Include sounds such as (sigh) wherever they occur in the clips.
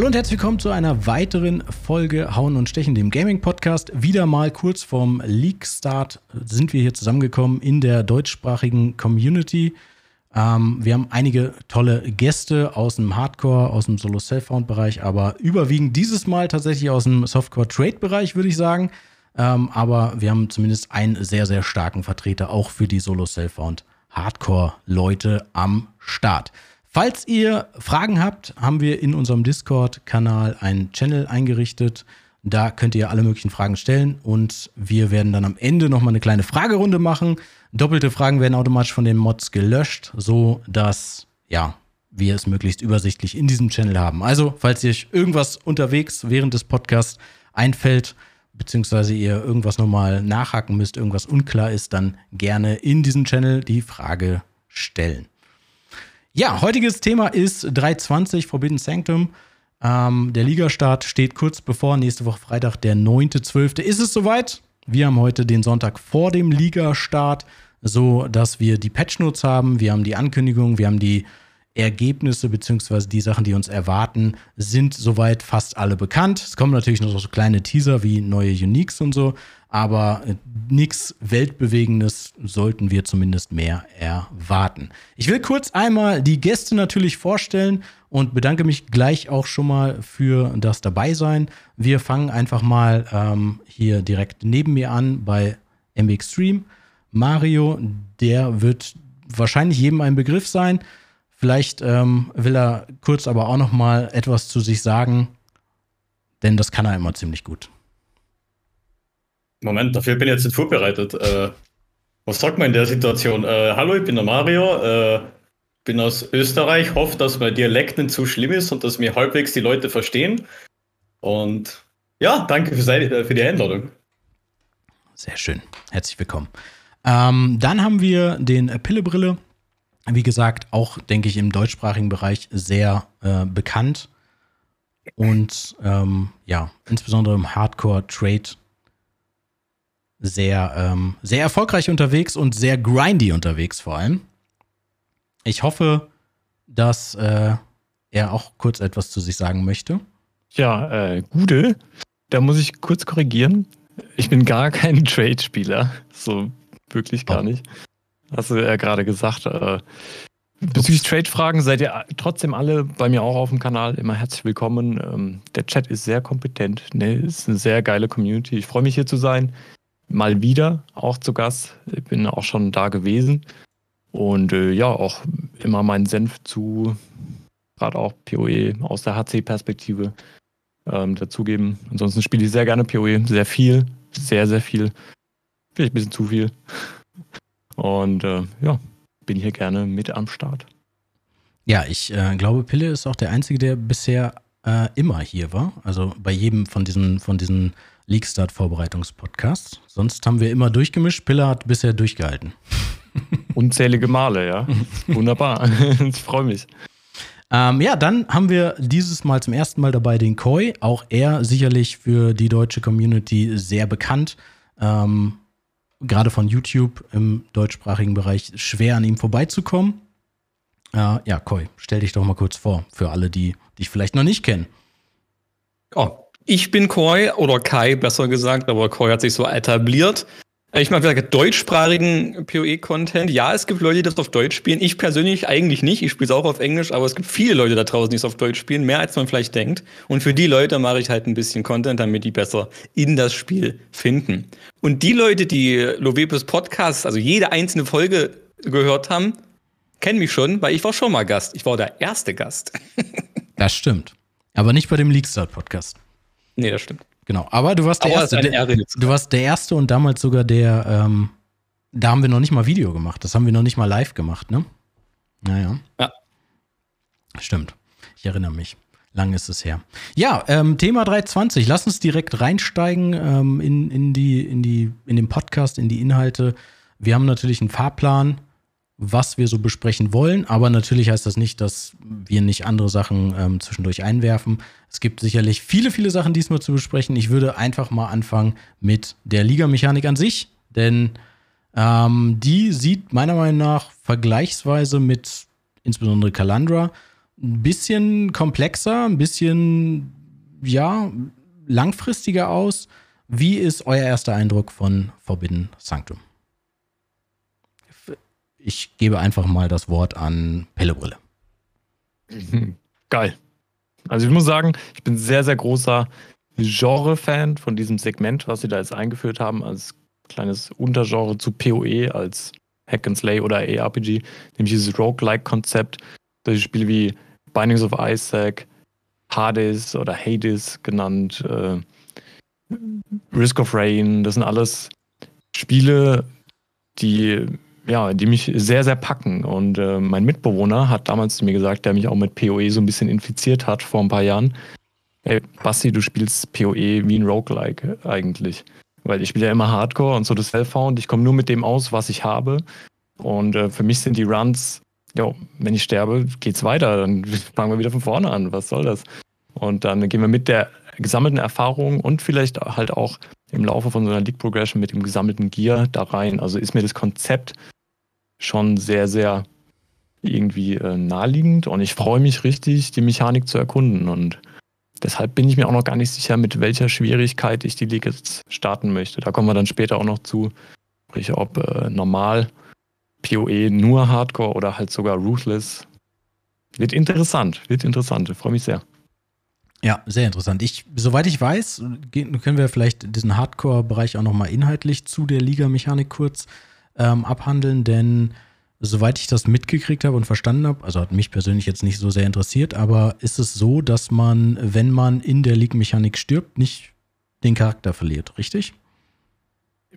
Hallo und herzlich willkommen zu einer weiteren Folge Hauen und Stechen, dem Gaming-Podcast. Wieder mal kurz vorm League-Start sind wir hier zusammengekommen in der deutschsprachigen Community. Ähm, wir haben einige tolle Gäste aus dem Hardcore, aus dem Solo-Self-Found-Bereich, aber überwiegend dieses Mal tatsächlich aus dem Softcore-Trade-Bereich, würde ich sagen. Ähm, aber wir haben zumindest einen sehr, sehr starken Vertreter auch für die Solo-Self-Found-Hardcore-Leute am Start. Falls ihr Fragen habt, haben wir in unserem Discord-Kanal einen Channel eingerichtet. Da könnt ihr alle möglichen Fragen stellen und wir werden dann am Ende nochmal eine kleine Fragerunde machen. Doppelte Fragen werden automatisch von den Mods gelöscht, so dass ja, wir es möglichst übersichtlich in diesem Channel haben. Also, falls euch irgendwas unterwegs während des Podcasts einfällt, beziehungsweise ihr irgendwas nochmal nachhaken müsst, irgendwas unklar ist, dann gerne in diesem Channel die Frage stellen. Ja, heutiges Thema ist 320 Forbidden Sanctum. Ähm, der Ligastart steht kurz bevor, nächste Woche Freitag, der 9.12. Ist es soweit? Wir haben heute den Sonntag vor dem Ligastart, so dass wir die Patch Notes haben, wir haben die Ankündigung, wir haben die Ergebnisse beziehungsweise die Sachen, die uns erwarten, sind soweit fast alle bekannt. Es kommen natürlich noch so kleine Teaser wie neue Uniques und so, aber äh, nichts Weltbewegendes sollten wir zumindest mehr erwarten. Ich will kurz einmal die Gäste natürlich vorstellen und bedanke mich gleich auch schon mal für das Dabeisein. Wir fangen einfach mal ähm, hier direkt neben mir an bei MX Stream. Mario, der wird wahrscheinlich jedem ein Begriff sein. Vielleicht ähm, will er kurz aber auch noch mal etwas zu sich sagen, denn das kann er immer ziemlich gut. Moment, dafür bin ich jetzt nicht vorbereitet. Äh, was sagt man in der Situation? Äh, hallo, ich bin der Mario, äh, bin aus Österreich, hoffe, dass mein Dialekt nicht zu schlimm ist und dass mir halbwegs die Leute verstehen. Und ja, danke für, äh, für die Einladung. Sehr schön. Herzlich willkommen. Ähm, dann haben wir den Pillebrille. Wie gesagt, auch, denke ich, im deutschsprachigen Bereich sehr äh, bekannt. Und ähm, ja, insbesondere im Hardcore-Trade sehr, ähm, sehr erfolgreich unterwegs und sehr grindy unterwegs vor allem. Ich hoffe, dass äh, er auch kurz etwas zu sich sagen möchte. Ja, äh, Gude, da muss ich kurz korrigieren. Ich bin gar (laughs) kein Trade-Spieler. So wirklich gar oh. nicht. Hast du ja gerade gesagt. Äh, bezüglich Trade-Fragen seid ihr trotzdem alle bei mir auch auf dem Kanal immer herzlich willkommen. Ähm, der Chat ist sehr kompetent. Ne? Ist eine sehr geile Community. Ich freue mich hier zu sein mal wieder auch zu Gast. Ich bin auch schon da gewesen. Und äh, ja, auch immer meinen Senf zu, gerade auch PoE aus der HC-Perspektive ähm, dazugeben. Ansonsten spiele ich sehr gerne PoE, sehr viel, sehr, sehr viel. Vielleicht ein bisschen zu viel. Und äh, ja, bin hier gerne mit am Start. Ja, ich äh, glaube, Pille ist auch der Einzige, der bisher äh, immer hier war. Also bei jedem von diesen, von diesen League-Start-Vorbereitungspodcasts. Sonst haben wir immer durchgemischt. Pille hat bisher durchgehalten. (laughs) Unzählige Male, ja. Wunderbar. (laughs) ich freue mich. Ähm, ja, dann haben wir dieses Mal zum ersten Mal dabei den Koi. Auch er sicherlich für die deutsche Community sehr bekannt. Ähm, Gerade von YouTube im deutschsprachigen Bereich schwer an ihm vorbeizukommen. Äh, ja, Koi, stell dich doch mal kurz vor, für alle, die dich vielleicht noch nicht kennen. Oh, ich bin Koi oder Kai, besser gesagt, aber Koi hat sich so etabliert. Ich mache gesagt, deutschsprachigen PoE-Content. Ja, es gibt Leute, die das auf Deutsch spielen. Ich persönlich eigentlich nicht. Ich spiele es auch auf Englisch, aber es gibt viele Leute da draußen, die es auf Deutsch spielen, mehr als man vielleicht denkt. Und für die Leute mache ich halt ein bisschen Content, damit die besser in das Spiel finden. Und die Leute, die Lovebus Podcast, also jede einzelne Folge gehört haben, kennen mich schon, weil ich war schon mal Gast. Ich war der erste Gast. (laughs) das stimmt. Aber nicht bei dem Leakstart Podcast. Nee, das stimmt. Genau, aber du warst der aber Erste. Der, du warst der Erste und damals sogar der, ähm, da haben wir noch nicht mal Video gemacht. Das haben wir noch nicht mal live gemacht, ne? Naja. Ja. Stimmt. Ich erinnere mich. Lang ist es her. Ja, ähm, Thema 320. Lass uns direkt reinsteigen ähm, in, in, die, in, die, in den Podcast, in die Inhalte. Wir haben natürlich einen Fahrplan was wir so besprechen wollen. Aber natürlich heißt das nicht, dass wir nicht andere Sachen ähm, zwischendurch einwerfen. Es gibt sicherlich viele, viele Sachen diesmal zu besprechen. Ich würde einfach mal anfangen mit der Ligamechanik an sich, denn ähm, die sieht meiner Meinung nach vergleichsweise mit insbesondere Calandra ein bisschen komplexer, ein bisschen, ja, langfristiger aus. Wie ist euer erster Eindruck von Forbidden Sanctum? Ich gebe einfach mal das Wort an Pellebrille. Geil. Also ich muss sagen, ich bin sehr, sehr großer Genre-Fan von diesem Segment, was sie da jetzt eingeführt haben, als kleines Untergenre zu PoE, als Hack and Slay oder ARPG, nämlich dieses Roguelike-Konzept. Solche Spiele wie Bindings of Isaac, Hades oder Hades genannt, äh, Risk of Rain, das sind alles Spiele, die, ja, die mich sehr, sehr packen. Und äh, mein Mitbewohner hat damals zu mir gesagt, der mich auch mit PoE so ein bisschen infiziert hat vor ein paar Jahren. Ey, Basti, du spielst PoE wie ein Roguelike eigentlich. Weil ich spiele ja immer Hardcore und so das Self-Found. Ich komme nur mit dem aus, was ich habe. Und äh, für mich sind die Runs, ja, wenn ich sterbe, geht's weiter. Dann (laughs) fangen wir wieder von vorne an. Was soll das? Und dann gehen wir mit der gesammelten Erfahrung und vielleicht halt auch im Laufe von so einer League Progression mit dem gesammelten Gear da rein. Also ist mir das Konzept schon sehr, sehr irgendwie äh, naheliegend und ich freue mich richtig, die Mechanik zu erkunden. Und deshalb bin ich mir auch noch gar nicht sicher, mit welcher Schwierigkeit ich die League jetzt starten möchte. Da kommen wir dann später auch noch zu. Sprich, ob äh, normal, PoE nur Hardcore oder halt sogar Ruthless. Wird interessant, wird interessant. Ich freue mich sehr. Ja, sehr interessant. Ich, soweit ich weiß, können wir vielleicht diesen Hardcore-Bereich auch nochmal inhaltlich zu der Liga-Mechanik kurz ähm, abhandeln, denn soweit ich das mitgekriegt habe und verstanden habe, also hat mich persönlich jetzt nicht so sehr interessiert, aber ist es so, dass man, wenn man in der League-Mechanik stirbt, nicht den Charakter verliert, richtig?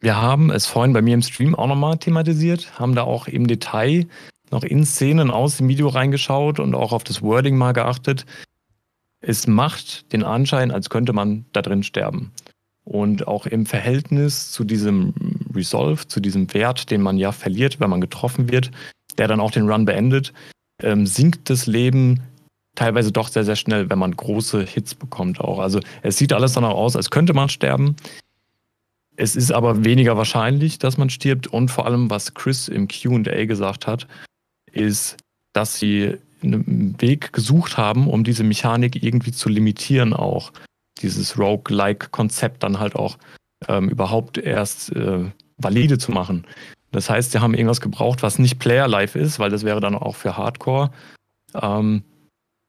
Wir haben es vorhin bei mir im Stream auch nochmal thematisiert, haben da auch im Detail noch in Szenen aus dem Video reingeschaut und auch auf das Wording mal geachtet es macht den Anschein, als könnte man da drin sterben. Und auch im Verhältnis zu diesem Resolve, zu diesem Wert, den man ja verliert, wenn man getroffen wird, der dann auch den Run beendet, ähm, sinkt das Leben teilweise doch sehr, sehr schnell, wenn man große Hits bekommt auch. Also es sieht alles danach aus, als könnte man sterben. Es ist aber weniger wahrscheinlich, dass man stirbt. Und vor allem, was Chris im QA gesagt hat, ist, dass sie einen Weg gesucht haben, um diese Mechanik irgendwie zu limitieren auch. Dieses Rogue-like-Konzept dann halt auch ähm, überhaupt erst äh, valide zu machen. Das heißt, sie haben irgendwas gebraucht, was nicht Player-Life ist, weil das wäre dann auch für Hardcore ähm,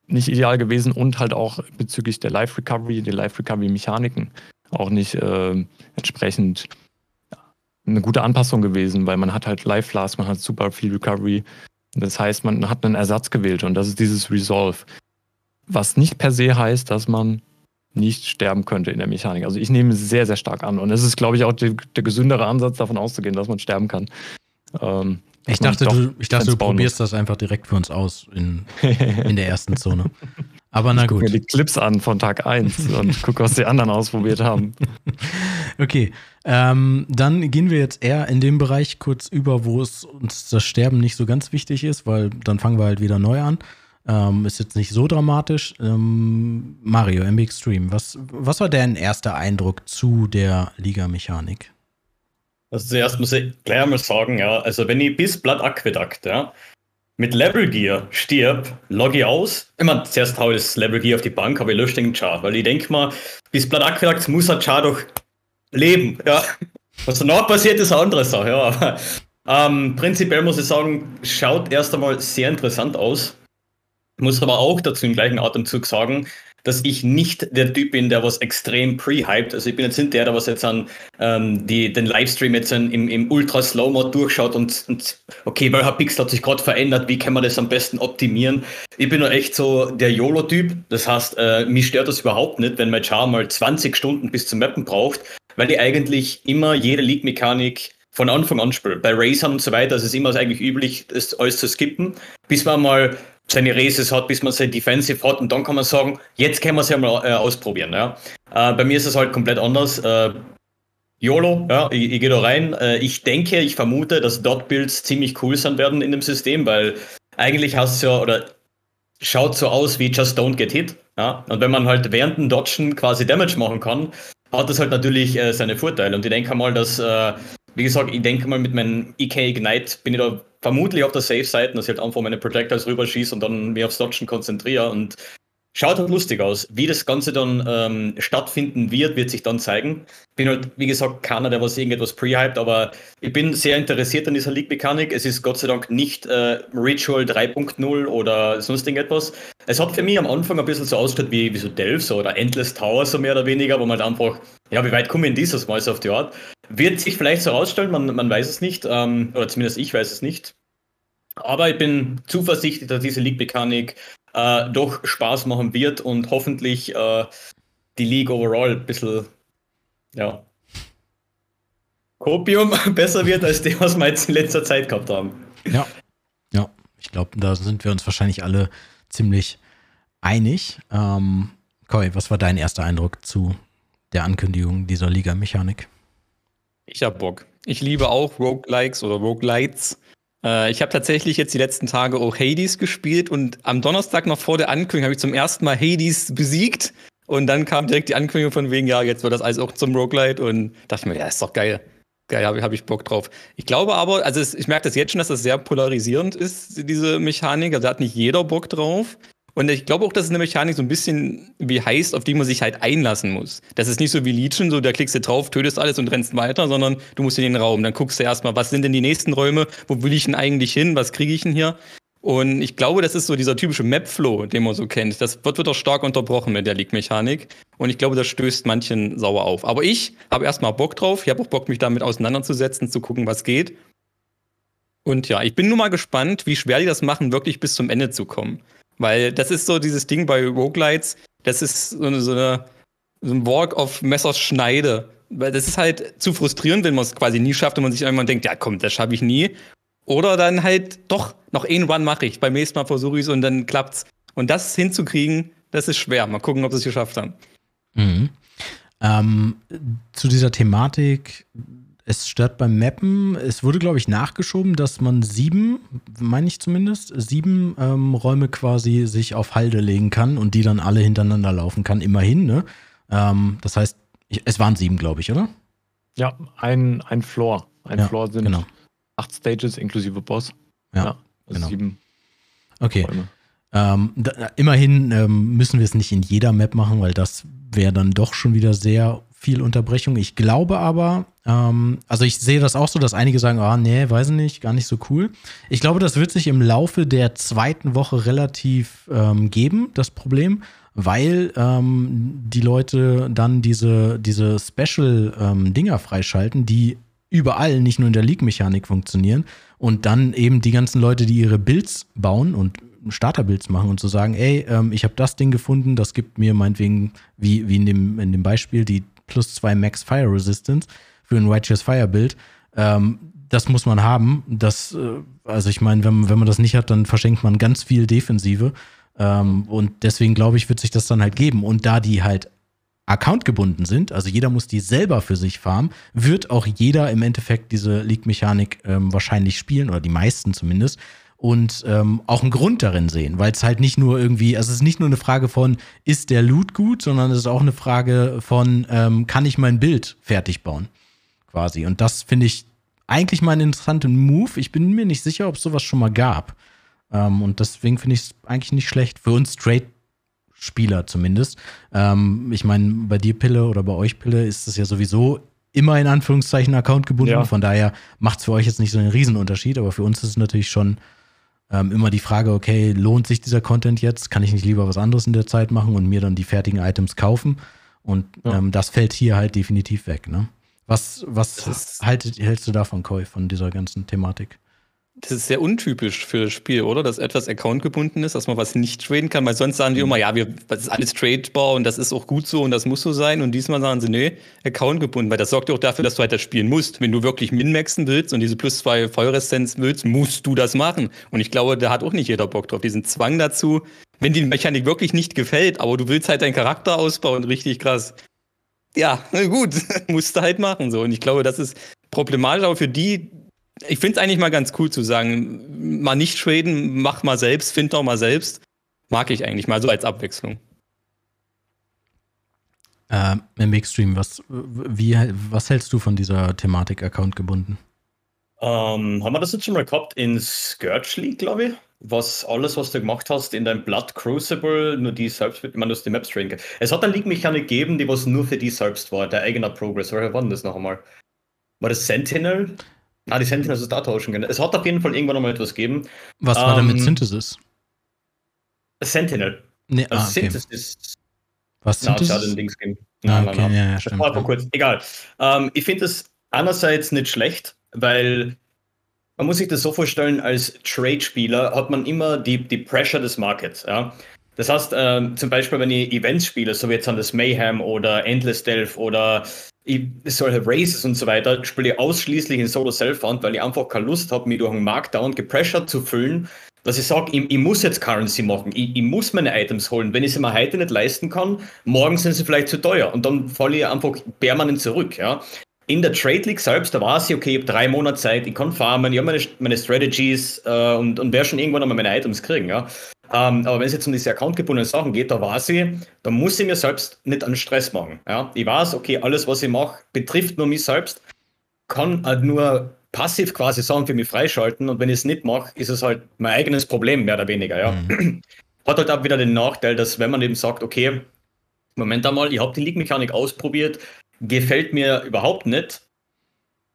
nicht ideal gewesen und halt auch bezüglich der Life-Recovery, der Life-Recovery-Mechaniken auch nicht äh, entsprechend eine gute Anpassung gewesen, weil man hat halt Life Flask, man hat super viel Recovery, das heißt, man hat einen Ersatz gewählt und das ist dieses Resolve. Was nicht per se heißt, dass man nicht sterben könnte in der Mechanik. Also ich nehme es sehr, sehr stark an. Und es ist, glaube ich, auch die, der gesündere Ansatz, davon auszugehen, dass man sterben kann. Ähm, ich dachte, du, ich dachte, du probierst muss. das einfach direkt für uns aus in, (laughs) in der ersten Zone. Aber na ich gut. Ich mir die Clips an von Tag 1 und (laughs) gucke, was die anderen ausprobiert haben. Okay, ähm, dann gehen wir jetzt eher in dem Bereich kurz über, wo es uns das Sterben nicht so ganz wichtig ist, weil dann fangen wir halt wieder neu an. Ähm, ist jetzt nicht so dramatisch. Ähm, Mario, MB Extreme, was, was war dein erster Eindruck zu der Liga-Mechanik? Also zuerst muss ich gleich einmal sagen, ja, also wenn ich bis Blood Aqueduct, ja, mit Level Gear stirb, logge ich aus. Ich meine, zuerst hau ich das Level Gear auf die Bank, aber ich lösche den Char, weil ich denke mal, bis Blood Aqueduct muss ein Char doch leben, ja. (laughs) Was danach passiert, ist eine andere Sache, ja. Aber ähm, prinzipiell muss ich sagen, schaut erst einmal sehr interessant aus. Muss aber auch dazu im gleichen Atemzug sagen, dass ich nicht der Typ bin, der was extrem pre-hyped. Also ich bin jetzt nicht der, der was jetzt an ähm, die, den Livestream jetzt im, im Ultra Slow Mode durchschaut und, und okay, welcher Pixel hat sich gerade verändert, wie kann man das am besten optimieren? Ich bin nur echt so der YOLO-Typ. Das heißt, äh, mich stört das überhaupt nicht, wenn mein Char mal 20 Stunden bis zum Mappen braucht, weil ich eigentlich immer jede League-Mechanik von Anfang an spiele. Bei Racern und so weiter ist es immer eigentlich üblich, das alles zu skippen, bis man mal seine Races hat, bis man sein Defensive hat und dann kann man sagen, jetzt können wir es ja mal äh, ausprobieren. Ja. Äh, bei mir ist es halt komplett anders. Äh, YOLO, ja, ich, ich gehe da rein. Äh, ich denke, ich vermute, dass Dot-Builds ziemlich cool sein werden in dem System, weil eigentlich hast du ja, oder schaut so aus wie Just Don't Get Hit. Ja. Und wenn man halt während dem Dodgen quasi Damage machen kann, hat das halt natürlich äh, seine Vorteile. Und ich denke mal, dass, äh, wie gesagt, ich denke mal, mit meinem EK Ignite bin ich da vermutlich auf der Safe-Seite, dass ich halt einfach meine Projectiles rüberschieße und dann mich aufs Dodgen konzentriere und Schaut halt lustig aus. Wie das Ganze dann ähm, stattfinden wird, wird sich dann zeigen. Bin halt, wie gesagt, keiner, der was irgendetwas pre-hyped, aber ich bin sehr interessiert an dieser League-Mechanik. Es ist Gott sei Dank nicht äh, Ritual 3.0 oder sonst irgendetwas. Es hat für mich am Anfang ein bisschen so ausgeschaut wie, wie so Delphs oder Endless Tower, so mehr oder weniger, wo man halt einfach, ja, wie weit kommen in dieses Mal so auf die Art? Wird sich vielleicht so rausstellen, man, man weiß es nicht, ähm, oder zumindest ich weiß es nicht. Aber ich bin zuversichtlich, dass diese League-Mechanik äh, doch Spaß machen wird und hoffentlich äh, die League overall ein bisschen, ja, Kopium (laughs) besser wird als dem, was wir jetzt in letzter Zeit gehabt haben. Ja, ja, ich glaube, da sind wir uns wahrscheinlich alle ziemlich einig. Ähm, Koi, was war dein erster Eindruck zu der Ankündigung dieser Liga-Mechanik? Ich hab Bock. Ich liebe auch Roguelikes oder Roguelites. Äh, ich habe tatsächlich jetzt die letzten Tage auch Hades gespielt und am Donnerstag noch vor der Ankündigung habe ich zum ersten Mal Hades besiegt. Und dann kam direkt die Ankündigung von wegen, ja, jetzt wird das alles auch zum Roguelite und dachte mir, ja, ist doch geil. Geil, habe hab ich Bock drauf. Ich glaube aber, also es, ich merke das jetzt schon, dass das sehr polarisierend ist, diese Mechanik. Also da hat nicht jeder Bock drauf. Und ich glaube auch, dass es eine Mechanik so ein bisschen wie heißt, auf die man sich halt einlassen muss. Das ist nicht so wie Legion, so da klickst du drauf, tötest alles und rennst weiter, sondern du musst in den Raum. Dann guckst du erstmal, was sind denn die nächsten Räume, wo will ich denn eigentlich hin, was kriege ich denn hier? Und ich glaube, das ist so dieser typische Map-Flow, den man so kennt. Das wird, wird auch stark unterbrochen mit der League-Mechanik. Und ich glaube, das stößt manchen sauer auf. Aber ich habe erstmal Bock drauf. Ich habe auch Bock, mich damit auseinanderzusetzen, zu gucken, was geht. Und ja, ich bin nur mal gespannt, wie schwer die das machen, wirklich bis zum Ende zu kommen. Weil das ist so dieses Ding bei Roguelites, das ist so eine, so eine so ein Walk of Messers Schneide. Weil das ist halt zu frustrierend, wenn man es quasi nie schafft und man sich irgendwann denkt, ja komm, das schaffe ich nie. Oder dann halt doch noch einen Run mache ich. Beim nächsten Mal versuche ich es und dann klappt's. Und das hinzukriegen, das ist schwer. Mal gucken, ob sie es geschafft haben. Mhm. Ähm, zu dieser Thematik es stört beim Mappen. Es wurde, glaube ich, nachgeschoben, dass man sieben, meine ich zumindest, sieben ähm, Räume quasi sich auf Halde legen kann und die dann alle hintereinander laufen kann. Immerhin, ne? Ähm, das heißt, ich, es waren sieben, glaube ich, oder? Ja, ein, ein Floor. Ein ja, Floor sind genau. acht Stages inklusive Boss. Ja, ja also genau. sieben. Okay. Ähm, da, immerhin ähm, müssen wir es nicht in jeder Map machen, weil das wäre dann doch schon wieder sehr viel Unterbrechung. Ich glaube aber, ähm, also ich sehe das auch so, dass einige sagen, ah, nee, weiß ich nicht, gar nicht so cool. Ich glaube, das wird sich im Laufe der zweiten Woche relativ ähm, geben, das Problem, weil ähm, die Leute dann diese, diese Special-Dinger ähm, freischalten, die überall, nicht nur in der League-Mechanik funktionieren. Und dann eben die ganzen Leute, die ihre Builds bauen und Starterbuilds machen und zu so sagen, ey, ähm, ich habe das Ding gefunden, das gibt mir meinetwegen, wie, wie in, dem, in dem Beispiel, die plus zwei Max Fire Resistance für ein Righteous Fire Bild. Ähm, das muss man haben. Das, äh, also ich meine, wenn, wenn man das nicht hat, dann verschenkt man ganz viel Defensive. Ähm, und deswegen glaube ich, wird sich das dann halt geben. Und da die halt accountgebunden sind, also jeder muss die selber für sich farmen, wird auch jeder im Endeffekt diese League-Mechanik ähm, wahrscheinlich spielen, oder die meisten zumindest und ähm, auch einen Grund darin sehen, weil es halt nicht nur irgendwie, also es ist nicht nur eine Frage von, ist der Loot gut, sondern es ist auch eine Frage von, ähm, kann ich mein Bild fertig bauen, quasi. Und das finde ich eigentlich mal einen interessanten Move. Ich bin mir nicht sicher, ob es sowas schon mal gab. Ähm, und deswegen finde ich es eigentlich nicht schlecht, für uns straight Spieler zumindest. Ähm, ich meine, bei dir Pille oder bei euch Pille ist es ja sowieso immer in Anführungszeichen Account gebunden. Ja. Von daher macht es für euch jetzt nicht so einen Riesenunterschied, aber für uns ist es natürlich schon ähm, immer die Frage, okay, lohnt sich dieser Content jetzt? Kann ich nicht lieber was anderes in der Zeit machen und mir dann die fertigen Items kaufen? Und ja. ähm, das fällt hier halt definitiv weg. Ne? Was, was haltet, hältst du davon, Koi, von dieser ganzen Thematik? Das ist sehr untypisch für das Spiel, oder? Dass etwas accountgebunden ist, dass man was nicht traden kann, weil sonst sagen die immer, ja, wir, das ist alles tradebar und das ist auch gut so und das muss so sein. Und diesmal sagen sie, nee, accountgebunden, weil das sorgt ja auch dafür, dass du halt das spielen musst. Wenn du wirklich min-maxen willst und diese plus zwei Feuerresistenz willst, musst du das machen. Und ich glaube, da hat auch nicht jeder Bock drauf. Diesen Zwang dazu, wenn die Mechanik wirklich nicht gefällt, aber du willst halt deinen Charakter ausbauen, richtig krass. Ja, gut, (laughs) musst du halt machen so. Und ich glaube, das ist problematisch, aber für die, ich finde es eigentlich mal ganz cool zu sagen, mal nicht traden, mach mal selbst, find doch mal selbst. Mag ich eigentlich mal so als Abwechslung. Äh, Im Extreme, was, wie, was hältst du von dieser Thematik Account gebunden? Ähm, haben wir das jetzt schon mal gehabt in Scourge League, glaube ich? Was alles, was du gemacht hast in deinem Blood Crucible, nur die selbst, ich meine, du hast die Maps trainen Es hat eine League-Mechanik gegeben, die was nur für die selbst war, der eigener Progress. Woher war denn das noch einmal? War das Sentinel? Ah, die Sentinel ist da tauschen können. Es hat auf jeden Fall irgendwann noch mal etwas gegeben. Was war denn mit ähm, Synthesis? Sentinel. Nee, also ah, okay. Synthesis. Was Synthesis? Na, den Dings geben. Nein, ah, okay, nein, nein. Ja, ja, stimmt, das war kurz. Egal. Ähm, ich finde es einerseits nicht schlecht, weil man muss sich das so vorstellen, als Trade-Spieler hat man immer die, die Pressure des Markets. Ja? Das heißt, ähm, zum Beispiel, wenn ich Events spiele, so wie jetzt an das Mayhem oder Endless Delve oder solche Races und so weiter, spiele ich ausschließlich in Solo Self-Found, weil ich einfach keine Lust habe, mich durch einen Markdown gepressured zu füllen, dass ich sage, ich, ich, muss jetzt Currency machen, ich, ich, muss meine Items holen. Wenn ich sie mir heute nicht leisten kann, morgen sind sie vielleicht zu teuer und dann falle ich einfach permanent zurück. Ja? In der Trade League selbst, da war sie, okay, ich habe drei Monate Zeit, ich kann farmen, ich habe meine, meine Strategies äh, und, und werde schon irgendwann einmal meine Items kriegen. Ja? Ähm, aber wenn es jetzt um diese accountgebundenen Sachen geht, da war sie, da muss ich mir selbst nicht an Stress machen. Ja? Ich weiß, okay, alles, was ich mache, betrifft nur mich selbst, kann halt nur passiv quasi Sachen für mich freischalten und wenn ich es nicht mache, ist es halt mein eigenes Problem, mehr oder weniger. Ja? Mhm. (clears throat) Hat halt auch wieder den Nachteil, dass wenn man eben sagt, okay, Moment einmal, ich habe die League-Mechanik ausprobiert, gefällt mir überhaupt nicht,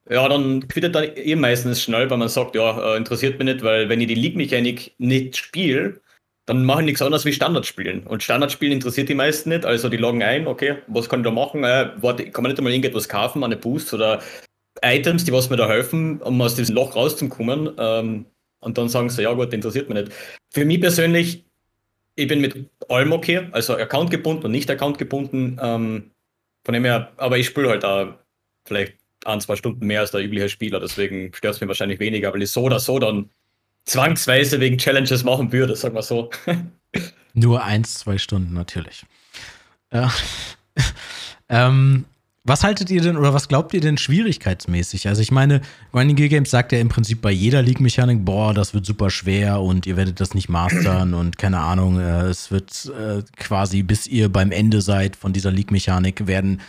ja, dann quittet dann eh meistens schnell, weil man sagt, ja, äh, interessiert mich nicht, weil wenn ich die League-Mechanik nicht spiele, dann mache ich nichts anderes wie Standard spielen. Und Standard spielen interessiert die meisten nicht, also die loggen ein, okay, was kann ich da machen? Äh, warte, kann man nicht einmal irgendetwas kaufen, eine Boost oder Items, die was mir da helfen, um aus diesem Loch rauszukommen. Ähm, und dann sagen sie, ja gut, interessiert mich nicht. Für mich persönlich, ich bin mit allem okay, also Account gebunden und nicht Account gebunden. Ähm, von dem her, aber ich spiele halt da vielleicht ein, zwei Stunden mehr als der übliche Spieler, deswegen stört es mir wahrscheinlich weniger, weil ich so oder so dann zwangsweise wegen Challenges machen würde, sagen wir so. (laughs) Nur eins, zwei Stunden natürlich. Ja. (laughs) ähm, was haltet ihr denn oder was glaubt ihr denn schwierigkeitsmäßig? Also ich meine, Grinding Gear Games sagt ja im Prinzip bei jeder League-Mechanik, boah, das wird super schwer und ihr werdet das nicht mastern und keine Ahnung, äh, es wird äh, quasi, bis ihr beim Ende seid von dieser League-Mechanik, werden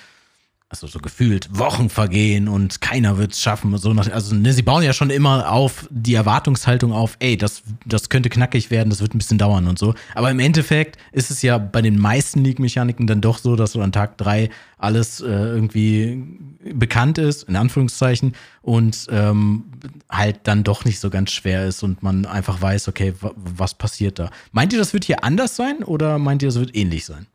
also so gefühlt Wochen vergehen und keiner wird es schaffen. So nach, also ne, sie bauen ja schon immer auf die Erwartungshaltung auf, ey, das, das könnte knackig werden, das wird ein bisschen dauern und so. Aber im Endeffekt ist es ja bei den meisten League-Mechaniken dann doch so, dass so an Tag drei alles äh, irgendwie bekannt ist, in Anführungszeichen, und ähm, halt dann doch nicht so ganz schwer ist und man einfach weiß, okay, was passiert da. Meint ihr, das wird hier anders sein oder meint ihr, es wird ähnlich sein?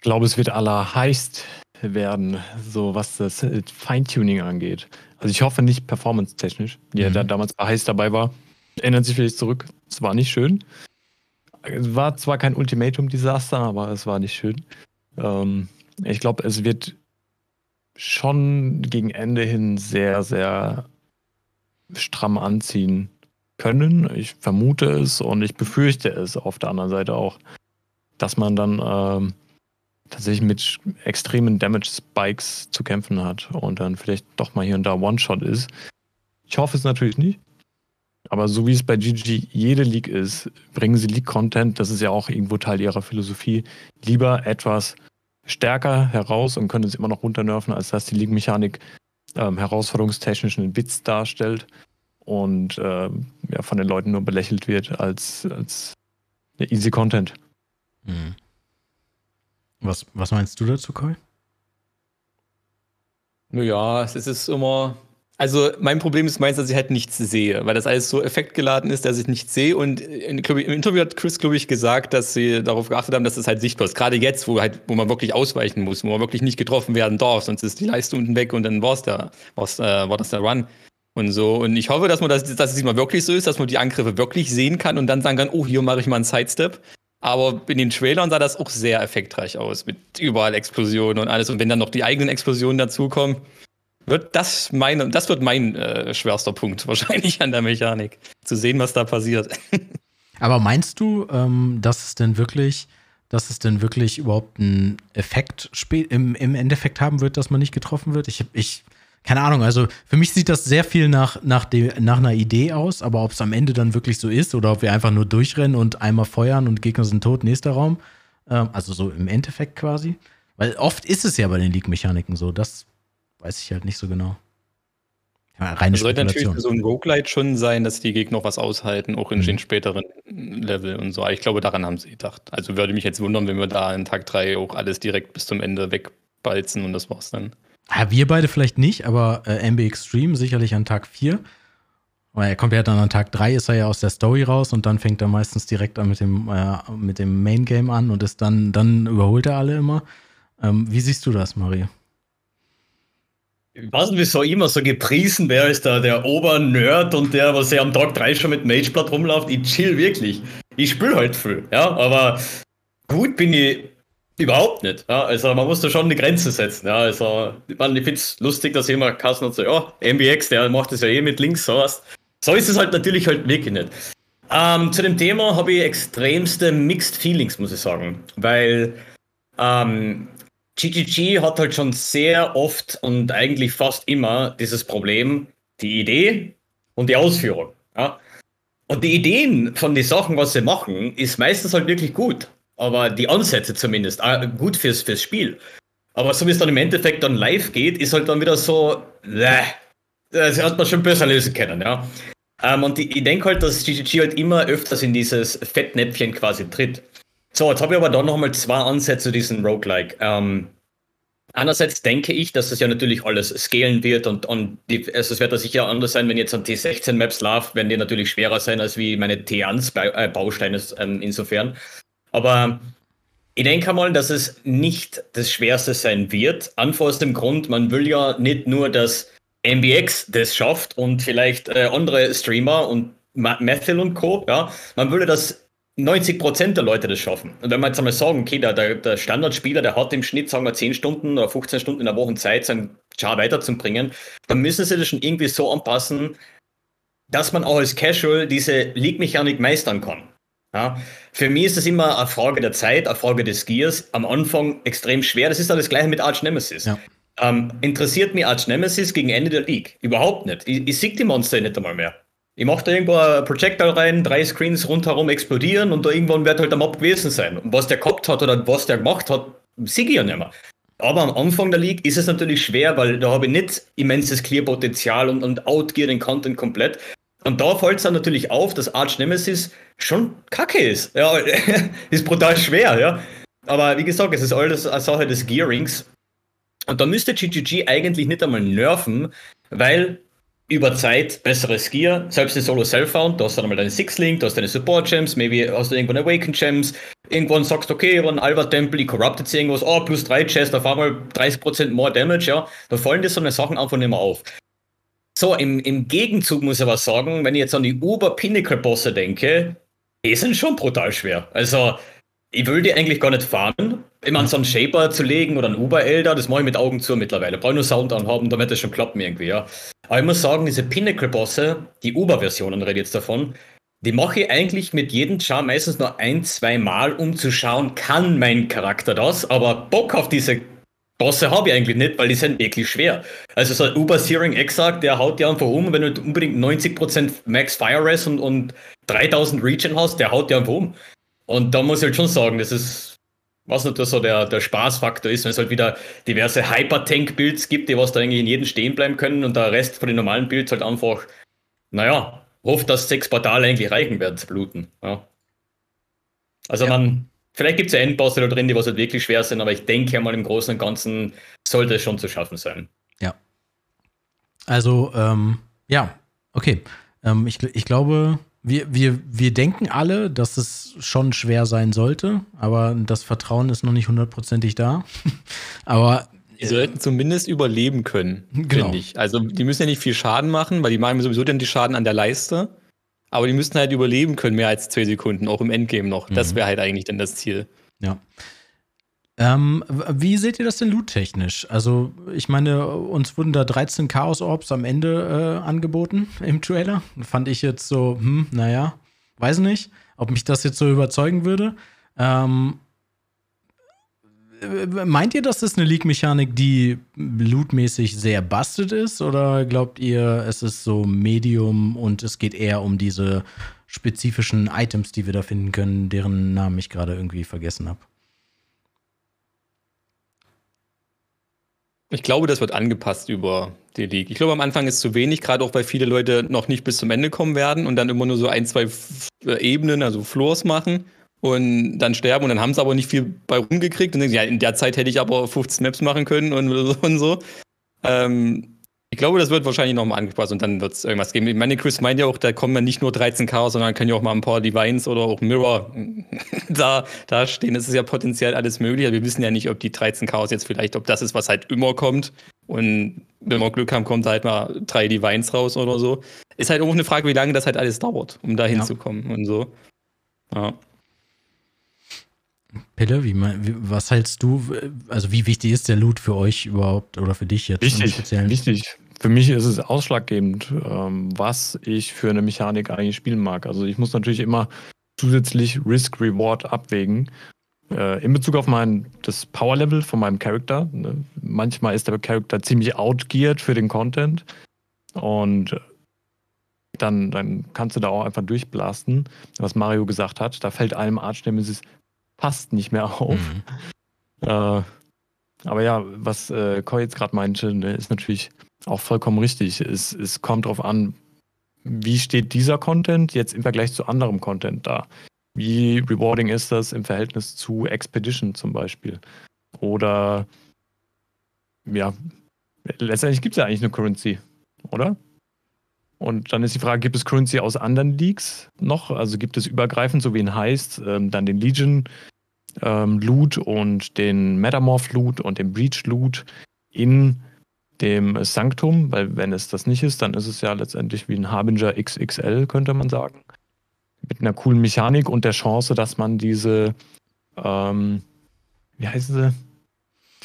Ich glaube, es wird allerheißt werden, so was das Feintuning angeht. Also ich hoffe nicht performance-technisch. Ja, mhm. der damals bei Heiß dabei war, erinnert sich vielleicht zurück. Es war nicht schön. Es war zwar kein Ultimatum-Desaster, aber es war nicht schön. Ähm, ich glaube, es wird schon gegen Ende hin sehr, sehr stramm anziehen können. Ich vermute es und ich befürchte es auf der anderen Seite auch, dass man dann ähm, tatsächlich mit extremen Damage-Spikes zu kämpfen hat und dann vielleicht doch mal hier und da One-Shot ist. Ich hoffe es natürlich nicht. Aber so wie es bei GG jede League ist, bringen sie League-Content, das ist ja auch irgendwo Teil ihrer Philosophie, lieber etwas stärker heraus und können es immer noch runternerven, als dass die League-Mechanik ähm, herausforderungstechnischen Bits darstellt und ähm, ja, von den Leuten nur belächelt wird als, als easy Content. Mhm. Was, was meinst du dazu, Koi? Naja, es ist immer. Also mein Problem ist meins, dass ich halt nichts sehe, weil das alles so effektgeladen ist, dass ich nichts sehe. Und in, im Interview hat Chris, glaube ich, gesagt, dass sie darauf geachtet haben, dass es halt sichtbar ist. Gerade jetzt, wo halt, wo man wirklich ausweichen muss, wo man wirklich nicht getroffen werden darf, sonst ist die Leistung unten weg und dann war's da, war's, äh, war das der Run und so. Und ich hoffe, dass man das, dass es diesmal wirklich so ist, dass man die Angriffe wirklich sehen kann und dann sagen kann, oh, hier mache ich mal einen Sidestep. Aber in den Trailern sah das auch sehr effektreich aus, mit überall Explosionen und alles. Und wenn dann noch die eigenen Explosionen dazukommen, wird das mein, das wird mein äh, schwerster Punkt (laughs) wahrscheinlich an der Mechanik. Zu sehen, was da passiert. (laughs) Aber meinst du, ähm, dass es denn wirklich, dass es denn wirklich überhaupt einen Effekt im, im Endeffekt haben wird, dass man nicht getroffen wird? Ich, ich keine Ahnung, also für mich sieht das sehr viel nach, nach, de, nach einer Idee aus, aber ob es am Ende dann wirklich so ist oder ob wir einfach nur durchrennen und einmal feuern und Gegner sind tot, nächster Raum. Ähm, also so im Endeffekt quasi. Weil oft ist es ja bei den League-Mechaniken so, das weiß ich halt nicht so genau. Ja, reine Das sollte natürlich so ein Roguelite schon sein, dass die Gegner noch was aushalten, auch in Mhm. den späteren Level und so. Aber ich glaube, daran haben sie gedacht. Also würde mich jetzt wundern, wenn wir da in Tag 3 auch alles direkt bis zum Ende wegbalzen und das war's dann. Ja, wir beide vielleicht nicht, aber äh, MB Extreme sicherlich an Tag 4. Weil er kommt ja dann an Tag 3, ist er ja aus der Story raus und dann fängt er meistens direkt an mit dem, äh, mit dem Main Game an und ist dann, dann überholt er alle immer. Ähm, wie siehst du das, Mario? Ich weiß nicht, wieso immer so gepriesen wer ist da der Obernerd und der, was ja am Tag 3 schon mit Mageblood rumläuft. Ich chill wirklich. Ich spiele halt viel, ja, aber gut bin ich überhaupt nicht. Ja, also man muss da schon eine Grenze setzen. Ja, also mein, ich finde es lustig, dass jemand Kassen und so, ja, MBX, der macht das ja eh mit links, so was. So ist es halt natürlich halt wirklich nicht. Ähm, zu dem Thema habe ich extremste Mixed Feelings, muss ich sagen, weil ähm, GGG hat halt schon sehr oft und eigentlich fast immer dieses Problem, die Idee und die Ausführung. Ja? Und die Ideen von den Sachen, was sie machen, ist meistens halt wirklich gut. Aber die Ansätze zumindest, äh, gut fürs, fürs Spiel. Aber so wie es dann im Endeffekt dann live geht, ist halt dann wieder so, äh, das hat man schon besser lösen können, ja. Ähm, und die, ich denke halt, dass GGG halt immer öfters in dieses Fettnäpfchen quasi tritt. So, jetzt habe ich aber dann nochmal zwei Ansätze zu diesem Roguelike. Ähm, einerseits denke ich, dass es ja natürlich alles scalen wird und, und die, also es wird da sicher anders sein, wenn jetzt an T16 Maps läuft, werden die natürlich schwerer sein als wie meine T1 Ba- äh, Bausteine ähm, insofern. Aber ich denke mal, dass es nicht das Schwerste sein wird. Einfach aus dem Grund, man will ja nicht nur, dass MBX das schafft und vielleicht äh, andere Streamer und Ma Methyl und Co. Ja, man würde, dass 90% der Leute das schaffen. Und wenn wir jetzt einmal sagen, okay, der, der, der Standardspieler, der hat im Schnitt, sagen wir, 10 Stunden oder 15 Stunden in der Woche Zeit, seinen Char weiterzubringen, dann müssen sie das schon irgendwie so anpassen, dass man auch als Casual diese League-Mechanik meistern kann. Ja, für mich ist es immer eine Frage der Zeit, eine Frage des Gears. Am Anfang extrem schwer. Das ist dann das gleiche mit Arch Nemesis. Ja. Ähm, interessiert mich Arch Nemesis gegen Ende der League? Überhaupt nicht. Ich, ich sehe die Monster nicht einmal mehr. Ich mache da irgendwo ein Projectile rein, drei Screens rundherum explodieren und da irgendwann wird halt der Mob gewesen sein. Und was der gehabt hat oder was der gemacht hat, sehe ich ja nicht mehr. Aber am Anfang der League ist es natürlich schwer, weil da habe ich nicht immenses Clear-Potenzial und, und outgear den Content komplett. Und da fällt es dann natürlich auf, dass Arch Nemesis schon kacke ist. Ja, (laughs) ist brutal schwer, ja. Aber wie gesagt, es ist alles eine Sache des Gearings. Und da müsste GGG eigentlich nicht einmal nerven, weil über Zeit besseres Gear, selbst in Solo Self-Found, du hast dann einmal deine Six-Link, du hast deine Support-Gems, maybe hast du irgendwann Awaken-Gems, irgendwann sagst du, okay, über einen Albert-Tempel, ich corrupted irgendwas, oh, plus 3 Chest, auf einmal 30% more Damage, ja, da fallen dir so eine Sachen einfach nicht mehr auf. So, im, im Gegenzug muss ich aber sagen, wenn ich jetzt an die Uber-Pinnacle-Bosse denke, die sind schon brutal schwer. Also, ich will die eigentlich gar nicht farmen. Immer an so einen Shaper zu legen oder einen Uber-Elder, das mache ich mit Augen zu mittlerweile. Brauche nur Sound anhaben, damit das schon klappen irgendwie, ja. Aber ich muss sagen, diese Pinnacle-Bosse, die Uber-Versionen rede ich jetzt davon, die mache ich eigentlich mit jedem Char meistens nur ein, zwei Mal, um zu schauen, kann mein Charakter das? Aber Bock auf diese Bosse habe ich eigentlich nicht, weil die sind wirklich schwer. Also so ein Uber Searing Exarch, der haut dir einfach um, wenn du unbedingt 90% Max Fire Res und, und 3000 Regen hast, der haut dir einfach um. Und da muss ich halt schon sagen, das ist, was nicht so der, der Spaßfaktor ist, wenn es halt wieder diverse Hyper-Tank-Builds gibt, die was da irgendwie in jedem stehen bleiben können und der Rest von den normalen Builds halt einfach, naja, hofft, dass sechs Portale eigentlich reichen werden zu bluten. Ja. Also Ja. man, vielleicht gibt es ja Endbosse da drin, die was halt wirklich schwer sind, aber ich denke mal im Großen und Ganzen sollte es schon zu schaffen sein. Also, ähm, ja, okay. Ähm, ich, ich glaube, wir, wir, wir denken alle, dass es schon schwer sein sollte, aber das Vertrauen ist noch nicht hundertprozentig da. (laughs) aber Die sollten zumindest überleben können, Genau. finde ich. Also die müssen ja nicht viel Schaden machen, weil die machen sowieso dann die Schaden an der Leiste. Aber die müssten halt überleben können, mehr als zwei Sekunden, auch im Endgame noch. Das Mhm. wäre halt eigentlich dann das Ziel. Ja. Ähm, wie seht ihr das denn loot-technisch? Also, ich meine, uns wurden da 13 Chaos-Orbs am Ende äh, angeboten (laughs) im Trailer. Fand ich jetzt so, hm, naja, weiß nicht, ob mich das jetzt so überzeugen würde. Ähm, äh, meint ihr, das ist eine League-Mechanik, die lootmäßig sehr busted ist? Oder glaubt ihr, es ist so Medium und es geht eher um diese spezifischen Items, die wir da finden können, deren Namen ich gerade irgendwie vergessen habe? Ich glaube, das wird angepasst über die League. Ich glaube, am Anfang ist zu wenig, gerade auch weil viele Leute noch nicht bis zum Ende kommen werden und dann immer nur so ein, zwei äh, Ebenen, also Floors machen und dann sterben und dann haben sie aber nicht viel bei rumgekriegt und denken, ja, in der Zeit hätte ich aber 15 Maps machen können und, (laughs) und so. Ähm, ich glaube, das wird wahrscheinlich nochmal angepasst und dann wird es irgendwas geben. Ich meine, Chris meint ja auch, da kommen ja nicht nur 13K, sondern können ja auch mal ein paar Divines oder auch Mirror (laughs) da, da stehen. Das ist ja potenziell alles möglich. Wir wissen ja nicht, ob die 13K jetzt vielleicht, ob das ist, was halt immer kommt. Und wenn wir Glück haben, kommt halt mal drei Divines raus oder so. Ist halt auch eine Frage, wie lange das halt alles dauert, um da hinzukommen ja. und so. Ja. Pille, wie, wie, was hältst du, also wie wichtig ist der Loot für euch überhaupt oder für dich jetzt? Wichtig, wichtig. Für mich ist es ausschlaggebend, ähm, was ich für eine Mechanik eigentlich spielen mag. Also ich muss natürlich immer zusätzlich Risk-Reward abwägen. Äh, in Bezug auf mein, das Power-Level von meinem Charakter. Ne? Manchmal ist der Charakter ziemlich outgeared für den Content. Und dann, dann kannst du da auch einfach durchblasten, was Mario gesagt hat. Da fällt einem Arch Nemesis passt nicht mehr auf. Mhm. Äh, aber ja, was äh, Koi jetzt gerade meinte, ne, ist natürlich auch vollkommen richtig. Es, es kommt darauf an, wie steht dieser Content jetzt im Vergleich zu anderem Content da? Wie rewarding ist das im Verhältnis zu Expedition zum Beispiel? Oder ja, letztendlich gibt es ja eigentlich eine Currency, oder? Und dann ist die Frage, gibt es Currency aus anderen Leagues noch? Also gibt es übergreifend, so wie in heißt, ähm, dann den Legion ähm, Loot und den Metamorph Loot und den Breach Loot in dem Sanctum, weil wenn es das nicht ist, dann ist es ja letztendlich wie ein Harbinger XXL, könnte man sagen. Mit einer coolen Mechanik und der Chance, dass man diese, ähm, wie heißen sie,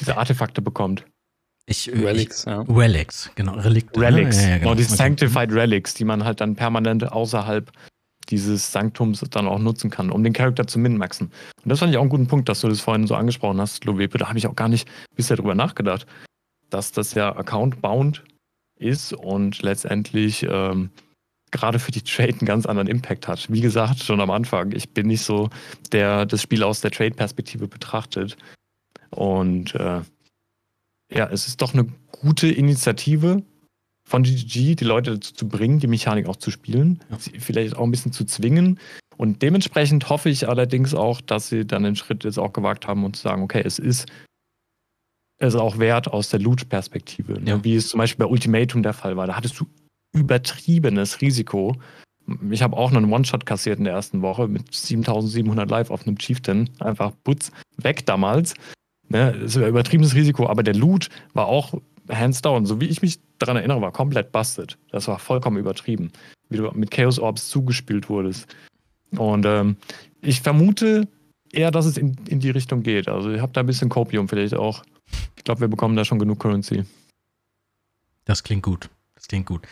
diese Artefakte bekommt. Ich, Relics, ich, ja. Relics, genau. Relikte. Relics, ja, ja, genau. genau. die Sanctified Relics, die man halt dann permanent außerhalb dieses Sanktums dann auch nutzen kann, um den Charakter zu min-maxen. Und das fand ich auch einen guten Punkt, dass du das vorhin so angesprochen hast, Lovepe. Da habe ich auch gar nicht bisher drüber nachgedacht, dass das ja Account-bound ist und letztendlich ähm, gerade für die Trade einen ganz anderen Impact hat. Wie gesagt, schon am Anfang, ich bin nicht so, der das Spiel aus der Trade-Perspektive betrachtet. Und äh, ja, es ist doch eine gute Initiative, von GGG, die Leute dazu zu bringen, die Mechanik auch zu spielen, ja. sie vielleicht auch ein bisschen zu zwingen. Und dementsprechend hoffe ich allerdings auch, dass sie dann den Schritt jetzt auch gewagt haben und zu sagen, okay, es ist es auch wert aus der Loot-Perspektive, ne? ja. wie es zum Beispiel bei Ultimatum der Fall war. Da hattest du übertriebenes Risiko. Ich habe auch einen One-Shot kassiert in der ersten Woche mit 7700 Live auf einem Chieftain. Einfach putz, weg damals. Ne? Es war übertriebenes Risiko, aber der Loot war auch hands down, so wie ich mich daran erinnere, war komplett busted. Das war vollkommen übertrieben, wie du mit Chaos Orbs zugespielt wurdest. Und ähm, ich vermute eher, dass es in, in die Richtung geht. Also ich habe da ein bisschen Copium vielleicht auch. Ich glaube, wir bekommen da schon genug Currency. Das klingt gut. Das klingt gut.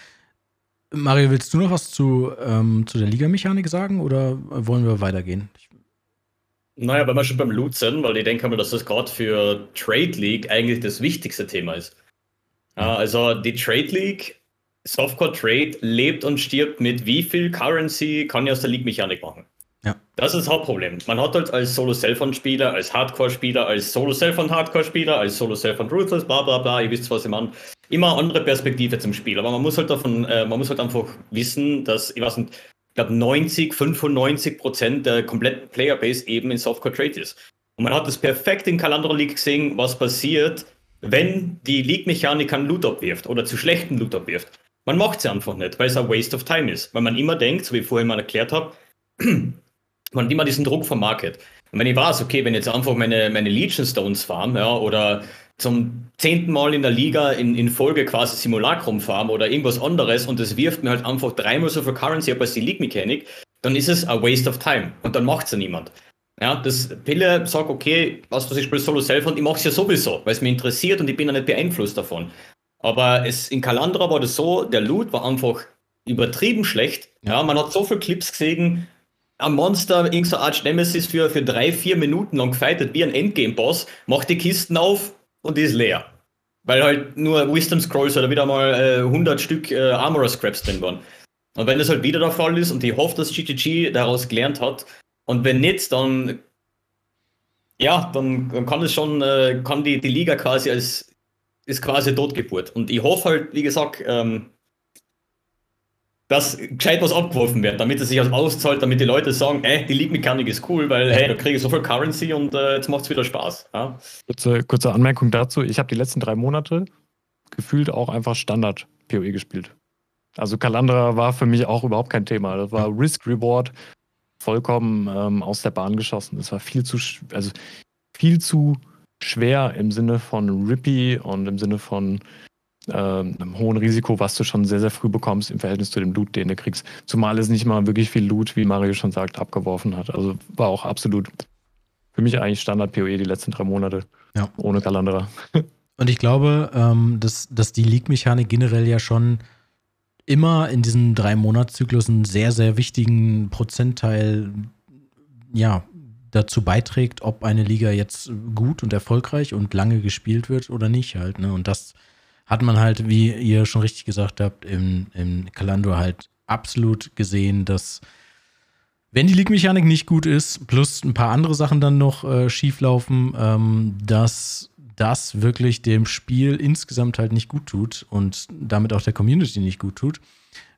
Mario, willst du noch was zu, ähm, zu der Liga-Mechanik sagen oder wollen wir weitergehen? Naja, wenn wir schon beim Loot sind, weil ich denke mal, dass das gerade für Trade League eigentlich das wichtigste Thema ist. Ja, also die Trade League, Softcore Trade lebt und stirbt mit wie viel Currency kann ich aus der League-Mechanik machen. Ja. Das ist das Hauptproblem. Man hat halt als Solo-Self-On-Spieler, als Hardcore-Spieler, als Solo-Self-On-Hardcore-Spieler, als Solo-Self-On Ruthless, bla bla bla, ihr wisst, was ich meine. Immer andere Perspektive zum Spiel. Aber man muss halt davon, äh, man muss halt einfach wissen, dass, ich weiß nicht, ich glaube 90, 95 Prozent der kompletten Playerbase eben in Softcore Trade ist. Und man hat das perfekt in Calandra League gesehen, was passiert, wenn die League-Mechanik einen Loot abwirft oder zu schlechten Loot abwirft. Man macht sie einfach nicht, weil es ein Waste of Time ist. Weil man immer denkt, so wie ich vorhin mal erklärt habe, (clears throat) man hat immer diesen Druck vom Market. Und wenn ich weiß, okay, wenn jetzt einfach meine, meine Legion Stones farm, ja, oder zum zehnten Mal in der Liga in, in Folge quasi Simulacrum farm oder irgendwas anderes und es wirft mir halt einfach dreimal so viel Currency ab als die League-Mechanik, dann ist es a waste of time und dann macht es ja niemand. Ja, das Pille sagt, okay, was du, ich spiele Solo selber und ich mache es ja sowieso, weil es mich interessiert und ich bin ja nicht beeinflusst davon. Aber es, in Kalandra war das so, der Loot war einfach übertrieben schlecht. Ja, man hat so viele Clips gesehen, ein Monster, irgendein so Arch Nemesis für, für drei, vier Minuten lang gefightet wie ein Endgame-Boss, macht die Kisten auf und die ist leer. Weil halt nur Wisdom Scrolls oder wieder mal äh, 100 Stück äh, Armorer Scraps drin waren. Und wenn das halt wieder der Fall ist und ich hoffe, dass GGG daraus gelernt hat, und wenn nicht, dann ja, dann, dann kann es schon, äh, kann die, die Liga quasi als ist quasi Totgeburt. Und ich hoffe halt, wie gesagt, ähm, dass gescheit was abgeworfen wird, damit es sich auszahlt, damit die Leute sagen, ey, die League-Mechanik ist cool, weil hey, da kriege ich so viel Currency und äh, jetzt macht es wieder Spaß. Ja? Kurze, kurze Anmerkung dazu. Ich habe die letzten drei Monate gefühlt auch einfach Standard PoE gespielt. Also Kalandra war für mich auch überhaupt kein Thema. Das war Risk-Reward vollkommen ähm, aus der Bahn geschossen. Das war viel zu, also viel zu schwer im Sinne von Rippy und im Sinne von einem hohen Risiko, was du schon sehr, sehr früh bekommst im Verhältnis zu dem Loot, den du kriegst. Zumal es nicht mal wirklich viel Loot, wie Mario schon sagt, abgeworfen hat. Also war auch absolut für mich eigentlich Standard-PoE die letzten drei Monate. Ja. Ohne Kalandra. (laughs) Und ich glaube, ähm, dass, dass die League-Mechanik generell ja schon immer in diesem drei Monatszyklus einen sehr, sehr wichtigen Prozentteil ja, dazu beiträgt, ob eine Liga jetzt gut und erfolgreich und lange gespielt wird oder nicht halt. Ne? Und das hat man halt, wie ihr schon richtig gesagt habt, im, im Kalandor halt absolut gesehen, dass wenn die League-Mechanik nicht gut ist, plus ein paar andere Sachen dann noch äh, schief ähm, dass das wirklich dem Spiel insgesamt halt nicht gut tut und damit auch der Community nicht gut tut.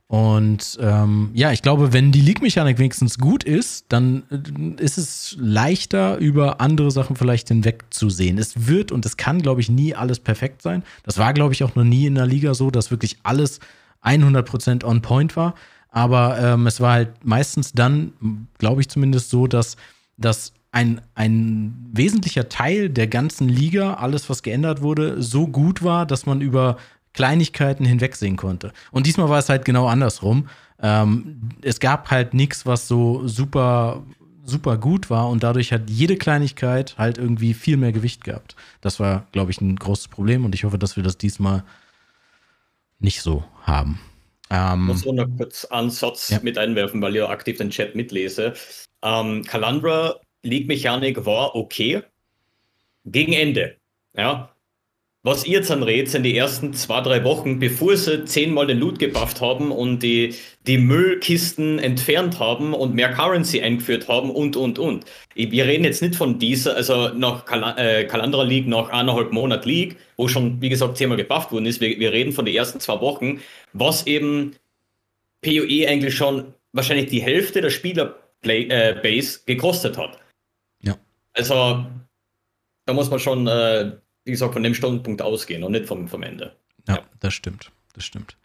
Und ähm, ja, ich glaube, wenn die League-Mechanik wenigstens gut ist, dann äh, ist es leichter, über andere Sachen vielleicht hinwegzusehen. Es wird und es kann, glaube ich, nie alles perfekt sein. Das war, glaube ich, auch noch nie in der Liga so, dass wirklich alles 100% on point war. Aber ähm, es war halt meistens dann, glaube ich zumindest so, dass, dass ein, ein wesentlicher Teil der ganzen Liga, alles, was geändert wurde, so gut war, dass man über Kleinigkeiten hinwegsehen konnte. Und diesmal war es halt genau andersrum. Ähm, es gab halt nichts, was so super, super gut war und dadurch hat jede Kleinigkeit halt irgendwie viel mehr Gewicht gehabt. Das war, glaube ich, ein großes Problem und ich hoffe, dass wir das diesmal nicht so haben. Ähm, ich muss nur noch kurz einen Satz ja. mit einwerfen, weil ich ja aktiv den Chat mitlese. Ähm, Calandra League-Mechanik war okay. Gegen Ende. Ja, was ihr jetzt anredet, sind die ersten zwei, drei Wochen, bevor sie zehnmal den Loot gebufft haben und die, die Müllkisten entfernt haben und mehr Currency eingeführt haben und, und, und. Wir reden jetzt nicht von dieser, also nach Kal äh, Kalandra League, nach eineinhalb Monat League, wo schon, wie gesagt, zehnmal gebufft worden ist. Wir, wir reden von den ersten zwei Wochen, was eben PoE eigentlich schon wahrscheinlich die Hälfte der Spielerbase äh, gekostet hat. Ja. Also, da muss man schon äh, wie gesagt, von dem Standpunkt ausgehen und nicht vom, vom Ende. Ja, ja. das stimmt. Das stimmt.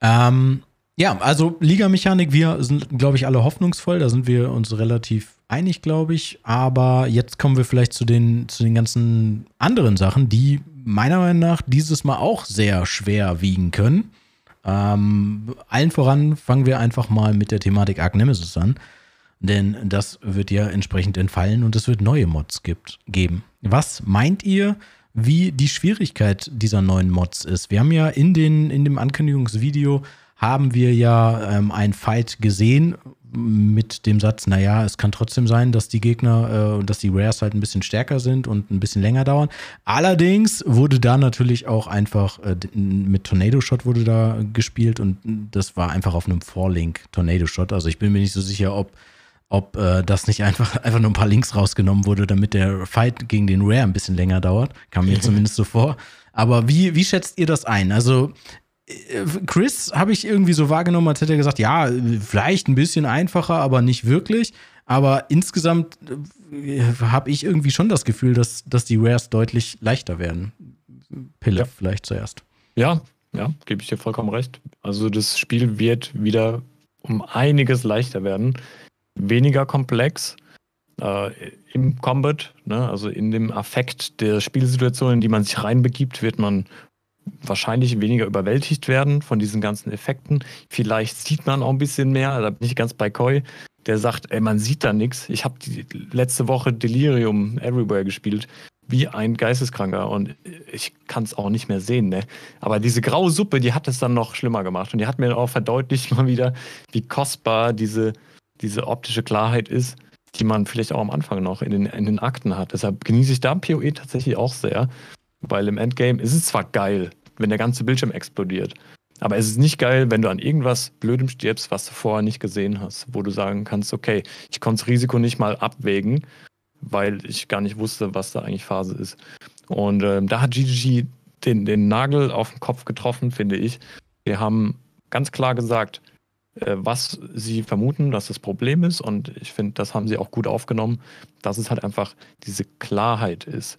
Ähm, ja, also Liga-Mechanik, wir sind, glaube ich, alle hoffnungsvoll. Da sind wir uns relativ einig, glaube ich. Aber jetzt kommen wir vielleicht zu den, zu den ganzen anderen Sachen, die meiner Meinung nach dieses Mal auch sehr schwer wiegen können. Ähm, allen voran fangen wir einfach mal mit der Thematik Arc Nemesis an. Denn das wird ja entsprechend entfallen und es wird neue Mods gibt, geben. Was meint ihr, wie die Schwierigkeit dieser neuen Mods ist. Wir haben ja in, den, in dem Ankündigungsvideo haben wir ja ähm, ein Fight gesehen mit dem Satz, naja, es kann trotzdem sein, dass die Gegner, äh, dass die Rares halt ein bisschen stärker sind und ein bisschen länger dauern. Allerdings wurde da natürlich auch einfach äh, mit Tornado Shot wurde da gespielt und das war einfach auf einem Vorlink Tornado Shot. Also ich bin mir nicht so sicher, ob ob äh, das nicht einfach, (laughs) einfach nur ein paar Links rausgenommen wurde, damit der Fight gegen den Rare ein bisschen länger dauert. Kam mir (laughs) zumindest so vor. Aber wie, wie schätzt ihr das ein? Also, äh, Chris habe ich irgendwie so wahrgenommen, als hätte er gesagt, ja, vielleicht ein bisschen einfacher, aber nicht wirklich. Aber insgesamt äh, habe ich irgendwie schon das Gefühl, dass, dass die Rares deutlich leichter werden. Pille, ja. vielleicht zuerst. Ja, ja, gebe ich dir vollkommen recht. Also das Spiel wird wieder um einiges leichter werden weniger komplex äh, im Combat, ne? also in dem Affekt der Spielsituation, in die man sich reinbegibt, wird man wahrscheinlich weniger überwältigt werden von diesen ganzen Effekten. Vielleicht sieht man auch ein bisschen mehr, da bin ich ganz bei Koi, der sagt, ey, man sieht da nichts. Ich habe letzte Woche Delirium Everywhere gespielt, wie ein Geisteskranker und ich kann es auch nicht mehr sehen, ne? Aber diese graue Suppe, die hat es dann noch schlimmer gemacht und die hat mir auch verdeutlicht (laughs) mal wieder, wie kostbar diese diese optische Klarheit ist, die man vielleicht auch am Anfang noch in den, in den Akten hat. Deshalb genieße ich da PoE tatsächlich auch sehr, weil im Endgame ist es zwar geil, wenn der ganze Bildschirm explodiert, aber es ist nicht geil, wenn du an irgendwas Blödem stirbst, was du vorher nicht gesehen hast, wo du sagen kannst, okay, ich konnte das Risiko nicht mal abwägen, weil ich gar nicht wusste, was da eigentlich Phase ist. Und ähm, da hat GGG den, den Nagel auf den Kopf getroffen, finde ich. Wir haben ganz klar gesagt, was sie vermuten, dass das Problem ist. Und ich finde, das haben sie auch gut aufgenommen, dass es halt einfach diese Klarheit ist,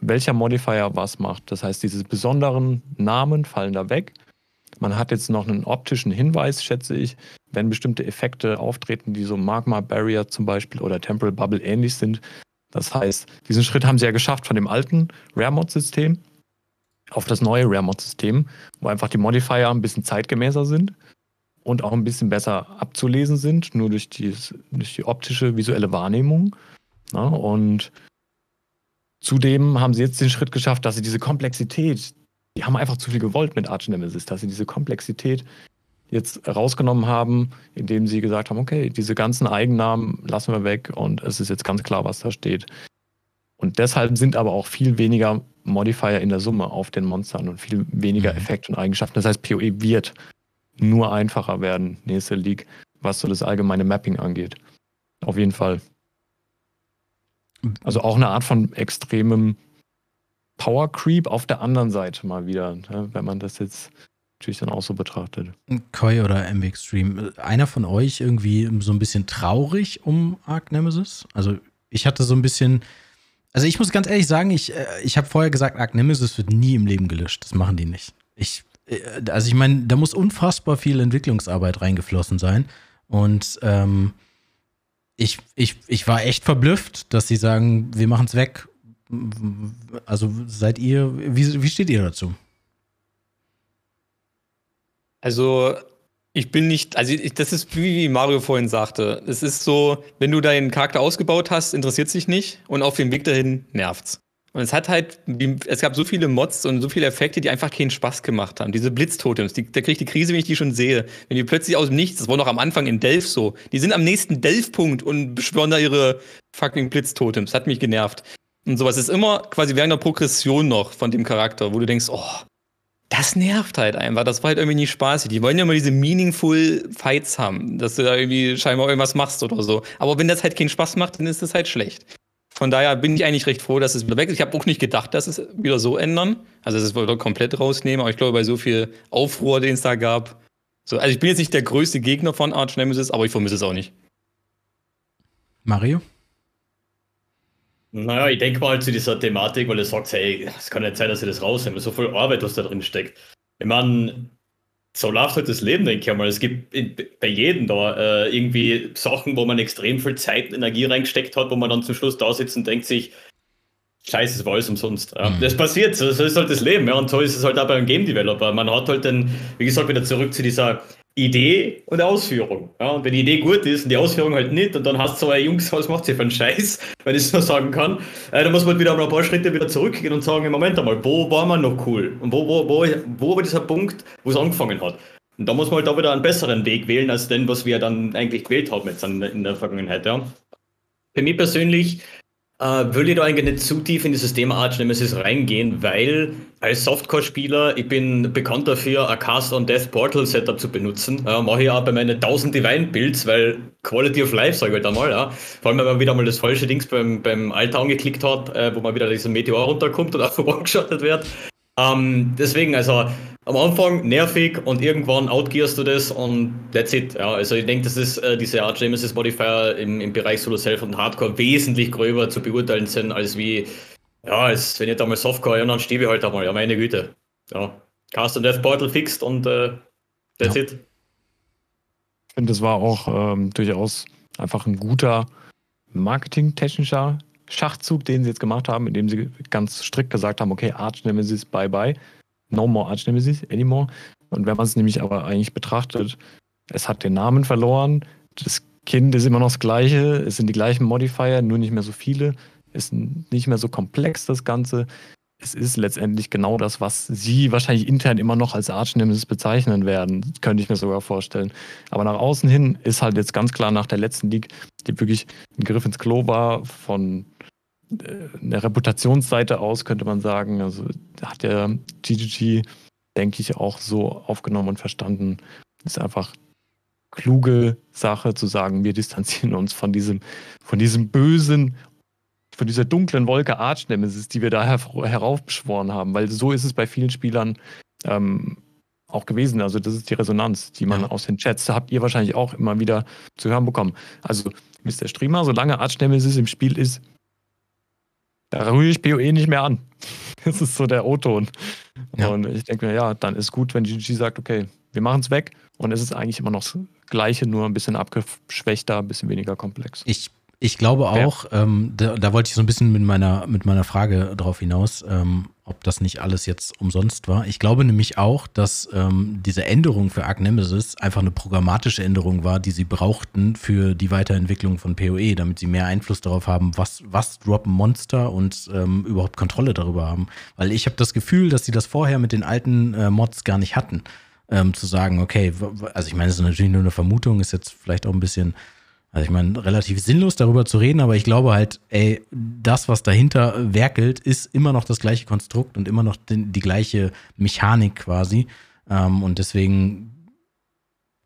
welcher Modifier was macht. Das heißt, diese besonderen Namen fallen da weg. Man hat jetzt noch einen optischen Hinweis, schätze ich, wenn bestimmte Effekte auftreten, die so Magma Barrier zum Beispiel oder Temporal Bubble ähnlich sind. Das heißt, diesen Schritt haben sie ja geschafft von dem alten Rare-Mod-System auf das neue Rare-Mod-System, wo einfach die Modifier ein bisschen zeitgemäßer sind und auch ein bisschen besser abzulesen sind, nur durch die, durch die optische, visuelle Wahrnehmung. Ja, und zudem haben sie jetzt den Schritt geschafft, dass sie diese Komplexität, die haben einfach zu viel gewollt mit Arch Nemesis, dass sie diese Komplexität jetzt rausgenommen haben, indem sie gesagt haben, okay, diese ganzen Eigennamen lassen wir weg und es ist jetzt ganz klar, was da steht. Und deshalb sind aber auch viel weniger Modifier in der Summe auf den Monstern und viel weniger mhm. Effekte und Eigenschaften. Das heißt, PoE wird nur einfacher werden, nächste League, was so das allgemeine Mapping angeht. Auf jeden Fall. Also auch eine Art von extremem Power Creep auf der anderen Seite mal wieder, ne, wenn man das jetzt natürlich dann auch so betrachtet. Koi oder MV Extreme, einer von euch irgendwie so ein bisschen traurig um Arc Nemesis? Also ich hatte so ein bisschen, also ich muss ganz ehrlich sagen, ich, äh, ich habe vorher gesagt, Arc Nemesis wird nie im Leben gelöscht. Das machen die nicht. Ich also ich meine, da muss unfassbar viel Entwicklungsarbeit reingeflossen sein. Und ähm, ich, ich, ich war echt verblüfft, dass sie sagen, wir machen es weg. Also seid ihr, wie, wie steht ihr dazu? Also ich bin nicht, also ich, das ist wie Mario vorhin sagte. Es ist so, wenn du deinen Charakter ausgebaut hast, interessiert sich nicht und auf dem Weg dahin nervt's. Und es hat halt, es gab so viele Mods und so viele Effekte, die einfach keinen Spaß gemacht haben. Diese Blitztotems, die, da kriege ich die Krise, wenn ich die schon sehe. Wenn die plötzlich aus dem Nichts, das war noch am Anfang in Delph so, die sind am nächsten Delph-Punkt und beschwören da ihre fucking Blitztotems. Hat mich genervt. Und sowas ist immer quasi während der Progression noch von dem Charakter, wo du denkst, oh, das nervt halt einfach. Das war halt irgendwie nicht spaßig. Die wollen ja immer diese meaningful Fights haben, dass du da irgendwie scheinbar irgendwas machst oder so. Aber wenn das halt keinen Spaß macht, dann ist das halt schlecht. Von daher bin ich eigentlich recht froh, dass es wieder weg ist. Ich habe auch nicht gedacht, dass es wieder so ändern. Also, dass es wieder komplett rausnehmen. Aber ich glaube, bei so viel Aufruhr, den es da gab. So, also, ich bin jetzt nicht der größte Gegner von Arch Nemesis, aber ich vermisse es auch nicht. Mario? Naja, ich denke mal halt zu dieser Thematik, weil du sagst, hey, es kann nicht sein, dass ihr das rausnehmen. So viel Arbeit, was da drin steckt. Ich meine, so läuft halt das Leben, denke ich einmal. Es gibt bei jedem da äh, irgendwie Sachen, wo man extrem viel Zeit und Energie reingesteckt hat, wo man dann zum Schluss da sitzt und denkt sich, Scheiße, es war alles umsonst. Ja. Mhm. Das passiert, so, so, ist halt das Leben. Ja. Und so ist es halt auch beim Game Developer. Man hat halt dann, wie gesagt, wieder zurück zu dieser Idee und Ausführung. Ja, und wenn die Idee gut ist und die Ausführung halt nicht, und dann hast du so, ey Jungs, was macht ihr für einen Scheiß, (laughs) wenn ich es so sagen kann, äh, dann muss man wieder ein paar Schritte wieder zurückgehen und sagen, Moment einmal, wo war man noch cool? Und wo, wo, wo, wo war dieser Punkt, wo es angefangen hat? Und da muss man halt auch wieder einen besseren Weg wählen, als den, was wir dann eigentlich gewählt haben jetzt in der Vergangenheit. Ja. Für mich persönlich äh, will ich da eigentlich nicht zu tief in dieses Thema Arch Nemesis reingehen, weil als Softcore-Spieler, ich bin bekannt dafür, ein Cast on Death Portal Setup zu benutzen. Ja, Mache ich auch bei meinen 1000 Divine Builds, weil Quality of Life, sage ich halt einmal, ja. Vor allem, wenn man wieder mal das falsche Dings beim, beim Alter angeklickt hat, äh, wo man wieder dieser Meteor runterkommt und (laughs) auf geschottet wird. Ähm, deswegen, also am Anfang nervig und irgendwann outgearst du das und that's it. Ja, also ich denke, dass ist äh, diese Art Genesis Modifier im, im Bereich Solo Self und Hardcore wesentlich gröber zu beurteilen sind, als wie, ja, als wenn ich da mal Softcore, ja, dann stehe ich halt einmal, ja, meine Güte. Ja, Cast und Death Portal fixed und äh, that's ja. it. Ich finde, das war auch ähm, durchaus einfach ein guter marketingtechnischer Schachzug, den sie jetzt gemacht haben, indem sie ganz strikt gesagt haben, okay, Arch Nemesis, bye bye No More Arch Nemesis anymore. Und wenn man es nämlich aber eigentlich betrachtet, es hat den Namen verloren, das Kind ist immer noch das gleiche, es sind die gleichen Modifier, nur nicht mehr so viele, ist nicht mehr so komplex das Ganze. Es ist letztendlich genau das, was sie wahrscheinlich intern immer noch als Arch Nemesis bezeichnen werden, könnte ich mir sogar vorstellen. Aber nach außen hin ist halt jetzt ganz klar nach der letzten League, die wirklich ein Griff ins Klo war von eine Reputationsseite aus, könnte man sagen. Also hat der GGG, denke ich, auch so aufgenommen und verstanden. Ist einfach kluge Sache zu sagen, wir distanzieren uns von diesem, von diesem bösen, von dieser dunklen Wolke Arch Nemesis, die wir da her heraufbeschworen haben, weil so ist es bei vielen Spielern ähm, auch gewesen. Also das ist die Resonanz, die man ja. aus den Chats habt ihr wahrscheinlich auch immer wieder zu hören bekommen. Also Mr. Streamer, solange Arch Nemesis im Spiel ist, da rühre ich PoE nicht mehr an. (laughs) Das ist so der O-Ton. Ja. Und ich denke mir, ja, dann ist gut, wenn GG sagt, okay, wir machen es weg und es ist eigentlich immer noch das Gleiche, nur ein bisschen abgeschwächter, ein bisschen weniger komplex. Ich ich glaube auch, ja. ähm, da, da, wollte ich so ein bisschen mit meiner, mit meiner Frage drauf hinaus, ähm, ob das nicht alles jetzt umsonst war. Ich glaube nämlich auch, dass ähm, diese Änderung für Arc Nemesis einfach eine programmatische Änderung war, die sie brauchten für die Weiterentwicklung von PoE, damit sie mehr Einfluss darauf haben, was, was droppen Monster und ähm, überhaupt Kontrolle darüber haben. Weil ich habe das Gefühl, dass sie das vorher mit den alten äh, Mods gar nicht hatten. Ähm, zu sagen, okay, also ich meine, es ist natürlich nur eine Vermutung, ist jetzt vielleicht auch ein bisschen also ich meine, relativ sinnlos darüber zu reden, aber ich glaube halt, ey, das, was dahinter werkelt, ist immer noch das gleiche Konstrukt und immer noch die, die gleiche Mechanik quasi. Ähm, und deswegen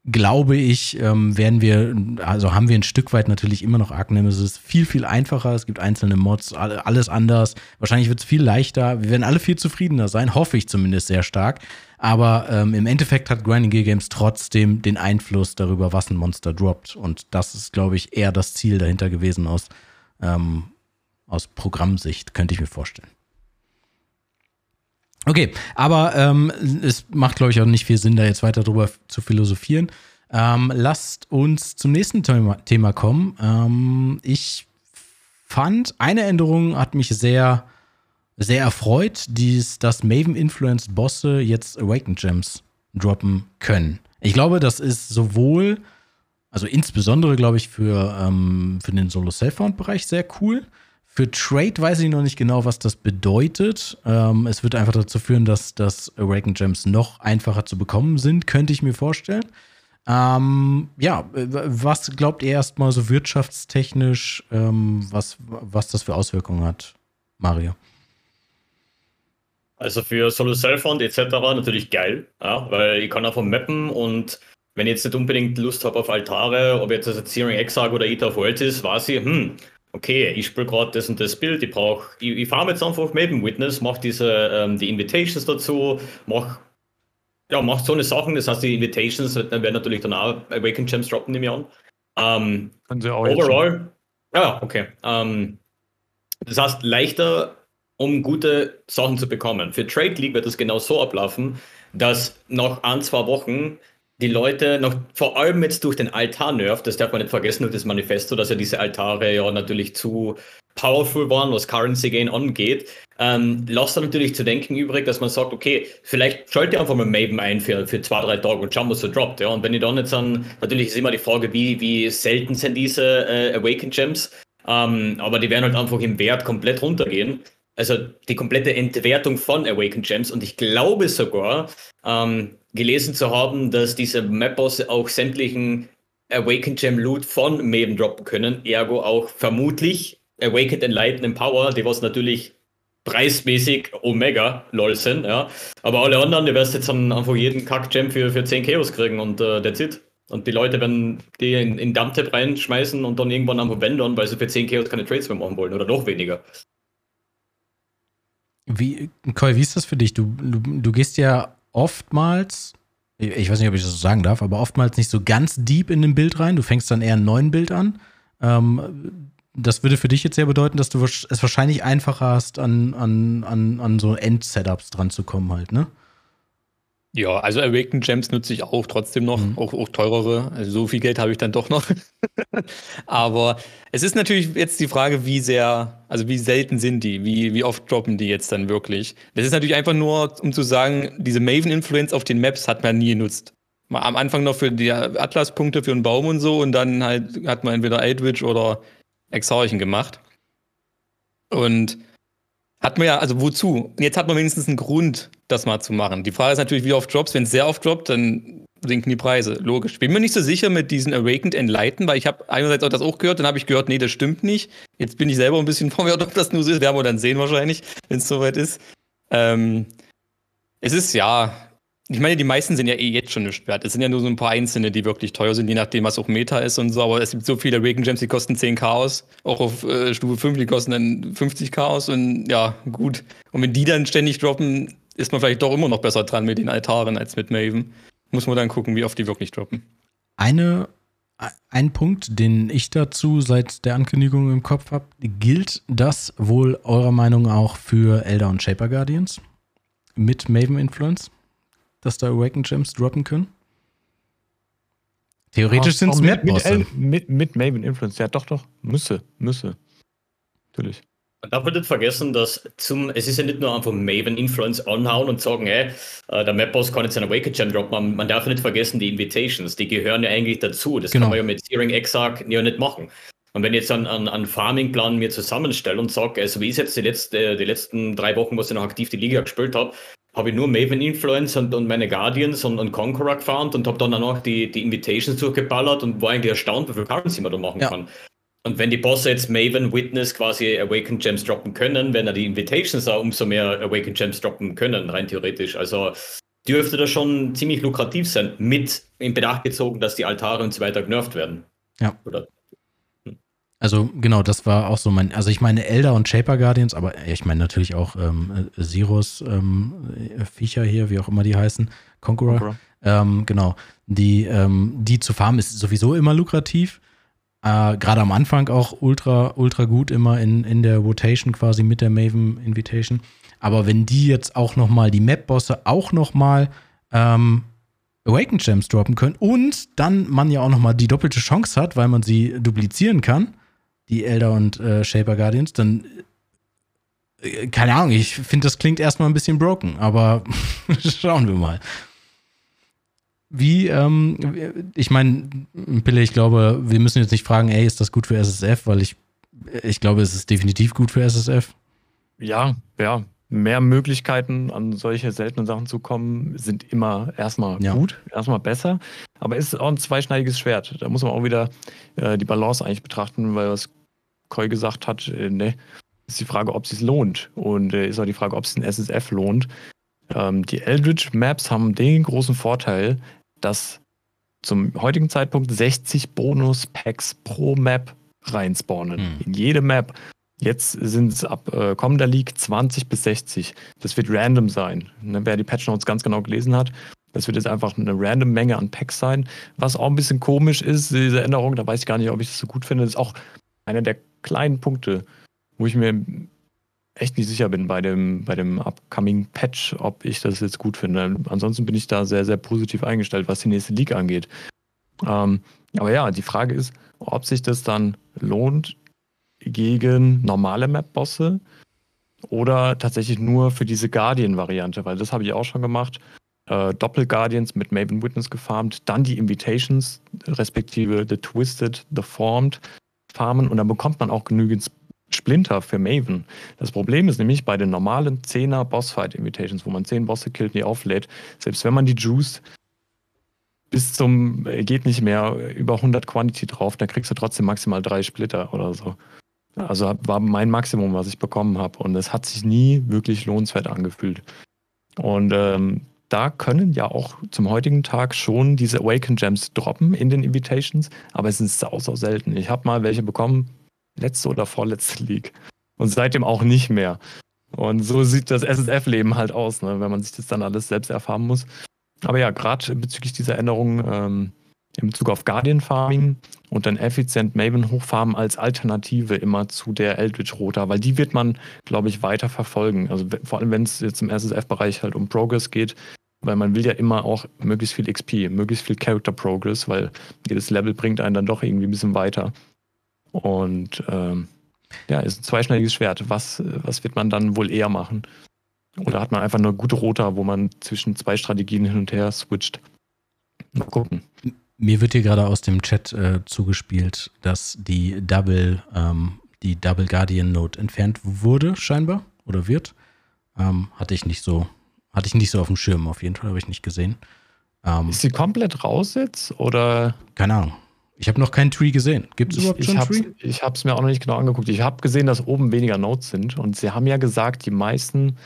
glaube ich, ähm, werden wir, also haben wir ein Stück weit natürlich immer noch Arc Nemesis viel, viel einfacher. Es gibt einzelne Mods, alles anders. Wahrscheinlich wird es viel leichter. Wir werden alle viel zufriedener sein, hoffe ich zumindest sehr stark. Aber ähm, im Endeffekt hat Grinding Gear Games trotzdem den Einfluss darüber, was ein Monster droppt. Und das ist, glaube ich, eher das Ziel dahinter gewesen aus, ähm, aus Programmsicht, könnte ich mir vorstellen. Okay, aber ähm, es macht, glaube ich, auch nicht viel Sinn, da jetzt weiter drüber zu philosophieren. Ähm, lasst uns zum nächsten Thema, Thema kommen. Ähm, ich fand, eine Änderung hat mich sehr sehr erfreut, dies, dass Maven-Influenced Bosse jetzt Awakened Gems droppen können. Ich glaube, das ist sowohl, also insbesondere, glaube ich, für, ähm, für den Solo-Self-Found-Bereich sehr cool. Für Trade weiß ich noch nicht genau, was das bedeutet. Ähm, es wird einfach dazu führen, dass, dass Awakened Gems noch einfacher zu bekommen sind, könnte ich mir vorstellen. Ähm, ja, was glaubt ihr erstmal so wirtschaftstechnisch, ähm, was, was das für Auswirkungen hat, Mario? Also für Solo Cellphone etc. natürlich geil, ja, weil ich kann einfach mappen und wenn ich jetzt nicht unbedingt Lust habe auf Altare, ob jetzt das Searing Exarch oder Ita of Worlds ist, weiß ich, hm, okay, ich spiele gerade das und das Bild, ich brauche, ich, ich fahre jetzt einfach Maven Witness, mache diese, ähm, die Invitations dazu, mach, ja, mach so eine Sachen, das heißt, die Invitations dann werden natürlich dann auch Awakened Gems droppen, nehme ich an. Ähm, overall, ja, okay. Ähm, das heißt, leichter um gute Sachen zu bekommen. Für Trade League wird es genau so ablaufen, dass nach ein, zwei Wochen die Leute noch, vor allem jetzt durch den Altar-Nerf, das darf man nicht vergessen, durch das Manifesto, dass ja diese Altare ja natürlich zu powerful waren, was Currency Gain angeht, ähm, lasst dann natürlich zu denken übrig, dass man sagt, okay, vielleicht schalte einfach mal Maven ein für, für zwei, drei Tage und schauen, was so droppt. Ja? Und wenn ihr dann jetzt dann, natürlich ist immer die Frage, wie, wie selten sind diese äh, Awakened Gems, ähm, aber die werden halt einfach im Wert komplett runtergehen also die komplette Entwertung von Awakened Gems und ich glaube sogar ähm, gelesen zu haben, dass diese Map-Bosse auch sämtlichen Awakened Gem Loot von Maven droppen können, ergo auch vermutlich Awakened Enlightened Power, die was natürlich preismäßig Omega lol sind, ja. Aber alle anderen, die wirst jetzt dann einfach jeden Kack-Gem für, für 10 Chaos kriegen und äh, that's it. Und die Leute werden die in, in Dumptap reinschmeißen und dann irgendwann einfach wendern, weil sie für 10 Chaos keine Trades mehr machen wollen oder noch weniger. Wie, Koi, wie ist das für dich? Du, du, du gehst ja oftmals, ich weiß nicht, ob ich das so sagen darf, aber oftmals nicht so ganz deep in ein Bild rein. Du fängst dann eher ein neuen Bild an. Ähm, das würde für dich jetzt ja bedeuten, dass du es wahrscheinlich einfacher hast, an, an, an, an so End-Setups dran zu kommen, halt, ne? Ja, also Awakened Gems nutze ich auch trotzdem noch, mhm. auch, auch teurere. Also so viel Geld habe ich dann doch noch. (laughs) Aber es ist natürlich jetzt die Frage, wie sehr, also wie selten sind die, wie, wie oft droppen die jetzt dann wirklich. Das ist natürlich einfach nur, um zu sagen, diese Maven-Influence auf den Maps hat man nie genutzt. Mal am Anfang noch für die Atlas-Punkte für einen Baum und so und dann halt hat man entweder Eldritch oder Exarchen gemacht. Und hat man ja, also wozu? Jetzt hat man wenigstens einen Grund, das mal zu machen. Die Frage ist natürlich, wie oft droppt Wenn es sehr oft droppt, dann sinken die Preise. Logisch. Bin mir nicht so sicher mit diesen Awakened Enlighten, weil ich habe einerseits auch das auch gehört, dann habe ich gehört, nee, das stimmt nicht. Jetzt bin ich selber ein bisschen (laughs) verwirrt, ob das nur so ist. Werden wir dann sehen wahrscheinlich, wenn es soweit ist. Ähm, es ist ja, Ich meine, die meisten sind ja eh jetzt schon nicht wert. Es sind ja nur so ein paar einzelne, die wirklich teuer sind, je nachdem, was auch Meta ist und so. Aber es gibt so viele Awaken Gems, die kosten 10 Chaos. Auch auf äh, Stufe 5, die kosten dann 50 Chaos. Und ja, gut. Und wenn die dann ständig droppen, ist man vielleicht doch immer noch besser dran mit den Altaren als mit Maven. Muss man dann gucken, wie oft die wirklich droppen. Eine, ein Punkt, den ich dazu seit der Ankündigung im Kopf habe, gilt das wohl eurer Meinung auch für Elder und Shaper Guardians mit Maven Influence? dass da Awaken Gems droppen können? Theoretisch sind es Map-Bosse. Mit, mit, mit, Maven Influence, ja doch, doch. Müsse, müsse. Natürlich. Man darf nicht vergessen, dass zum, es ist ja nicht nur einfach Maven Influence anhauen und sagen, hey, äh, der Map-Boss kann jetzt einen Awaken Gem droppen. Man, man, darf nicht vergessen, die Invitations, die gehören ja eigentlich dazu. Das genau. kann man ja mit Searing Exarch ja nicht machen. Und wenn ich jetzt einen, einen, einen Farming-Plan mir zusammenstelle und sage, also wie ist jetzt die, letzte, die letzten drei Wochen, was ich noch aktiv die Liga gespielt habe, habe ich nur Maven Influence und, und meine Guardians und, und Conqueror gefarmt und habe dann auch noch die, die Invitations durchgeballert und war eigentlich erstaunt, wie viel Currency man da machen ja. kann. Und wenn die Bosse jetzt Maven Witness quasi Awakened Gems droppen können, werden ja die Invitations auch umso mehr Awakened Gems droppen können, rein theoretisch. Also dürfte das schon ziemlich lukrativ sein, mit in Bedacht gezogen, dass die Altare und so weiter genervt werden. Ja. Oder also genau, das war auch so mein, also ich meine Elder und Shaper Guardians, aber ich meine natürlich auch ähm, Sirus ähm, Viecher hier, wie auch immer die heißen, Conqueror. Conqueror. Ähm, genau, die, ähm, die zu farmen ist sowieso immer lukrativ. Äh, Gerade am Anfang auch ultra, ultra gut immer in, in der Rotation quasi mit der Maven Invitation. Aber wenn die jetzt auch nochmal die Map-Bosse auch nochmal ähm, Awaken Gems droppen können und dann man ja auch nochmal die doppelte Chance hat, weil man sie duplizieren kann, die Elder und äh, Shaper Guardians, dann äh, keine Ahnung, ich finde, das klingt erstmal ein bisschen broken, aber (laughs) schauen wir mal. Wie, ähm, ich meine, Pille, ich glaube, wir müssen jetzt nicht fragen, ey, ist das gut für SSF, weil ich, ich glaube, es ist definitiv gut für SSF. Ja, ja. Mehr Möglichkeiten, an solche seltenen Sachen zu kommen, sind immer erstmal ja. gut, erstmal besser. Aber es ist auch ein zweischneidiges Schwert. Da muss man auch wieder äh, die Balance eigentlich betrachten, weil was Koi gesagt hat, äh, ne, ist die Frage, ob es sich lohnt. Und äh, ist auch die Frage, ob es ein SSF lohnt. Ähm, die Eldritch Maps haben den großen Vorteil, dass zum heutigen Zeitpunkt 60 Bonus-Packs pro Map reinspawnen. Hm. In jede Map. Jetzt sind es ab äh, kommender League 20 bis 60. Das wird random sein. Ne, wer die Patch Notes ganz genau gelesen hat, das wird jetzt einfach eine random Menge an Packs sein. Was auch ein bisschen komisch ist, diese Änderung, da weiß ich gar nicht, ob ich das so gut finde, das ist auch einer der kleinen Punkte, wo ich mir echt nicht sicher bin bei dem, bei dem upcoming Patch, ob ich das jetzt gut finde. Ansonsten bin ich da sehr, sehr positiv eingestellt, was die nächste League angeht. Ähm, aber ja, die Frage ist, ob sich das dann lohnt gegen normale Map-Bosse oder tatsächlich nur für diese Guardian-Variante, weil das habe ich auch schon gemacht. Äh, Doppel-Guardians mit Maven Witness gefarmt, dann die Invitations, respektive The Twisted, The Formed, farmen und dann bekommt man auch genügend Splinter für Maven. Das Problem ist nämlich bei den normalen 10er Bossfight Invitations, wo man 10 Bosse killt, die auflädt, selbst wenn man die Juice bis zum äh, geht nicht mehr über 100 Quantity drauf, dann kriegst du trotzdem maximal drei Splitter oder so. Also war mein Maximum, was ich bekommen habe. Und es hat sich nie wirklich lohnenswert angefühlt. Und ähm, da können ja auch zum heutigen Tag schon diese Awaken Gems droppen in den Invitations, aber es ist sau, sau selten. Ich habe mal welche bekommen, letzte oder vorletzte League. Und seitdem auch nicht mehr. Und so sieht das SSF-Leben halt aus, ne, wenn man sich das dann alles selbst erfahren muss. Aber ja, gerade bezüglich dieser Änderung ähm, in Bezug auf Guardian Farming und dann effizient Maven hochfarmen als Alternative immer zu der Eldritch Rota, weil die wird man, glaube ich, weiter verfolgen. Also vor allem, wenn es jetzt im SSF-Bereich halt um Progress geht, weil man will ja immer auch möglichst viel XP, möglichst viel Character Progress, weil jedes Level bringt einen dann doch irgendwie ein bisschen weiter. Und ähm, ja, ist ein zweischneidiges Schwert. Was, was wird man dann wohl eher machen? Oder hat man einfach nur gute Rota, wo man zwischen zwei Strategien hin und her switcht? Mal gucken. Mir wird hier gerade aus dem Chat äh, zugespielt, dass die Double, ähm, die Double Guardian Note entfernt wurde, scheinbar, oder wird. Ähm, hatte ich nicht so hatte ich nicht so auf dem Schirm, auf jeden Fall habe ich nicht gesehen. Ähm, ist sie komplett raus jetzt oder? Keine Ahnung. Ich habe noch keinen Tree gesehen. Gibt es überhaupt ich, schon einen Tree? Ich habe es mir auch noch nicht genau angeguckt. Ich habe gesehen, dass oben weniger Notes sind und sie haben ja gesagt, die meisten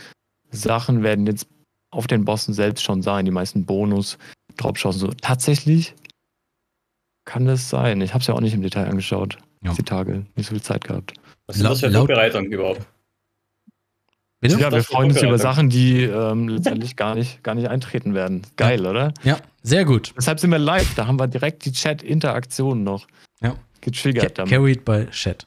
Sachen werden jetzt auf den Bossen selbst schon sein, die meisten Bonus, Dropshots so. Tatsächlich kann das sein. Ich habe es ja auch nicht im Detail angeschaut. Ja. Die Tage, nicht so viel Zeit gehabt. Was ist das für Vorbereitung überhaupt? Bitte? Ja, wir freuen uns über? Sachen, die ähm, letztendlich gar nicht, gar nicht eintreten werden. Geil, oder? Ja, sehr gut. Deshalb sind wir live. Da haben wir direkt die Chat-Interaktion noch Ja. getriggert. Damit. Carried by Chat.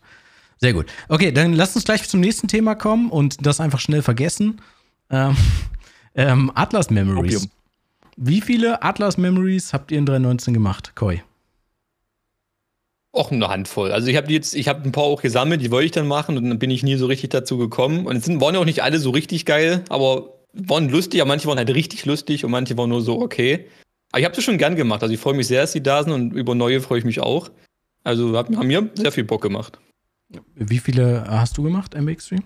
Sehr gut. Okay, dann lasst uns gleich zum nächsten Thema kommen und das einfach schnell vergessen. Ähm, (laughs) ähm, Atlas Memories. Opium. Wie viele Atlas Memories habt ihr in 3.19 gemacht, Koi? Auch eine Handvoll. Also ich habe jetzt, ich habe ein paar auch gesammelt, die wollte ich dann machen und dann bin ich nie so richtig dazu gekommen. Und es sind, waren ja auch nicht alle so richtig geil, aber waren lustig, aber manche waren halt richtig lustig und manche waren nur so okay. Aber ich habe das schon gern gemacht. Also ich freue mich sehr, dass die da sind und über neue freue ich mich auch. Also hat, haben mir sehr viel Bock gemacht. Wie viele hast du gemacht, MB Extreme?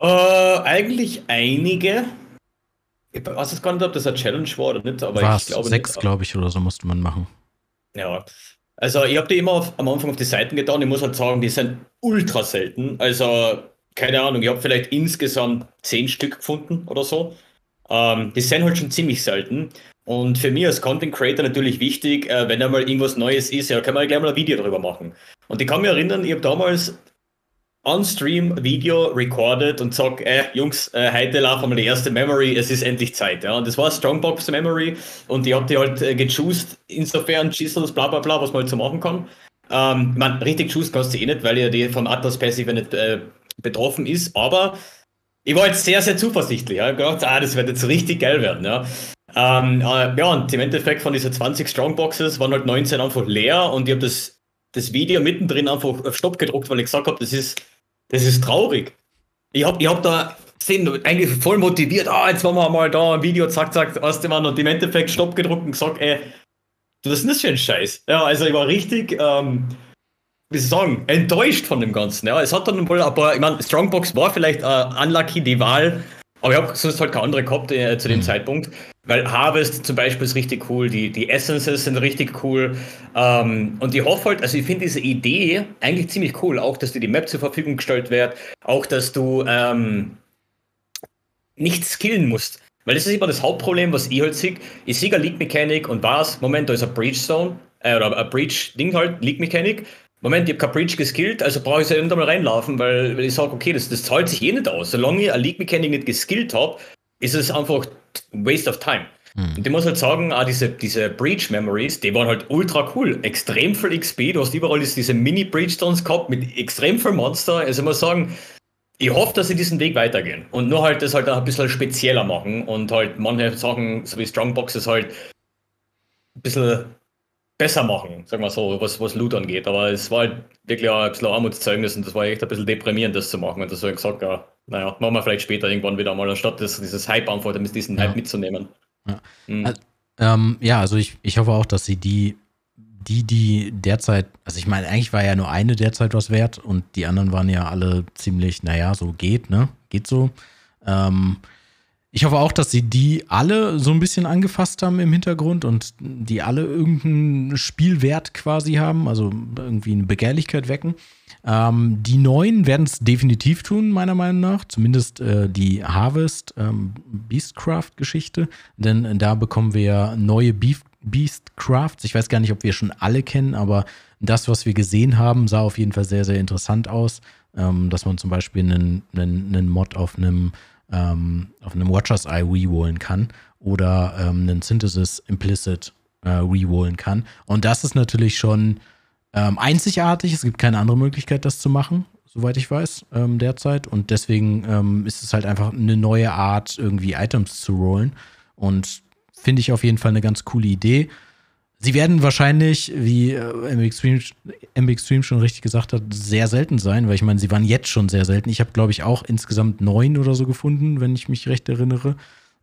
Äh, eigentlich einige. Ich weiß jetzt gar nicht, ob das eine Challenge war oder nicht, aber War ich glaube sechs, glaube ich, oder so musste man machen. Ja. Also ich habe die immer auf, am Anfang auf die Seiten getan. Ich muss halt sagen, die sind ultra selten. Also, keine Ahnung, ich habe vielleicht insgesamt zehn Stück gefunden oder so. Ähm, die sind halt schon ziemlich selten. Und für mich als Content Creator natürlich wichtig, äh, wenn einmal irgendwas Neues ist, ja, kann man gleich mal ein Video darüber machen. Und ich kann mich erinnern, ich habe damals on Stream ein Video recorded und sag, äh, Jungs, äh, heute laufen wir die erste Memory, es ist endlich Zeit. Ja. Und das war Strongbox Memory und ich hab die halt äh, gechoost, insofern Chisels, bla bla bla, was man halt so machen kann. Ähm, man, richtig choost kannst du eh nicht, weil ja die von Atlas Passive nicht äh, betroffen ist, aber ich war jetzt sehr, sehr zuversichtlich. Ich hab gedacht, ah, das wird jetzt richtig geil werden. Ja. Ähm, äh, ja, und im Endeffekt von diesen 20 Strongboxes waren halt 19 einfach leer und ich habe das, das Video mittendrin einfach auf Stopp gedruckt, weil ich gesagt habe, das ist, das ist traurig. Ich habe ich hab da sind eigentlich voll motiviert, ah, jetzt machen wir mal da ein Video, zack, zack, erste Mal und im Endeffekt Stopp gedruckt und gesagt, ey, was ist denn das für ein Scheiß? Ja, also ich war richtig, ähm, wie soll ich sagen, enttäuscht von dem Ganzen. Ja, es hat dann wohl ein paar, ich meine, Strongbox war vielleicht äh, unlucky die Wahl, aber ich habe sonst halt keine andere gehabt äh, zu dem Mhm. Zeitpunkt. Weil Harvest zum Beispiel ist richtig cool, die, die Essences sind richtig cool. Ähm, und ich hoffe halt, also ich finde diese Idee eigentlich ziemlich cool, auch dass dir die Map zur Verfügung gestellt wird, auch dass du ähm, nicht skillen musst. Weil das ist immer das Hauptproblem, was ich halt sehe. Ich sehe eine League Mechanik und was? Moment, da ist ein Breach Zone, äh, oder ein Breach-Ding halt, League Mechanik. Moment, ich habe Breach geskillt, also brauche ich ja irgendwann mal reinlaufen, weil, weil ich sage, okay, das, das zahlt sich eh nicht aus. Solange ich eine League Mechanik nicht geskillt habe, ist es einfach waste of time. Hm. Und ich muss halt sagen, ah, diese, diese Breach Memories, die waren halt ultra cool. Extrem viel XP, du hast überall diese diese Mini-Breachstones gehabt mit extrem viel Monster. Also ich muss sagen, ich hoffe, dass sie diesen Weg weitergehen und nur halt das halt auch ein bisschen spezieller machen und halt manche Sachen, so wie Strongboxes halt ein bisschen besser machen, sagen wir so, was, was Loot angeht. Aber es war halt wirklich auch ein bisschen ein Armutszeugnis und das war echt ein bisschen deprimierend, das zu machen. Und das habe ich gesagt, ja, naja, machen wir vielleicht später irgendwann wieder mal, anstatt das, dieses Hype einfach, damit diesen Ja. Hype mitzunehmen. Ja. Mhm. Also- Ähm, ja, also ich, ich hoffe auch, dass sie die, die, die derzeit, also ich meine, eigentlich war ja nur eine derzeit was wert und die anderen waren ja alle ziemlich, naja, so geht, ne? Geht so. Ähm, ich hoffe auch, dass sie die alle so ein bisschen angefasst haben im Hintergrund und die alle irgendeinen Spielwert quasi haben, also irgendwie eine Begehrlichkeit wecken. Ähm, die neuen werden es definitiv tun, meiner Meinung nach. Zumindest äh, die Harvest ähm, Beastcraft-Geschichte. Denn da bekommen wir neue Beef Beastcrafts. Ich weiß gar nicht, ob wir schon alle kennen, aber das, was wir gesehen haben, sah auf jeden Fall sehr, sehr interessant aus. Ähm, dass man zum Beispiel einen, einen, einen Mod auf einem, ähm, auf einem Watcher's Eye rerollen kann oder ähm, einen Synthesis Implicit äh, rerollen kann. Und das ist natürlich schon ähm, einzigartig. Es gibt keine andere Möglichkeit, das zu machen, soweit ich weiß, ähm, derzeit. Und deswegen ähm, ist es halt einfach eine neue Art, irgendwie Items zu rollen. Und finde ich auf jeden Fall eine ganz coole Idee. Sie werden wahrscheinlich, wie äh, MB Extreme, schon richtig gesagt hat, sehr selten sein, weil ich meine, sie waren jetzt schon sehr selten. Ich habe, glaube ich, auch insgesamt neun oder so gefunden, wenn ich mich recht erinnere.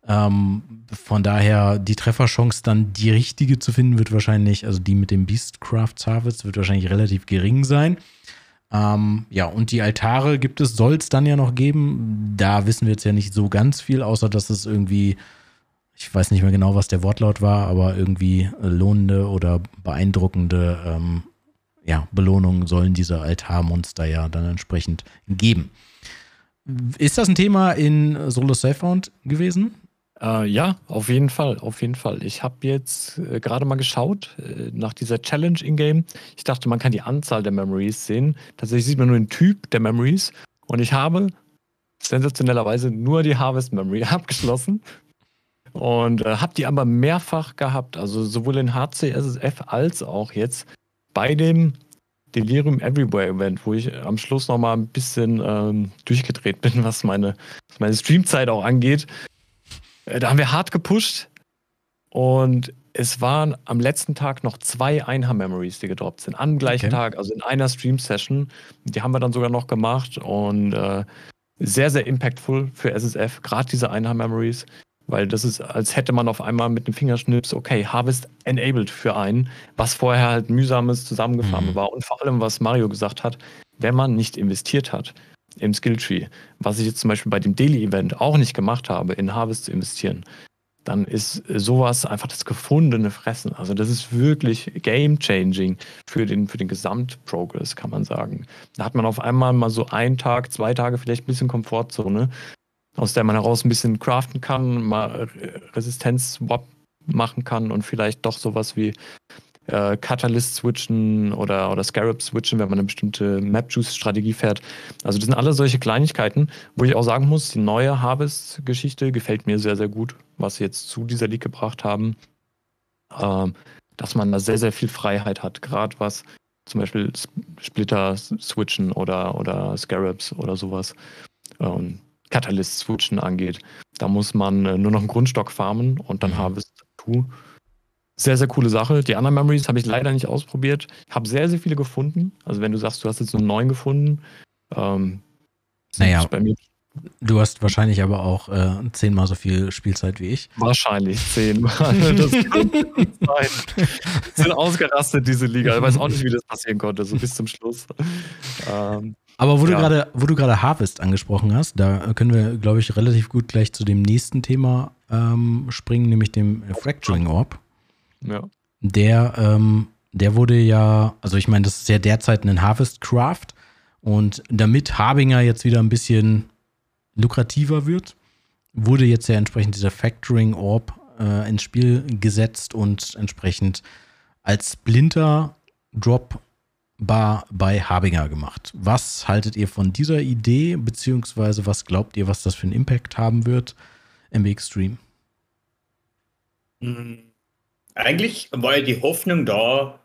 Ähm, von daher, die Trefferchance dann die richtige zu finden, wird wahrscheinlich, also die mit dem Beastcraft Harvest, wird wahrscheinlich relativ gering sein. Ähm, ja, und die Altare gibt es, soll es dann ja noch geben. Da wissen wir jetzt ja nicht so ganz viel, außer dass es irgendwie, ich weiß nicht mehr genau, was der Wortlaut war, aber irgendwie lohnende oder beeindruckende ähm, ja, Belohnungen sollen diese Altarmonster ja dann entsprechend geben. ist das ein Thema in Solo Self-Found gewesen? Äh, ja, auf jeden Fall, auf jeden Fall. Ich habe jetzt äh, gerade mal geschaut äh, nach dieser Challenge in-game. Ich dachte, man kann die Anzahl der Memories sehen. Tatsächlich sieht man nur den Typ der Memories. Und ich habe sensationellerweise nur die Harvest Memory (laughs) abgeschlossen. Und äh, habe die aber mehrfach gehabt. Also sowohl in HCSSF als auch jetzt bei dem Delirium Everywhere Event, wo ich am Schluss nochmal ein bisschen ähm, durchgedreht bin, (laughs) was meine, was meine Streamzeit auch angeht. Äh, da haben wir hart gepusht und es waren am letzten Tag noch zwei Einham-Memories, die gedroppt sind. Am gleichen okay. Tag, also in einer Stream-Session. Die haben wir dann sogar noch gemacht und äh, sehr, sehr impactful für SSF, gerade diese Einham-Memories. Weil das ist, als hätte man auf einmal mit dem Fingerschnips, okay, Harvest enabled für einen, was vorher halt mühsames Zusammengefahren mhm. war. Und vor allem, was Mario gesagt hat, wenn man nicht investiert hat im Skilltree, was ich jetzt zum Beispiel bei dem Daily-Event auch nicht gemacht habe, in Harvest zu investieren, dann ist sowas einfach das gefundene Fressen. Also das ist wirklich game-changing für den, für den Gesamtprogress, kann man sagen. Da hat man auf einmal mal so einen Tag, zwei Tage vielleicht ein bisschen Komfortzone, aus der man heraus ein bisschen craften kann, mal Resistenz-Swap machen kann und vielleicht doch sowas wie äh, Catalyst switchen oder, oder Scarab switchen, wenn man eine bestimmte Map-Juice-Strategie fährt. Also das sind alle solche Kleinigkeiten, wo ich auch sagen muss, die neue Harvest-Geschichte gefällt mir sehr, sehr gut, was sie jetzt zu dieser League gebracht haben. Ähm, dass man da sehr, sehr viel Freiheit hat, gerade was zum Beispiel Splitter switchen oder, oder Scarabs oder sowas. Ähm, Catalyst switchen angeht. Da muss man äh, nur noch einen Grundstock farmen und dann mhm. Harvest 2 sehr, sehr coole Sache. Die anderen Memories habe ich leider nicht ausprobiert. Ich habe sehr, sehr viele gefunden. Also wenn du sagst, du hast jetzt nur neun gefunden, ähm, naja, bei mir Du hast wahrscheinlich aber auch äh, zehnmal so viel Spielzeit wie ich. Wahrscheinlich zehnmal. (laughs) das sein. Sind ausgerastet, diese Liga. Ich weiß auch nicht, wie das passieren konnte, so bis zum Schluss. Ähm, aber wo ja. du gerade, wo du gerade Harvest angesprochen hast, da können wir, glaube ich, relativ gut gleich zu dem nächsten Thema ähm, springen, nämlich dem Fracturing Orb. Ja. Der, ähm, der wurde ja, also ich meine, das ist ja derzeit ein Harvest Craft. Und damit Harbinger jetzt wieder ein bisschen lukrativer wird, wurde jetzt ja entsprechend dieser Factoring Orb äh, ins Spiel gesetzt und entsprechend als Splinter Drop Bar bei Harbinger gemacht. Was haltet ihr von dieser Idee, beziehungsweise was glaubt ihr, was das für einen Impact haben wird im Extreme? Mhm. Eigentlich war ja die Hoffnung da,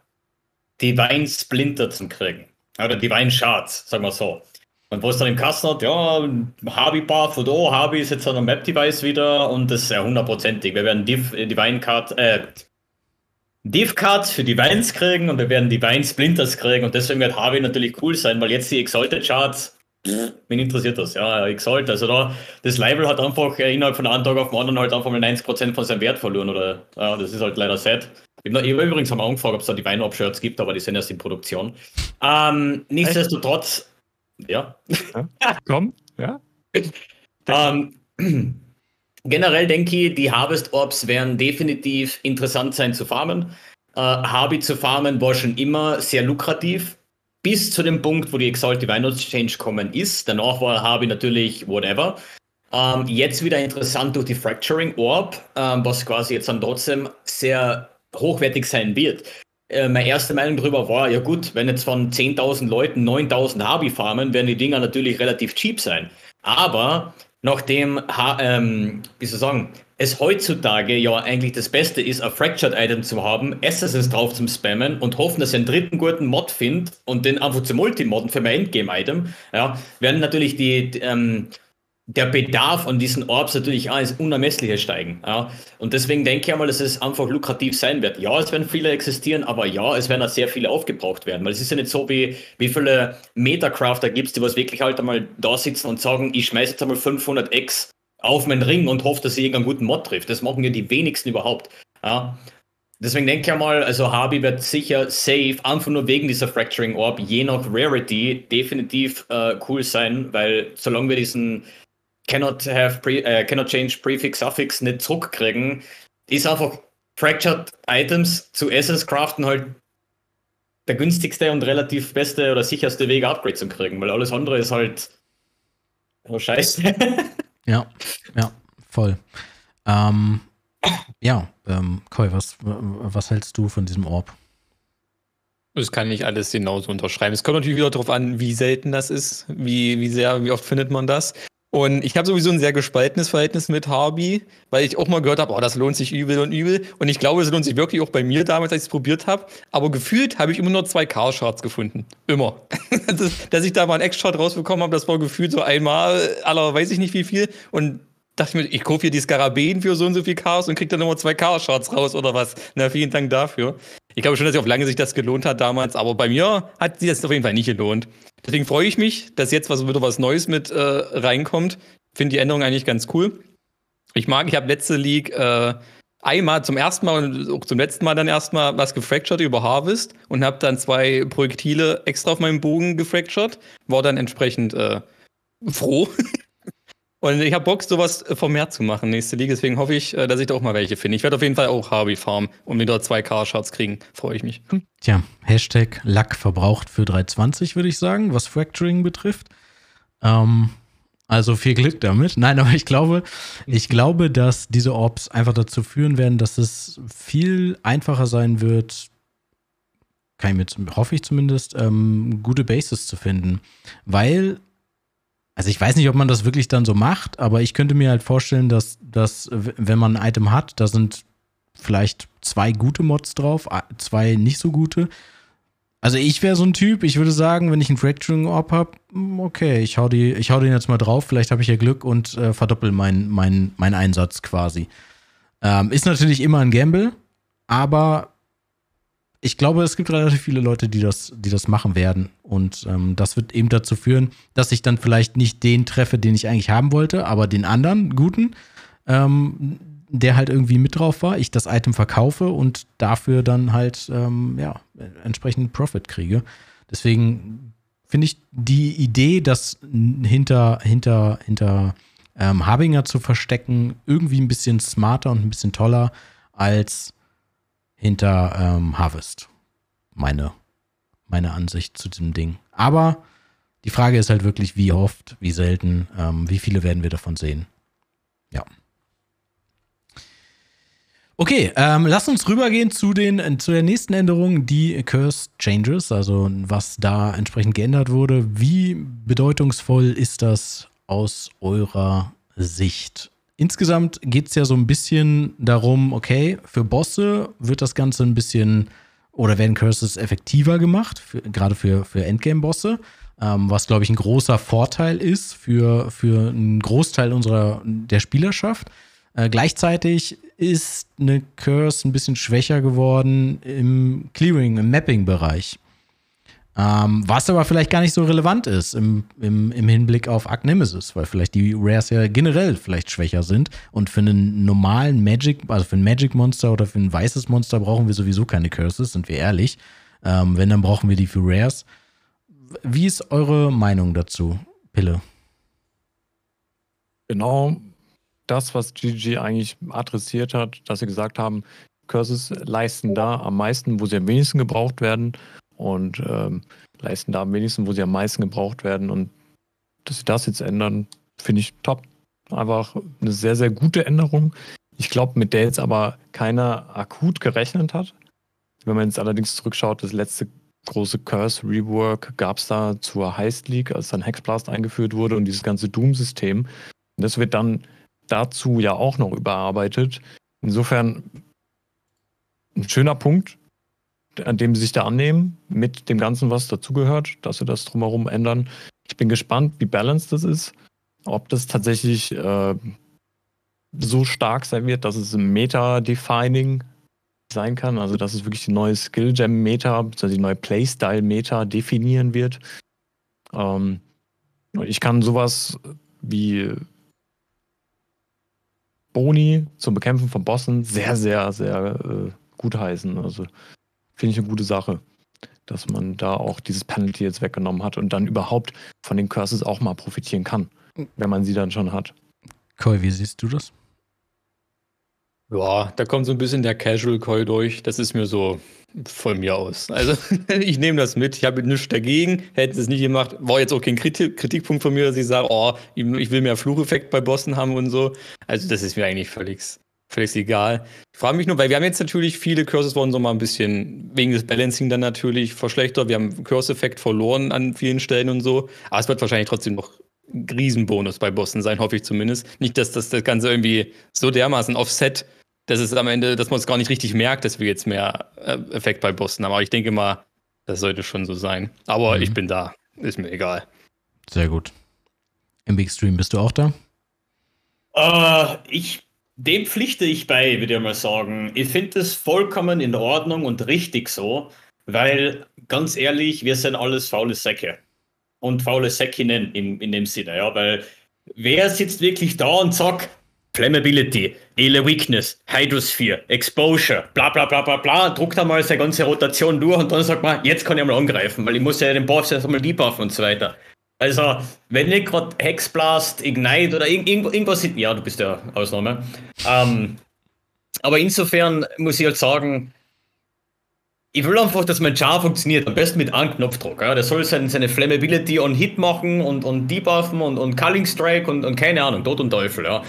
die Wein Splinter zu kriegen. Oder die Wein Shards, sagen wir so. Und wo es dann im Kasten hat, ja, Habi Buff oder oh, Habi ist jetzt an einem Map-Device wieder und das ist ja hundertprozentig. Wir werden Div, Divine Card, äh, Div Cards für Divines kriegen und wir werden Divine Splinters kriegen und deswegen wird Harvey natürlich cool sein, weil jetzt die Exalted Charts, wen interessiert das? Ja, Exalt, also da, das Label hat einfach innerhalb von einem Tag auf den anderen halt einfach mal 90% von seinem Wert verloren oder, ja, das ist halt leider sad. Ich habe übrigens haben wir angefragt, ob es da Divine-Op-Shirts gibt, aber die sind erst in Produktion. Ähm, nichtsdestotrotz, ja. ja. Komm, ja. ähm, generell denke ich, die Harvest Orbs werden definitiv interessant sein zu farmen. Äh, Harvey zu farmen war schon immer sehr lukrativ. Bis zu dem Punkt, wo die Exalt Divine Exchange kommen ist. Danach war Harvey natürlich whatever. Ähm, jetzt wieder interessant durch die Fracturing Orb, ähm, was quasi jetzt dann trotzdem sehr hochwertig sein wird. Äh, meine erste Meinung darüber war, ja gut, wenn jetzt von 10.000 Leuten 9.000 Harvey farmen, werden die Dinger natürlich relativ cheap sein. Aber nachdem, ähm, wie soll ich sagen, es heutzutage ja eigentlich das Beste ist, ein Fractured-Item zu haben, SSS drauf zum Spammen und hoffen, dass ich einen dritten guten Mod finde und den einfach zu multimodden für mein Endgame-Item, ja, werden natürlich die, die ähm, der Bedarf an diesen Orbs natürlich auch ins Unermessliche steigen. Ja. Und deswegen denke ich einmal, dass es einfach lukrativ sein wird. Ja, es werden viele existieren, aber ja, es werden auch sehr viele aufgebraucht werden. Weil es ist ja nicht so, wie, wie viele Metacrafter gibt es, die was wirklich halt einmal da sitzen und sagen, ich schmeiße jetzt einmal 500 X auf meinen Ring und hoffe, dass sie irgendeinen guten Mod trifft. Das machen ja die wenigsten überhaupt. Ja. Deswegen denke ich einmal, also Harvey wird sicher safe, einfach nur wegen dieser Fracturing Orb, je nach Rarity, definitiv äh, cool sein, weil solange wir diesen cannot have pre, äh, cannot change prefix suffix nicht zurückkriegen, ist einfach fractured Items zu Essence craften halt der günstigste und relativ beste oder sicherste Weg Upgrade zu kriegen, weil alles andere ist halt Oh, scheiße. (laughs) Ja, ja, voll. Ähm, ja, ähm, Koi, was, was hältst du von diesem Orb? Das kann ich alles genauso unterschreiben. Es kommt natürlich wieder darauf an, wie selten das ist, wie, wie sehr, wie oft findet man das. Und ich habe sowieso ein sehr gespaltenes Verhältnis mit Harvey, weil ich auch mal gehört habe, oh, das lohnt sich übel und übel. Und ich glaube, es lohnt sich wirklich auch bei mir damals, als ich es probiert habe. Aber gefühlt habe ich immer nur zwei Car-Charts gefunden. Immer. (laughs) Dass ich da mal einen X-Chart rausbekommen habe, das war gefühlt so einmal, aller weiß ich nicht wie viel. Und dachte ich mir, ich kaufe hier die Skarabäen für so und so viel Chaos und kriege dann immer zwei Chaos-Charts raus oder was. Na, vielen Dank dafür. Ich glaube schon, dass sich auf lange Sicht das gelohnt hat damals, aber bei mir hat sich das auf jeden Fall nicht gelohnt. Deswegen freue ich mich, dass jetzt was, wieder was Neues mit äh, reinkommt. Finde die Änderung eigentlich ganz cool. Ich mag, ich habe letzte League äh, einmal zum ersten Mal und auch zum letzten Mal dann erstmal was gefractured über Harvest und habe dann zwei Projektile extra auf meinem Bogen gefractured. War dann entsprechend äh, froh, (laughs) Und ich habe Bock, sowas vermehrt zu machen, nächste Liga. Deswegen hoffe ich, äh, dass ich da auch mal welche finde. Ich werde auf jeden Fall auch Harvey farmen und wieder zwei Car-Charts kriegen. Freue ich mich. Tja, Hashtag Lack verbraucht für 320, würde ich sagen, was Fracturing betrifft. Ähm, also viel Glück damit. (laughs) Nein, aber ich glaube, ich glaube, dass diese Orbs einfach dazu führen werden, dass es viel einfacher sein wird, kann ich mit, hoffe ich zumindest, ähm, gute Bases zu finden. Weil also ich weiß nicht, ob man das wirklich dann so macht, aber ich könnte mir halt vorstellen, dass, dass wenn man ein Item hat, da sind vielleicht zwei gute Mods drauf, zwei nicht so gute. Also ich wäre so ein Typ, ich würde sagen, wenn ich einen Fracturing Orb habe, hm, okay, ich hau, die, ich hau den jetzt mal drauf, vielleicht habe ich ja Glück und äh, verdoppel meinen mein, mein Einsatz quasi. Ähm, ist natürlich immer ein Gamble, aber ich glaube, es gibt relativ viele Leute, die das, die das machen werden. Und ähm, das wird eben dazu führen, dass ich dann vielleicht nicht den treffe, den ich eigentlich haben wollte, aber den anderen guten, ähm, der halt irgendwie mit drauf war, ich das Item verkaufe und dafür dann halt ähm, ja, entsprechend Profit kriege. Deswegen finde ich die Idee, das hinter, hinter, hinter ähm, Habinger zu verstecken, irgendwie ein bisschen smarter und ein bisschen toller als hinter ähm, Harvest. Meine, meine Ansicht zu diesem Ding. Aber die Frage ist halt wirklich, wie oft, wie selten, ähm, wie viele werden wir davon sehen. Ja. Okay, ähm, lass uns rübergehen zu, den, zu der nächsten Änderung, die Curse Changes, also was da entsprechend geändert wurde. Wie bedeutungsvoll ist das aus eurer Sicht? Insgesamt geht es ja so ein bisschen darum, okay, für Bosse wird das Ganze ein bisschen oder werden Curses effektiver gemacht, für, gerade für, für Endgame-Bosse, ähm, was, glaube ich, ein großer Vorteil ist für, für einen Großteil unserer der Spielerschaft. Äh, gleichzeitig ist eine Curse ein bisschen schwächer geworden im Clearing, im Mapping-Bereich. Ähm, was aber vielleicht gar nicht so relevant ist im, im, im Hinblick auf Arc Nemesis, weil vielleicht die Rares ja generell vielleicht schwächer sind und für einen normalen Magic, also für ein Magic Monster oder für ein weißes Monster brauchen wir sowieso keine Curses, sind wir ehrlich. Ähm, wenn, dann brauchen wir die für Rares. Wie ist eure Meinung dazu, Pille? Genau das, was GG eigentlich adressiert hat, dass sie gesagt haben, Curses leisten da am meisten, wo sie am wenigsten gebraucht werden und ähm, leisten da am wenigsten, wo sie am meisten gebraucht werden. Und dass sie das jetzt ändern, finde ich top. Einfach eine sehr, sehr gute Änderung. Ich glaube, mit der jetzt aber keiner akut gerechnet hat. Wenn man jetzt allerdings zurückschaut, das letzte große Curse Rework gab es da zur Heist League, als dann Hexblast eingeführt wurde und dieses ganze Doom-System. Das wird dann dazu ja auch noch überarbeitet. Insofern ein schöner Punkt, an dem sie sich da annehmen, mit dem Ganzen, was dazugehört, dass sie das drumherum ändern. Ich bin gespannt, wie balanced das ist. Ob das tatsächlich äh, so stark sein wird, dass es Meta-Defining sein kann, also dass es wirklich die neue Skill-Gem-Meta, also die neue Playstyle-Meta definieren wird. Ähm, ich kann sowas wie Boni zum Bekämpfen von Bossen sehr, sehr, sehr äh, gut heißen. Also finde ich eine gute Sache, dass man da auch dieses Penalty jetzt weggenommen hat und dann überhaupt von den Curses auch mal profitieren kann, wenn man sie dann schon hat. Koi, wie siehst du das? Ja, da kommt so ein bisschen der Casual Koi durch. Das ist mir so, von mir aus. Also (laughs) ich nehme das mit. Ich habe nichts dagegen. Hätten es nicht gemacht, war jetzt auch kein Kritik Kritikpunkt von mir, dass ich sage, oh, ich will mehr Flucheffekt bei Bossen haben und so. Also das ist mir eigentlich völlig, völlig egal. Ich frage mich nur, weil wir haben jetzt natürlich viele Curses wurden so mal ein bisschen wegen des Balancing dann natürlich verschlechtert. Wir haben Curse-Effekt verloren an vielen Stellen und so. Aber es wird wahrscheinlich trotzdem noch ein Riesenbonus bei Bossen sein, hoffe ich zumindest. Nicht, dass das, das Ganze irgendwie so dermaßen offset dass es am Ende, dass man es gar nicht richtig merkt, dass wir jetzt mehr äh, Effekt bei Bossen haben. Aber ich denke mal, das sollte schon so sein. Aber mhm. ich bin da. Ist mir egal. Sehr gut. Im Big Stream bist du auch da? Uh, ich, dem pflichte ich bei, würde ich mal sagen. Ich finde es vollkommen in Ordnung und richtig so, weil ganz ehrlich, wir sind alles faule Säcke. Und faule Säckinnen in, in dem Sinne, ja, weil wer sitzt wirklich da und sagt, Flammability, Ele Weakness, Hydrosphere, Exposure, bla bla bla bla bla, druckt einmal seine ganze Rotation durch und dann sagt man, jetzt kann ich mal angreifen, weil ich muss ja den Boss einmal debuffen und so weiter. Also, wenn ich gerade Hexblast, Ignite oder irgend, irgendwas, ja, du bist ja Ausnahme. Ähm, aber insofern muss ich halt sagen, ich will einfach, dass mein Char funktioniert. Am besten mit einem Knopfdruck. Ja. Der soll seine, seine Flammability on Hit machen und, und debuffen und, und Culling Strike und, und keine Ahnung, Tod und Teufel. Ja.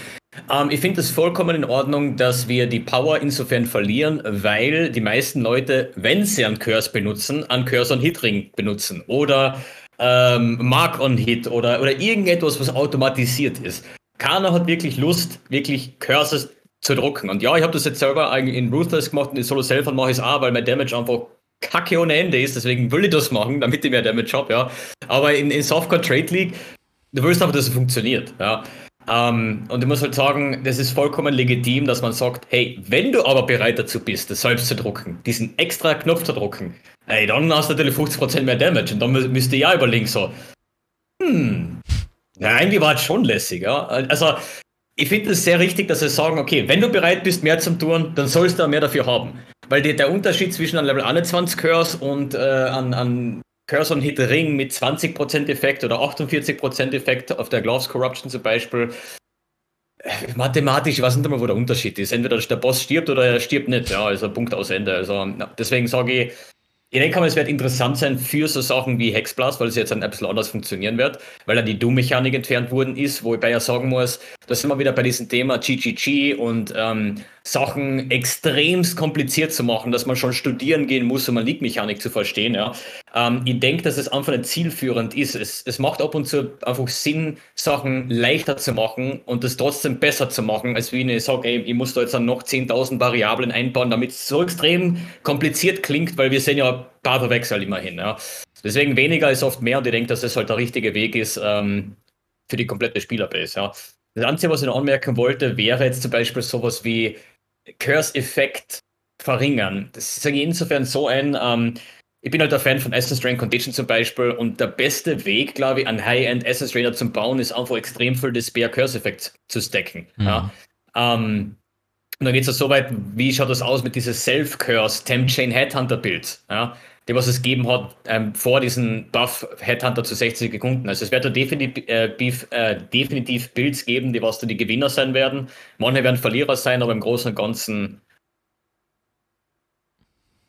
Ähm, ich finde es vollkommen in Ordnung, dass wir die Power insofern verlieren, weil die meisten Leute, wenn sie einen Curse benutzen, einen Curse on Hit Ring benutzen oder ähm, Mark on Hit oder, oder irgendetwas, was automatisiert ist. Keiner hat wirklich Lust, wirklich Curses zu drucken. Und ja, ich habe das jetzt selber eigentlich in Ruthless gemacht und in Solo Self mache ich es auch, weil mein Damage einfach kacke ohne Ende ist. Deswegen will ich das machen, damit ich mehr Damage habe, ja. Aber in, in Softcore Trade League, du willst einfach, dass es funktioniert, ja. Um, und ich muss halt sagen, das ist vollkommen legitim, dass man sagt, hey, wenn du aber bereit dazu bist, das selbst zu drucken, diesen extra Knopf zu drucken, ey, dann hast du natürlich 50% mehr Damage und dann müsst ihr ja überlegen so, hm, ja, eigentlich war es schon lässig, ja. Also, ich finde es sehr richtig, dass sie sagen, okay, wenn du bereit bist, mehr zu tun, dann sollst du mehr dafür haben. Weil die, der Unterschied zwischen einem Level 21 Curse und äh, an, an Curse on Hit Ring mit 20% Effekt oder 48% Effekt auf der Gloves Corruption zum Beispiel, äh, mathematisch, ich weiß nicht einmal, wo der Unterschied ist. Entweder der Boss stirbt oder er stirbt nicht. Ja, also Punkt aus Ende. Also deswegen sage ich, ich denke mal, es wird interessant sein für so Sachen wie Hexblast, weil es jetzt ein bisschen anders funktionieren wird, weil da die Doom-Mechanik entfernt worden ist, wo ich ja sagen muss, da sind wir wieder bei diesem Thema GGG und ähm, Sachen extremst kompliziert zu machen, dass man schon studieren gehen muss, um eine League-Mechanik zu verstehen. Ja. Ähm, ich denke, dass es einfach nicht zielführend ist. Es, es macht ab und zu einfach Sinn, Sachen leichter zu machen und das trotzdem besser zu machen, als wie ich sage, ich muss da jetzt dann noch 10.000 Variablen einbauen, damit es so extrem kompliziert klingt, weil wir sehen ja Datenwechsel immerhin. Ja. Deswegen weniger ist oft mehr und ich denke, dass das halt der richtige Weg ist ähm, für die komplette Spielerbase. Ja. Das Einzige, was ich noch anmerken wollte, wäre jetzt zum Beispiel sowas wie Curse-Effekt verringern. Das sage ich insofern so ein, ähm, ich bin halt ein Fan von Essence Drain Condition zum Beispiel und der beste Weg, glaube ich, an High-End Essence Drainer zu bauen, ist einfach extrem viel Despair Curse Effekt zu stacken. Mhm. Ja. Ähm, und dann geht es ja so weit, wie schaut das aus mit dieses Self-Curse Temp Chain Headhunter Bild, ja, die was es gegeben hat ähm, vor diesem Buff Headhunter zu 60 Sekunden. Also es wird da definitiv, äh, beef, äh, definitiv Builds geben, die was da die Gewinner sein werden. Manche werden Verlierer sein, aber im Großen und Ganzen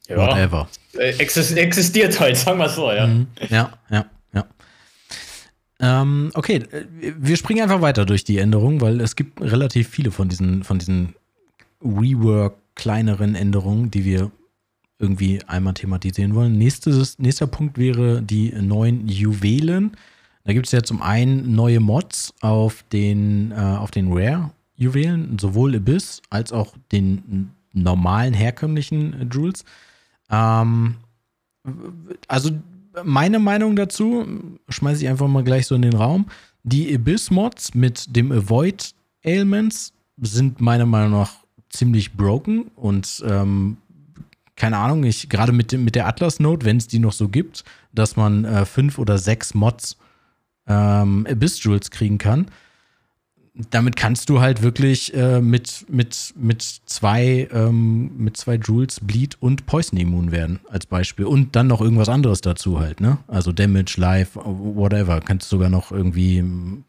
ja, Whatever. Äh, existiert halt, sagen wir so, ja. Mhm. Ja, ja, ja. Ähm, okay, wir springen einfach weiter durch die Änderungen, weil es gibt relativ viele von diesen, von diesen Rework kleineren Änderungen, die wir irgendwie einmal thematisieren wollen. Nächstes, nächster Punkt wäre die neuen Juwelen. Da gibt es ja zum einen neue Mods auf den, äh, auf den Rare-Juwelen, sowohl Abyss als auch den normalen herkömmlichen Jewels. Ähm, also meine Meinung dazu schmeiße ich einfach mal gleich so in den Raum. Die Abyss-Mods mit dem Avoid Ailments sind meiner Meinung nach ziemlich broken und ähm, keine Ahnung, ich gerade mit, mit der Atlas-Note, wenn es die noch so gibt, dass man äh, fünf oder sechs Mods ähm, Abyss-Jewels kriegen kann damit kannst du halt wirklich äh, mit, mit, mit zwei, ähm, mit zwei Joules Bleed und Poison immun werden, als Beispiel. Und dann noch irgendwas anderes dazu halt, ne? Also Damage, Life, whatever. Kannst du sogar noch irgendwie mm,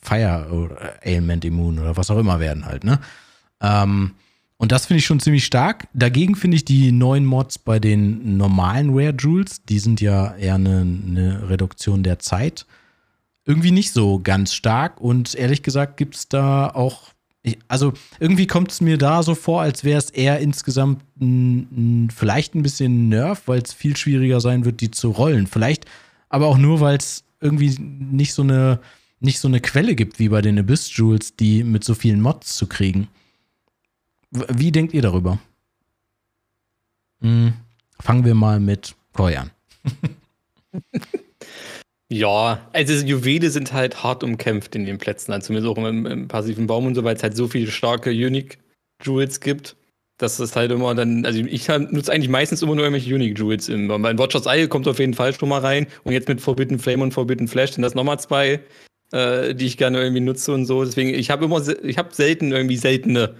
Fire oder Ailment immun oder was auch immer werden halt, ne? Ähm, Und das finde ich schon ziemlich stark. Dagegen finde ich die neuen Mods bei den normalen Rare Jewels, die sind ja eher eine, eine Reduktion der Zeit, irgendwie nicht so ganz stark. Und ehrlich gesagt gibt es da auch, also irgendwie kommt es mir da so vor, als wäre es eher insgesamt ein, ein, vielleicht ein bisschen Nerf, weil es viel schwieriger sein wird, die zu rollen. Vielleicht aber auch nur, weil es irgendwie nicht so eine nicht so eine Quelle gibt wie bei den Abyss Jewels, die mit so vielen Mods zu kriegen. Wie denkt ihr darüber? Hm, fangen wir mal mit Koi an. (laughs) ja, also Juwele sind halt hart umkämpft in den Plätzen, also zumindest auch im, im passiven Baum und so, weil es halt so viele starke Unique Jewels gibt. dass es halt immer dann, also ich nutze eigentlich meistens immer nur irgendwelche Unique Jewels. Mein Watchers Eye kommt auf jeden Fall schon mal rein und jetzt mit Forbidden Flame und Forbidden Flash sind das nochmal zwei, äh, die ich gerne irgendwie nutze und so. Deswegen, ich habe immer, ich habe selten irgendwie seltene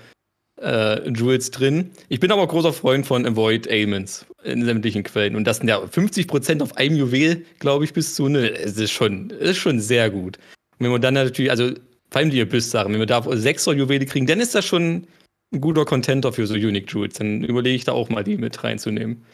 äh, Jewels drin. Ich bin aber großer Freund von Avoid Ailments in sämtlichen Quellen. Und das sind ja 50% auf einem Juwel, glaube ich, bis zu ne. Es ist schon, ist schon sehr gut. Und wenn man dann natürlich, also vor allem die Abyss-Sachen, wenn wir da 6er Juwele kriegen, dann ist das schon ein guter Contenter für so Unique Jewels. Dann überlege ich da auch mal die mit reinzunehmen.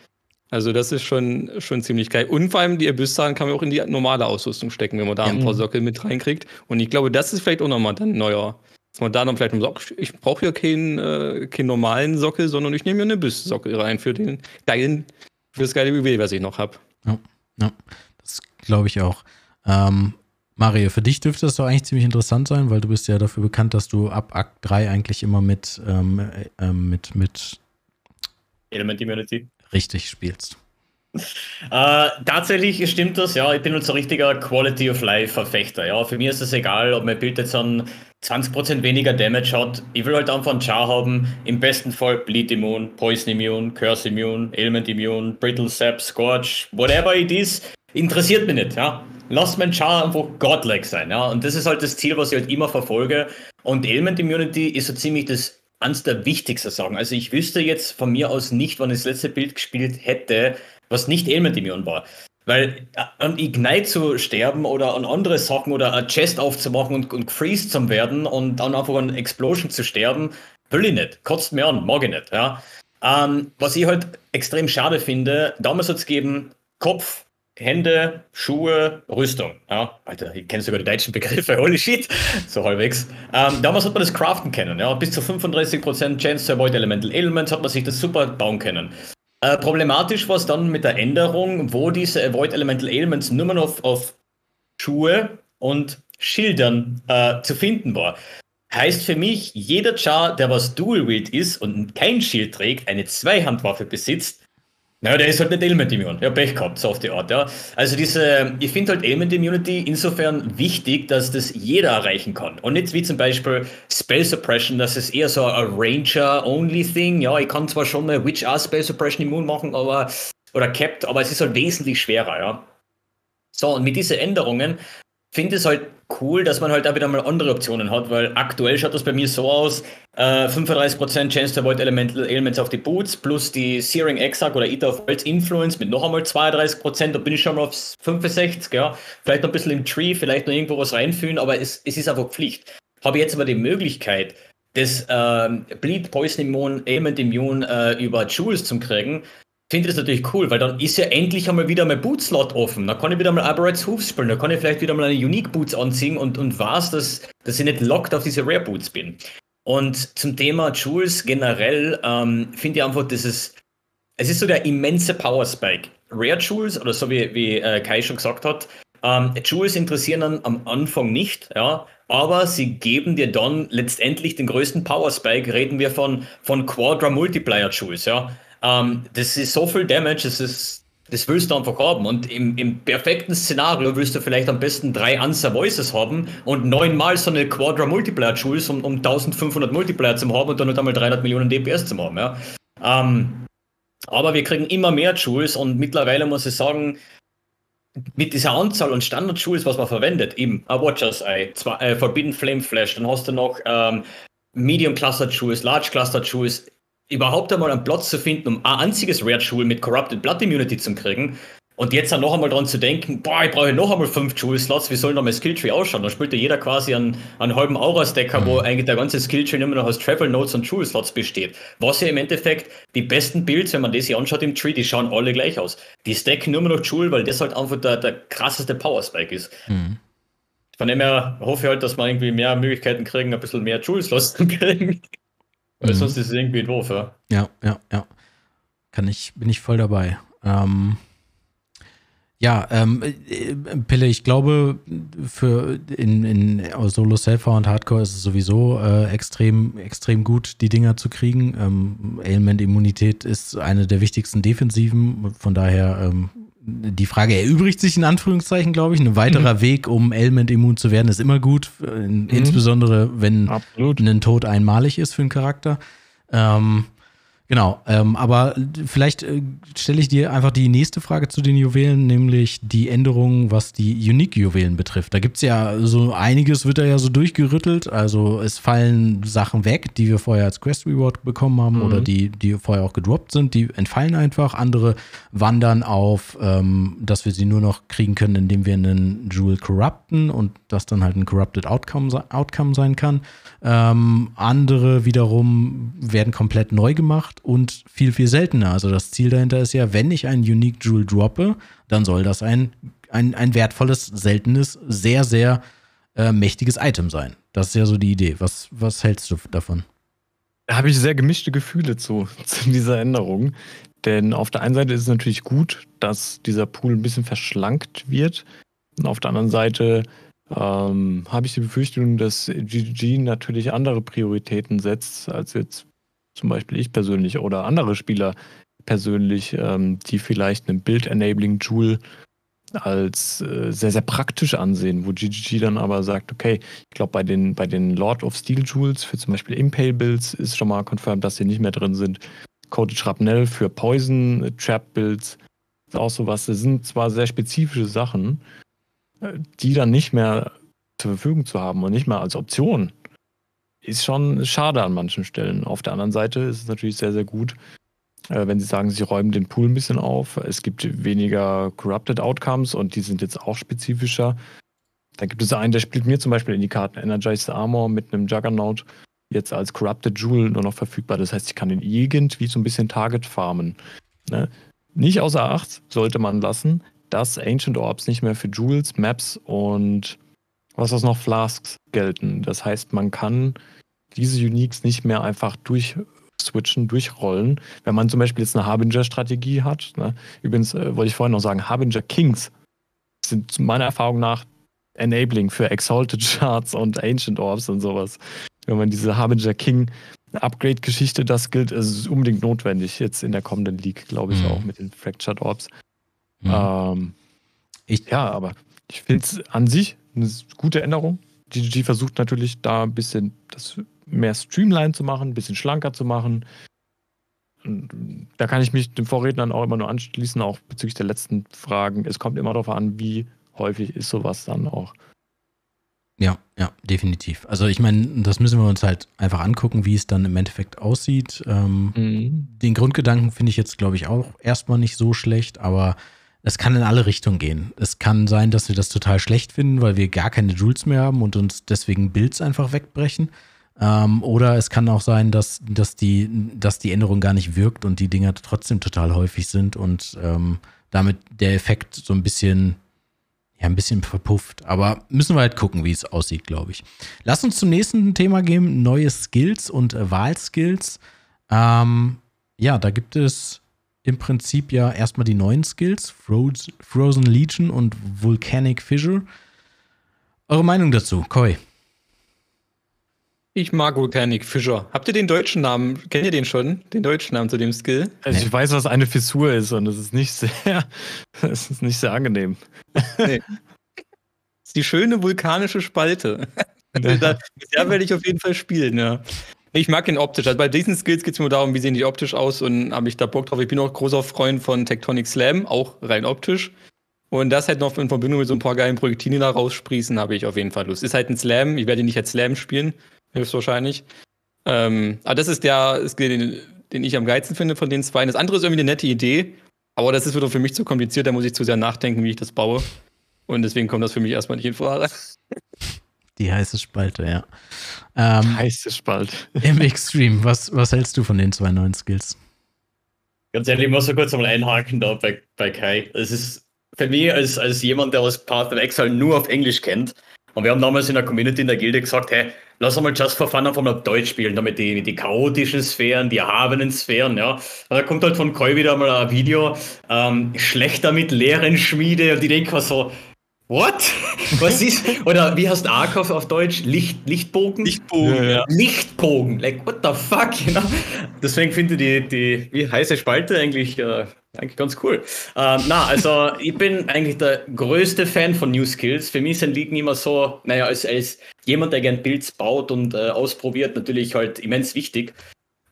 Also das ist schon, schon ziemlich geil. Und vor allem die Abyss-Sachen kann man auch in die normale Ausrüstung stecken, wenn man da ja. ein paar Sockel mit reinkriegt. Und ich glaube, das ist vielleicht auch nochmal dann ein neuer dass man da dann vielleicht sagt, ich brauche hier keinen, äh, keinen normalen Sockel, sondern ich nehme mir eine Biss-Sockel rein für den geilen, für das geile Juwel, was ich noch habe. Ja, ja, das glaube ich auch. Ähm, Mario, für dich dürfte das doch eigentlich ziemlich interessant sein, weil du bist ja dafür bekannt, dass du ab Akt 3 eigentlich immer mit, ähm, äh, mit, mit Element Immunity richtig spielst. Äh, tatsächlich stimmt das, ja. Ich bin ein so richtiger Quality of Life Verfechter. Ja, für mich ist es egal, ob mein Bild jetzt an 20% weniger Damage hat. Ich will halt einfach einen Char haben. Im besten Fall Bleed Immune, Poison Immune, Curse Immune, Element Immune, Brittle Sap, Scorch, whatever it is. Interessiert mich nicht, ja. Lasst mein Char einfach godlike sein, ja. Und das ist halt das Ziel, was ich halt immer verfolge. Und Element Immunity ist so ziemlich das eines der wichtigsten Sachen. Also ich wüsste jetzt von mir aus nicht, wann ich das letzte Bild gespielt hätte, was nicht Ailment Immune war. Weil äh, an Ignite zu sterben oder an andere Sachen oder ein Chest aufzumachen und, und freeze zu werden und dann einfach an Explosion zu sterben, will ich nicht. Kotzt mir an, mag ich nicht. Ja. Ähm, was ich halt extrem schade finde, damals hat es gegeben Kopf, Hände, Schuhe, Rüstung. Ja, Alter, ich kenne sogar die deutschen Begriffe, (laughs) holy shit, so halbwegs. Ähm, damals hat man das Craften kennen, ja, bis zu 35% Chance to avoid elemental elements hat man sich das super bauen können. Äh, problematisch war es dann mit der Änderung, wo diese Avoid Elemental Elements nur noch auf, auf Schuhe und Schildern äh, zu finden war. Heißt für mich, jeder Char, der was Dual Wield ist und kein Schild trägt, eine Zweihandwaffe besitzt, naja, der ist halt nicht Element Immune. Ja, Pech gehabt, so auf die Art, ja. Also diese, ich finde halt Element Immunity insofern wichtig, dass das jeder erreichen kann. Und nicht wie zum Beispiel Spell Suppression, das ist eher so ein Ranger-Only-Thing. Ja, ich kann zwar schon eine Witch auch Spell Suppression immun machen, aber, oder Capped, aber es ist halt wesentlich schwerer, ja. So, und mit diesen Änderungen finde es halt cool, dass man halt auch wieder mal andere Optionen hat, weil aktuell schaut das bei mir so aus, äh, 35% Chance to avoid Elemental Elements auf die Boots, plus die Searing Exarch oder Eater of Worlds Influence mit noch einmal 32%, da bin ich schon mal auf 65, ja. Vielleicht noch ein bisschen im Tree, vielleicht noch irgendwo was reinfühlen, aber es, es ist einfach Pflicht. Habe jetzt aber die Möglichkeit, das äh, Bleed, Poison Immune, Element Immune äh, über Jewels zu kriegen, finde das natürlich cool, weil dann ist ja endlich einmal wieder mein Bootslot offen. Da kann ich wieder mal Aberrates Hooves spielen, da kann ich vielleicht wieder mal eine Unique Boots anziehen und, und weiß, dass, dass ich nicht locked auf diese Rare Boots bin. Und zum Thema Jules generell ähm, finde ich einfach, dass es, es ist so der immense Power Spike. Rare Jules, oder so wie, wie äh, Kai schon gesagt hat, ähm, Jules interessieren dann am Anfang nicht, ja, aber sie geben dir dann letztendlich den größten Power Spike. Reden wir von, von Quadra Multiplier Jules, ja. Ähm, das ist so viel Damage, das ist, das willst du einfach haben. Und im, im perfekten Szenario willst du vielleicht am besten drei Answer Voices haben und neunmal so eine Quadra Multiplier Jules, um, um 1500 Multiplier zu haben und dann nicht einmal 300 Millionen DPS zu haben, ja. Ähm, aber wir kriegen immer mehr Jules und mittlerweile muss ich sagen, mit dieser Anzahl und Standard-Jules, was man verwendet, eben a Watcher's Eye, zwei, äh, Forbidden Flame Flash, dann hast du noch ähm, Medium Cluster Jules, Large Cluster Jules, überhaupt einmal einen Platz zu finden, um ein einziges Rare Jewel mit Corrupted Blood Immunity zu kriegen, Und jetzt dann noch einmal dran zu denken, boah, ich brauche noch einmal fünf Jewel-Slots, wie soll noch mein Skilltree ausschauen? Dann spielt ja jeder quasi einen, einen halben Aura-Stacker, wo eigentlich der ganze Skilltree immer noch aus Travel Notes und Jewel-Slots besteht. Was ja im Endeffekt die besten Builds, wenn man das hier anschaut im Tree, die schauen alle gleich aus. Die stacken nur noch Jewel, weil das halt einfach der, der krasseste Power-Spike ist. Mhm. Von dem her hoffe ich halt, dass wir irgendwie mehr Möglichkeiten kriegen, ein bisschen mehr Jewel-Slots zu kriegen. Weil mhm. sonst ist es irgendwie doof, ja. Ja, ja, ja. Kann ich, bin ich voll dabei. Ähm, ja, ähm, äh, Pille, ich glaube, für in, in Solo Selfer und Hardcore ist es sowieso äh, extrem, extrem gut, die Dinger zu kriegen. Ähm, Ailment-Immunität ist eine der wichtigsten Defensiven. Von daher, ähm, die Frage erübrigt sich in Anführungszeichen, glaube ich. Ein weiterer mhm. Weg, um Ailment-immun zu werden, ist immer gut. Mhm. Insbesondere, wenn Absolut. ein Tod einmalig ist für einen Charakter. Ähm, Genau, ähm, aber vielleicht äh, stelle ich dir einfach die nächste Frage zu den Juwelen, nämlich die Änderungen, was die Unique-Juwelen betrifft. Da gibt es ja so einiges, wird da ja so durchgerüttelt. Also es fallen Sachen weg, die wir vorher als Quest Reward bekommen haben mhm. oder die, die vorher auch gedroppt sind, die entfallen einfach. Andere wandern auf, ähm, dass wir sie nur noch kriegen können, indem wir einen Jewel corrupten und das dann halt ein Corrupted Outcome, Outcome sein kann. Ähm, andere wiederum werden komplett neu gemacht und viel, viel seltener. Also das Ziel dahinter ist ja, wenn ich einen Unique Jewel droppe, dann soll das ein, ein, ein wertvolles, seltenes, sehr, sehr äh, mächtiges Item sein. Das ist ja so die Idee. Was, was hältst du davon? Da habe ich sehr gemischte Gefühle zu, (laughs) zu dieser Änderung. Denn auf der einen Seite ist es natürlich gut, dass dieser Pool ein bisschen verschlankt wird. Und auf der anderen Seite ähm, habe ich die Befürchtung, dass GG natürlich andere Prioritäten setzt, als jetzt zum Beispiel ich persönlich oder andere Spieler persönlich, ähm, die vielleicht einen Build-Enabling Tool als äh, sehr, sehr praktisch ansehen, wo GGG dann aber sagt, okay, ich glaube bei den, bei den Lord of Steel Jewels für zum Beispiel Impale Builds ist schon mal confirmed, dass sie nicht mehr drin sind. Coded Shrapnel für Poison Trap Builds ist auch sowas. Das sind zwar sehr spezifische Sachen, die dann nicht mehr zur Verfügung zu haben und nicht mehr als Option, ist schon schade an manchen Stellen. Auf der anderen Seite ist es natürlich sehr, sehr gut, äh, wenn Sie sagen, Sie räumen den Pool ein bisschen auf. Es gibt weniger Corrupted Outcomes und die sind jetzt auch spezifischer. Dann gibt es einen, der spielt mir zum Beispiel in die Karten Energized Armor mit einem Juggernaut jetzt als Corrupted Jewel nur noch verfügbar. Das heißt, ich kann ihn irgendwie so ein bisschen Target farmen. Ne? Nicht außer Acht sollte man lassen, dass Ancient Orbs nicht mehr für Jewels, Maps und was ist noch Flasks gelten. Das heißt, man kann diese Uniques nicht mehr einfach durchswitchen, durchrollen. Wenn man zum Beispiel jetzt eine Harbinger-Strategie hat, ne? übrigens äh, wollte ich vorhin noch sagen, Harbinger Kings sind meiner Erfahrung nach enabling für Exalted Charts und Ancient Orbs und sowas. Wenn man diese Harbinger King Upgrade-Geschichte, das gilt, ist unbedingt notwendig jetzt in der kommenden League, glaube ich, mhm. auch mit den Fractured Orbs. Mhm. Ähm, ich, ja, aber ich finde es an sich eine gute Änderung. GGG versucht natürlich da ein bisschen das mehr Streamline zu machen, ein bisschen schlanker zu machen. Und da kann ich mich den Vorrednern auch immer nur anschließen, auch bezüglich der letzten Fragen. Es kommt immer darauf an, wie häufig ist sowas dann auch. Ja, ja, definitiv. Also ich meine, das müssen wir uns halt einfach angucken, wie es dann im Endeffekt aussieht. Ähm, mhm. Den Grundgedanken finde ich jetzt, glaube ich, auch erstmal nicht so schlecht, aber es kann in alle Richtungen gehen. Es kann sein, dass wir das total schlecht finden, weil wir gar keine Joules mehr haben und uns deswegen Builds einfach wegbrechen. Ähm, oder es kann auch sein, dass, dass, die, dass die Änderung gar nicht wirkt und die Dinger trotzdem total häufig sind und ähm, damit der Effekt so ein bisschen, ja, ein bisschen verpufft. Aber müssen wir halt gucken, wie es aussieht, glaube ich. Lass uns zum nächsten Thema gehen: neue Skills und äh, Wahlskills. Ähm, ja, da gibt es im Prinzip ja erstmal die neuen Skills, Frozen Legion und Volcanic Fissure. Eure Meinung dazu, Koi? Ich mag Volcanic Fissure. Habt ihr den deutschen Namen? Kennt ihr den schon? Den deutschen Namen zu dem Skill? Also ich weiß, was eine Fissur ist und es ist nicht sehr, (laughs) es ist nicht sehr angenehm. Nee. (laughs) Das ist die schöne vulkanische Spalte. da, (laughs) der werde ich auf jeden Fall spielen, ja. Ich mag ihn optisch. Also bei diesen Skills geht es nur darum, wie sehen die optisch aus und habe ich da Bock drauf. Ich bin auch großer Freund von Tectonic Slam, auch rein optisch. Und das halt noch in Verbindung mit so ein paar geilen Projektilen da raussprießen, habe ich auf jeden Fall Lust. Ist halt ein Slam, ich werde ihn nicht als Slam spielen, höchstwahrscheinlich. Ähm, aber das ist der Skill, den, den ich am geilsten finde von den zwei. Das andere ist irgendwie eine nette Idee. Aber das ist wieder für mich zu kompliziert, da muss ich zu sehr nachdenken, wie ich das baue. Und deswegen kommt das für mich erstmal nicht in Frage. Die heiße Spalte, ja. Ähm, Heiße Spalt. (laughs) Im Extreme, was, was hältst du von den zwei neuen Skills? Ganz ehrlich, ich muss so kurz einmal einhaken da bei, bei Kai. Es ist für mich als, als jemand, der aus Path of Exile nur auf Englisch kennt, und wir haben damals in der Community in der Gilde gesagt, hey, lass mal Just for Fun einfach mal auf Deutsch spielen, damit die, die chaotischen Sphären, die erhabenen Sphären, ja. Und da kommt halt von Koi wieder mal ein Video, ähm, schlechter mit leeren Schmiede, und die denken so, what? Was ist, oder wie heißt Ark auf, Deutsch? Licht, Lichtbogen? Lichtbogen, Ja. Lichtbogen, like what the fuck, you know? Deswegen finde ich die, die wie heiße Spalte eigentlich, äh, eigentlich ganz cool. Ähm, na, also ich bin eigentlich der größte Fan von New Skills. Für mich sind Ligen immer so, naja, als, als jemand, der gern Builds baut und äh, ausprobiert, natürlich halt immens wichtig.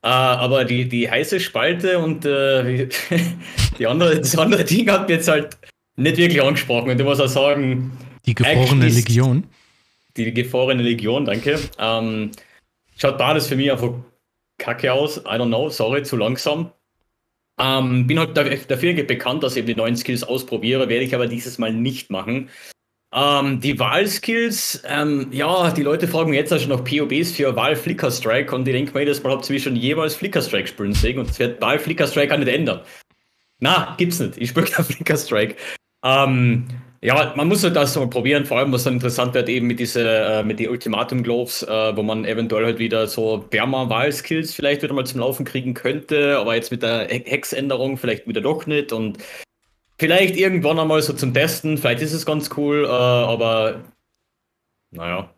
Äh, aber die, die heiße Spalte und äh, wie- (laughs) die andere, das andere Ding hat mir jetzt halt nicht wirklich angesprochen. Und ich muss auch sagen, Die gefrorene Legion. die gefrorene Legion, danke. Ähm, schaut beides für mich einfach kacke aus. I don't know, sorry, zu langsam. Ähm, bin halt da- dafür bekannt, dass ich eben die neuen Skills ausprobiere, werde ich aber dieses Mal nicht machen. Ähm, die Wahlskills, ähm, ja, die Leute fragen jetzt auch schon nach POBs für Wahl Flicker Strike und ich denke mir jedes Mal, habt ihr schon jemals Flicker Strike spielen sehen und es wird Wahl Flicker Strike auch nicht ändern. Na, gibt's nicht. Ich spiele kein Flicker Strike. Ähm, ja, man muss halt das mal probieren, vor allem was dann interessant wird, eben mit diese, äh, mit die Ultimatum Gloves, äh, wo man eventuell halt wieder so Perma-Wahl-Skills vielleicht wieder mal zum Laufen kriegen könnte, aber jetzt mit der He- Hexänderung vielleicht wieder doch nicht und vielleicht irgendwann einmal so zum Testen, vielleicht ist es ganz cool, äh, aber naja,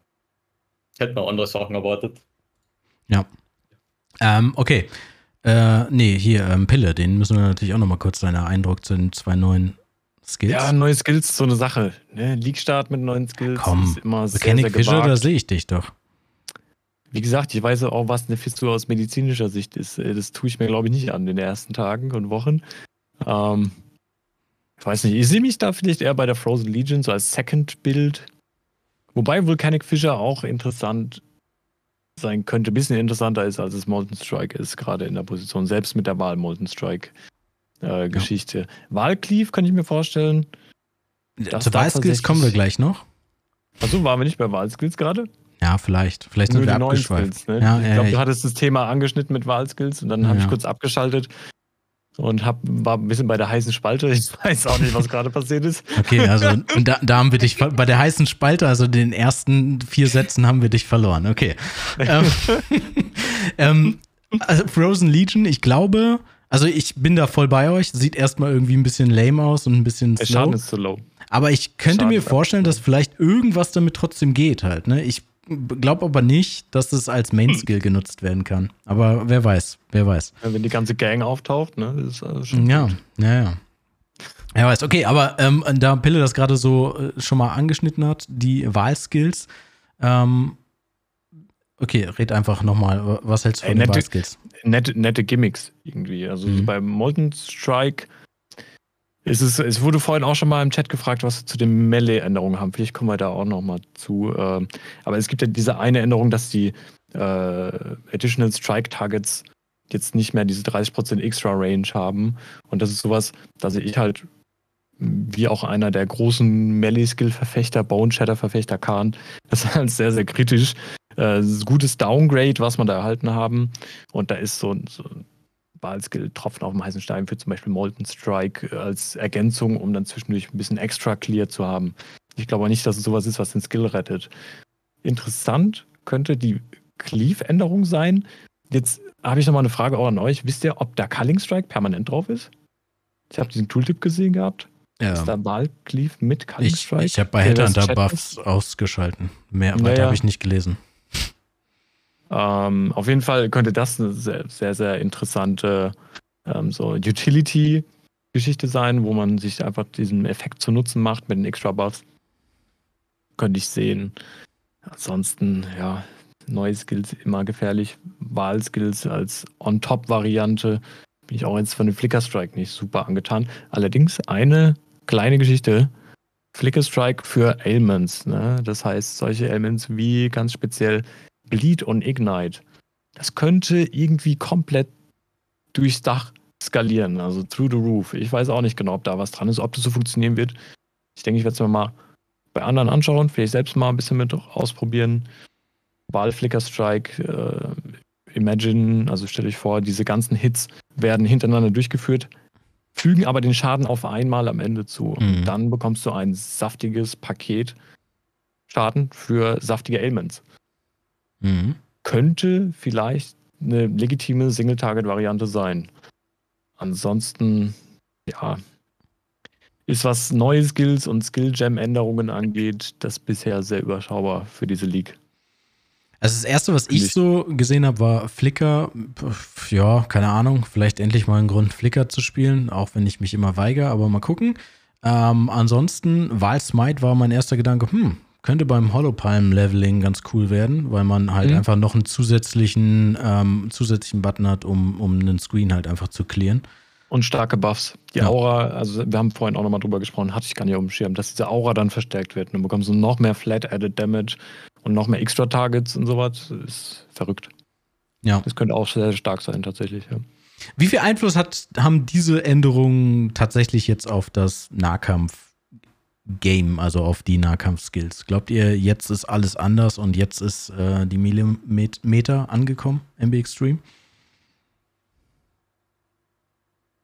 hätte man andere Sachen erwartet. Ähm, okay. Äh, nee, hier, ähm, Pille, den müssen wir natürlich auch nochmal kurz deinen Eindruck zu den zwei neuen Skills. Ja, neue Skills ist so eine Sache. Ne? League-Start mit neuen Skills Komm, ist immer sehr, Mechanic sehr Fisher, da sehe ich dich doch. Wie gesagt, ich weiß auch, was eine Fissur aus medizinischer Sicht ist. Äh, Das tue ich mir, glaube ich, nicht an in den ersten Tagen und Wochen. Ähm, ich weiß nicht, ich sehe mich da vielleicht eher bei der Frozen Legion so als Second-Build. Wobei Volcanic Fisher auch interessant sein könnte, ein bisschen interessanter ist, als es Molten Strike ist, gerade in der Position, selbst mit der Wahl Molten Strike-Geschichte. Wahlcleave kann ich mir vorstellen. Das Zu Wahlskills kommen wir gleich noch. Achso, waren wir nicht bei Wahlskills gerade? Ja, vielleicht. Vielleicht sind wir neuen abgeschweift. Skills, ne? Ja, ich ja, glaube, du hattest das Thema angeschnitten mit Wahlskills und dann habe Ja. ich kurz abgeschaltet und hab, war ein bisschen bei der heißen Spalte. Ich weiß auch nicht, was gerade passiert ist. Okay, also und da, da haben wir dich bei der heißen Spalte, also den ersten vier Sätzen haben wir dich verloren. Okay. ähm, (laughs) ähm, also Frozen Legion, ich glaube, also ich bin da voll bei euch. Sieht erstmal irgendwie ein bisschen lame aus und ein bisschen slow. Schaden ist zu low. Aber ich könnte Schaden mir vorstellen, dass vielleicht irgendwas damit trotzdem geht halt. Ne? Ich glaube aber nicht, dass es als Main-Skill genutzt werden kann. Aber wer weiß, wer weiß. Ja, Wenn die ganze Gang auftaucht, ne? Das ist also schon Ja, gut. ja, ja. Er weiß, okay, aber ähm, da Pille das gerade so äh, schon mal angeschnitten hat, die Wahlskills, ähm, okay, red einfach nochmal, was hältst du Ey, von den nette- Wahlskills? Nette, nette Gimmicks irgendwie. Also Mhm. bei Molten Strike ist es, es wurde vorhin auch schon mal im Chat gefragt, was wir zu den Melee-Änderungen haben. Vielleicht kommen wir da auch noch mal zu. ähm, Aber es gibt ja diese eine Änderung, dass die äh, Additional Strike Targets jetzt nicht mehr diese 30% Extra Range haben. Und das ist sowas, da sehe ich halt wie auch einer der großen Melee-Skill-Verfechter, Bone-Shatter-Verfechter Khan, (laughs) das ist halt sehr, sehr kritisch. Äh, ist gutes Downgrade, was man da erhalten haben. Und da ist so ein, so ein Wahlskill Tropfen auf dem heißen Stein für zum Beispiel Molten Strike äh, als Ergänzung, um dann zwischendurch ein bisschen extra Clear zu haben. Ich glaube auch nicht, dass es sowas ist, was den Skill rettet. Interessant könnte die Cleave-Änderung sein. Jetzt habe ich nochmal eine Frage auch an euch. Wisst ihr, ob da Culling Strike permanent drauf ist? Ich habe diesen Tooltip gesehen gehabt. Ist Ja, da Wahl-Cleave mit Culling ich Strike? ich habe bei Headhunter Buffs ausgeschalten. Mehr Ja, weiter ja. habe ich nicht gelesen. Ähm, auf jeden Fall könnte das eine sehr, sehr, sehr interessante ähm, so Utility-Geschichte sein, wo man sich einfach diesen Effekt zu Nutzen macht mit den extra Buffs. Könnte ich sehen. Ansonsten, ja, neue Skills immer gefährlich. Wahlskills als On-Top-Variante bin ich auch jetzt von dem Flicker-Strike nicht super angetan. Allerdings eine kleine Geschichte. Flicker-Strike für Ailments. Ne? Das heißt, solche Ailments wie ganz speziell Bleed und Ignite. Das könnte irgendwie komplett durchs Dach skalieren, also through the roof. Ich weiß auch nicht genau, ob da was dran ist, ob das so funktionieren wird. Ich denke, ich werde es mir mal bei anderen anschauen, vielleicht selbst mal ein bisschen mit ausprobieren. Ball, Flicker Strike, äh, Imagine, also stell euch vor, diese ganzen Hits werden hintereinander durchgeführt, fügen aber den Schaden auf einmal am Ende zu. Mhm. Und dann bekommst du ein saftiges Paket Schaden für saftige Ailments. Mhm. Könnte vielleicht eine legitime Single-Target-Variante sein. Ansonsten, ja, ist was neue Skills und Skill-Gem-Änderungen angeht, das bisher sehr überschaubar für diese League. Also das erste, was ich so gesehen habe, war Flickr. Ja, keine Ahnung, vielleicht endlich mal ein Grund, Flickr zu spielen, auch wenn ich mich immer weigere, aber mal gucken. Ähm, ansonsten, Wahl Smite war mein erster Gedanke, hm, könnte beim Holopalm-Leveling ganz cool werden, weil man halt Mhm. einfach noch einen zusätzlichen, ähm, zusätzlichen Button hat, um, um einen Screen halt einfach zu clearen. Und starke Buffs. Die Ja. Aura, also wir haben vorhin auch nochmal drüber gesprochen, hatte ich gar nicht auf dem Schirm, dass diese Aura dann verstärkt wird. Und dann bekommst du noch mehr Flat-Added Damage und noch mehr Extra-Targets und sowas. ist verrückt. Ja. Das könnte auch sehr stark sein, tatsächlich. Ja. Wie viel Einfluss hat, haben diese Änderungen tatsächlich jetzt auf das Nahkampf-Game, also auf die Nahkampf-Skills? Glaubt ihr, jetzt ist alles anders und jetzt ist äh, die Millimeter angekommen, MB Extreme?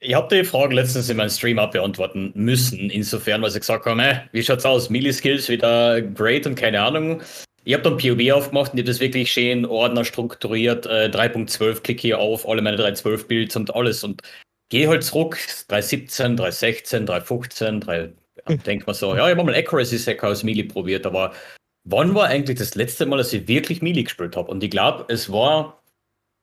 Ich habe die Frage letztens in meinem Stream abbeantworten müssen, insofern, weil sie gesagt haben, äh, wie schaut's aus? Milli-Skills wieder great und keine Ahnung. Ich habe dann POB aufgemacht und die das wirklich schön Ordner strukturiert, äh, 3.12 klicke hier auf, alle meine 3.12 Builds und alles und gehe halt zurück, 3.17, 3.16, 3.15, 3, ja, denk mal so, ja, ich habe mal Accuracy Sacker aus Melee probiert, aber wann war eigentlich das letzte Mal, dass ich wirklich Melee gespielt habe? Und ich glaube, es war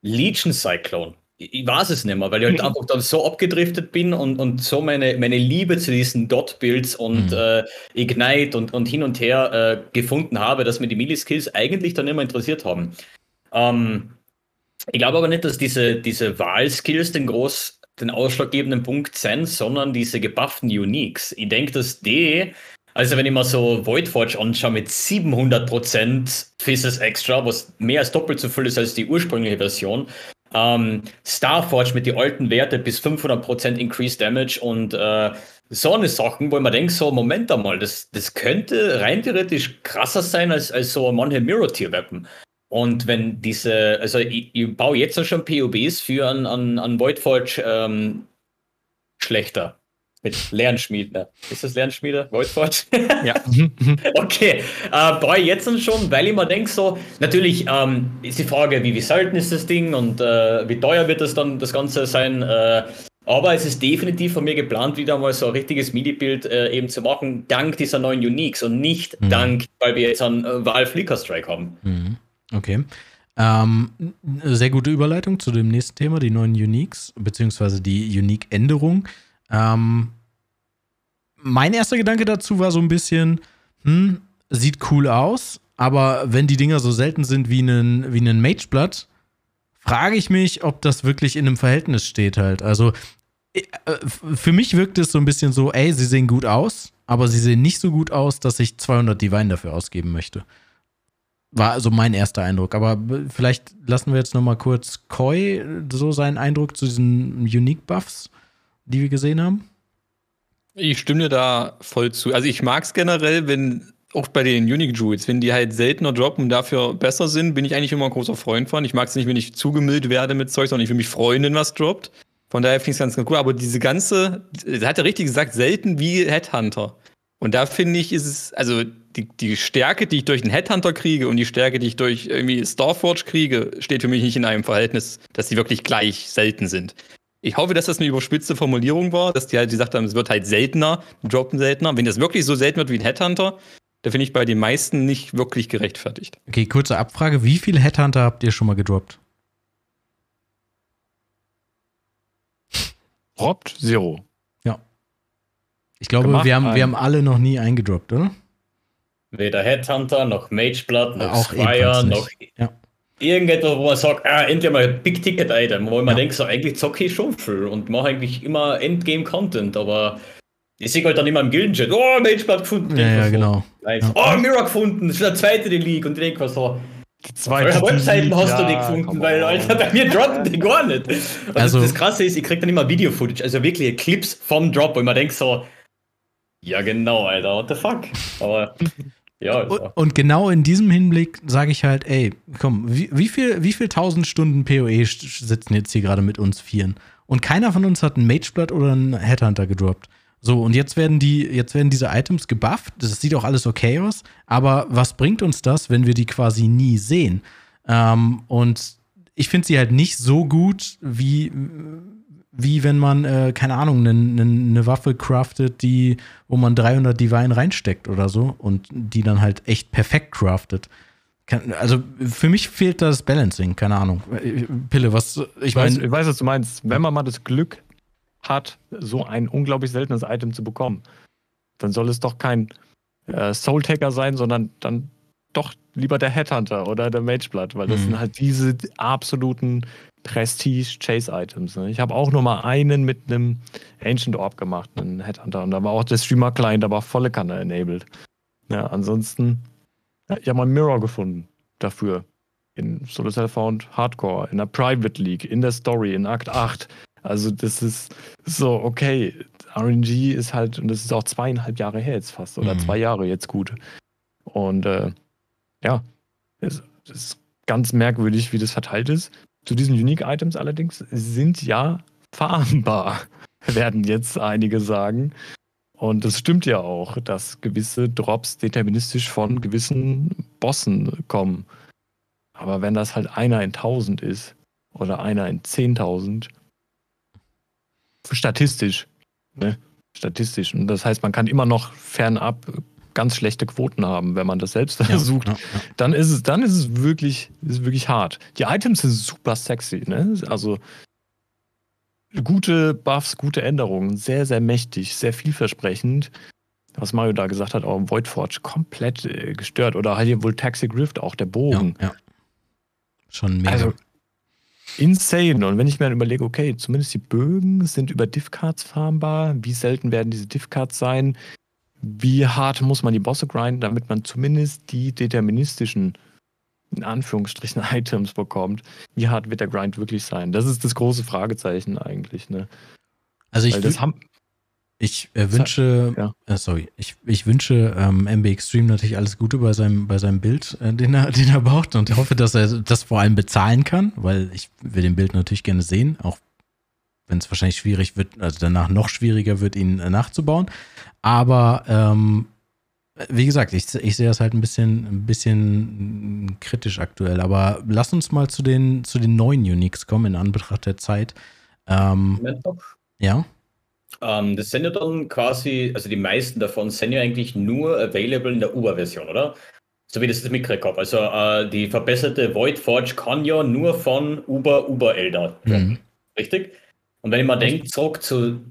Legion Cyclone. Ich, ich weiß es nicht mehr, weil ich halt einfach dann so abgedriftet bin und, und so meine, meine Liebe zu diesen Dot-Builds und Mhm. äh, Ignite und, und hin und her äh, gefunden habe, dass mir die Melee-Skills eigentlich dann immer interessiert haben. Ähm, ich glaube aber nicht, dass diese, diese Wahl-Skills den groß den ausschlaggebenden Punkt sind, sondern diese gebufften Uniques. Ich denke, dass die, also wenn ich mal so Voidforge anschaue mit 700% Physis Extra, was mehr als doppelt so viel ist als die ursprüngliche Version, ähm, Starforge mit den alten Werte bis 500% Increased Damage und äh, so eine Sachen, wo ich mir denke, so, Moment einmal, das, das könnte rein theoretisch krasser sein als, als so manche Mirror-Tier-Weapon. Und wenn diese, also ich, ich baue jetzt schon POBs für an, an, an Voidforge ähm, schlechter. Mit Lernschmiede. Ist das Lernschmiede? Voidforge? Ja. (laughs) Okay, äh, brauche ich jetzt schon, weil ich mir denke, so, natürlich ähm, ist die Frage, wie, wie selten ist das Ding und äh, wie teuer wird das dann das Ganze sein. Äh, aber es ist definitiv von mir geplant, wieder mal so ein richtiges MIDI-Bild äh, eben zu machen, dank dieser neuen Uniques und nicht Mhm. dank, weil wir jetzt einen äh, Valve Flicker Strike haben. Mhm. Okay. Ähm, sehr gute Überleitung zu dem nächsten Thema, die neuen Uniques, beziehungsweise die Unique-Änderung. Ähm, mein erster Gedanke dazu war so ein bisschen, hm, sieht cool aus, aber wenn die Dinger so selten sind wie ein, wie ein Mageblood, frage ich mich, ob das wirklich in einem Verhältnis steht halt. Also äh, für mich wirkt es so ein bisschen so, ey, sie sehen gut aus, aber sie sehen nicht so gut aus, dass ich 200 Divine dafür ausgeben möchte. War also mein erster Eindruck. Aber vielleicht lassen wir jetzt noch mal kurz Koi so seinen Eindruck zu diesen Unique-Buffs, die wir gesehen haben. Ich stimme dir da voll zu. Also ich mag es generell, wenn auch bei den Unique Druids, wenn die halt seltener droppen und dafür besser sind, bin ich eigentlich immer ein großer Freund von. Ich mag es nicht, wenn ich zugemüllt werde mit Zeug, sondern ich will mich freuen, wenn was droppt. Von daher finde ich es ganz, ganz cool. Aber diese ganze, er hat ja richtig gesagt, selten wie Headhunter. Und da finde ich, ist es, also die, die Stärke, die ich durch den Headhunter kriege und die Stärke, die ich durch irgendwie Starforge kriege, steht für mich nicht in einem Verhältnis, dass die wirklich gleich selten sind. Ich hoffe, dass das eine überspitzte Formulierung war, dass die halt gesagt haben, es wird halt seltener, droppen seltener. Wenn das wirklich so selten wird wie ein Headhunter, da finde ich bei den meisten nicht wirklich gerechtfertigt. Okay, kurze Abfrage. Wie viele Headhunter habt ihr schon mal gedroppt? Droppt Zero. Ich glaube, Gemacht, wir haben, wir haben alle noch nie eingedroppt, oder? Weder Headhunter, noch Mageblood, noch Auch Squire, nicht. noch Ja. irgendetwas, wo man sagt, ah, endlich mal ein Big-Ticket-Item, wo ich Ja. mir denke, so eigentlich zocke ich schon viel und mache eigentlich immer Endgame-Content, aber ich sehe halt dann immer im Gildenchat, oh, Mageblood gefunden. Ja, ja, genau. Nice. Ja. Oh, Mirror gefunden, das ist der zweite der League und ich denke so, Die zweite Webseiten hast du die ja, gefunden, weil. Alter, bei mir droppen die gar nicht. Und Also- also, das Krasse ist, ich krieg dann immer Video-Footage, also wirklich Clips vom Drop, wo ich mir denke so, ja genau, Alter, what the fuck? Aber (laughs) ja, Und, und genau in diesem Hinblick sage ich halt, ey, komm, wie, wie viel, wie viel tausend Stunden PoE sitzen jetzt hier gerade mit uns Vieren? Und keiner von uns hat einen Mageblood oder einen Headhunter gedroppt. So, und jetzt werden die, jetzt werden diese Items gebufft. Das sieht auch alles okay aus. Aber was bringt uns das, wenn wir die quasi nie sehen? Ähm, und ich finde sie halt nicht so gut, wie, wie wenn man, äh, keine Ahnung, eine ne Waffe craftet, die, wo man 300 Divine reinsteckt oder so und die dann halt echt perfekt craftet. Kann, also für mich fehlt das Balancing, keine Ahnung. Äh, Pille, was, ich meine, ich weiß, was du meinst. Wenn man mal das Glück hat, so ein unglaublich seltenes Item zu bekommen, dann soll es doch kein äh, Soul-Taker sein, sondern dann doch lieber der Headhunter oder der Mageblood, weil das Mhm. sind halt diese absoluten Prestige-Chase-Items. Ne? Ich habe auch nur mal einen mit einem Ancient Orb gemacht, einen Headhunter, und da war auch der Streamer-Client, da war volle Kanne enabled. Ja, ansonsten, ja, ich habe mal einen Mirror gefunden dafür. In Solo Found Hardcore, in der Private League, in der Story, in Akt 8. Also, das ist so, okay. RNG ist halt, und das ist auch zweieinhalb Jahre her jetzt fast, oder Mhm. zwei Jahre jetzt gut. Und äh, ja, es es ist ganz merkwürdig, wie das verteilt ist. Zu diesen Unique Items allerdings sind ja farmbar, (laughs) werden jetzt einige sagen. Und es stimmt ja auch, dass gewisse Drops deterministisch von gewissen Bossen kommen. Aber wenn das halt einer in 1000 ist oder einer in 10.000, statistisch, ne? statistisch. Und das heißt, man kann immer noch fernab ganz schlechte Quoten haben, wenn man das selbst ja, (laughs) versucht. ja, ja. Dann ist es, dann ist es wirklich, ist wirklich hart. Die Items sind super sexy, ne? Also gute Buffs, gute Änderungen, sehr, sehr mächtig, sehr vielversprechend. Was Mario da gesagt hat, auch Voidforge komplett äh, gestört. Oder halt hier wohl Taxic Rift, auch der Bogen. ja, ja. Schon mega. Also insane. Und wenn ich mir dann überlege, okay, zumindest die Bögen sind über Diff-Cards farmbar. Wie selten werden diese Diff-Cards sein? Wie hart muss man die Bosse grinden, damit man zumindest die deterministischen, in Anführungsstrichen, (laughs) Items bekommt? Wie hart wird der Grind wirklich sein? Das ist das große Fragezeichen eigentlich. Ne? also ich, das haben, ich äh, wünsche, Ja. äh, sorry, ich, ich wünsche ähm, MB Extreme natürlich alles Gute bei seinem, bei seinem Bild, äh, den, er, (laughs) den er baut und hoffe, dass er das vor allem bezahlen kann, weil ich will den Bild natürlich gerne sehen, auch wenn es wahrscheinlich schwierig wird, also danach noch schwieriger wird, ihn äh, nachzubauen. Aber ähm, wie gesagt, ich, ich sehe das halt ein bisschen, ein bisschen kritisch aktuell. Aber lass uns mal zu den, zu den neuen Uniques kommen in Anbetracht der Zeit. Ähm, ja. Ähm, das sind ja dann quasi, also die meisten davon sind ja eigentlich nur available in der Uber-Version, oder? So wie das das mitgekriegt habe. Also äh, die verbesserte Void Forge kann ja nur von Uber Uber Elder. Mhm. Richtig? Und wenn ich mal denke, zurück zu,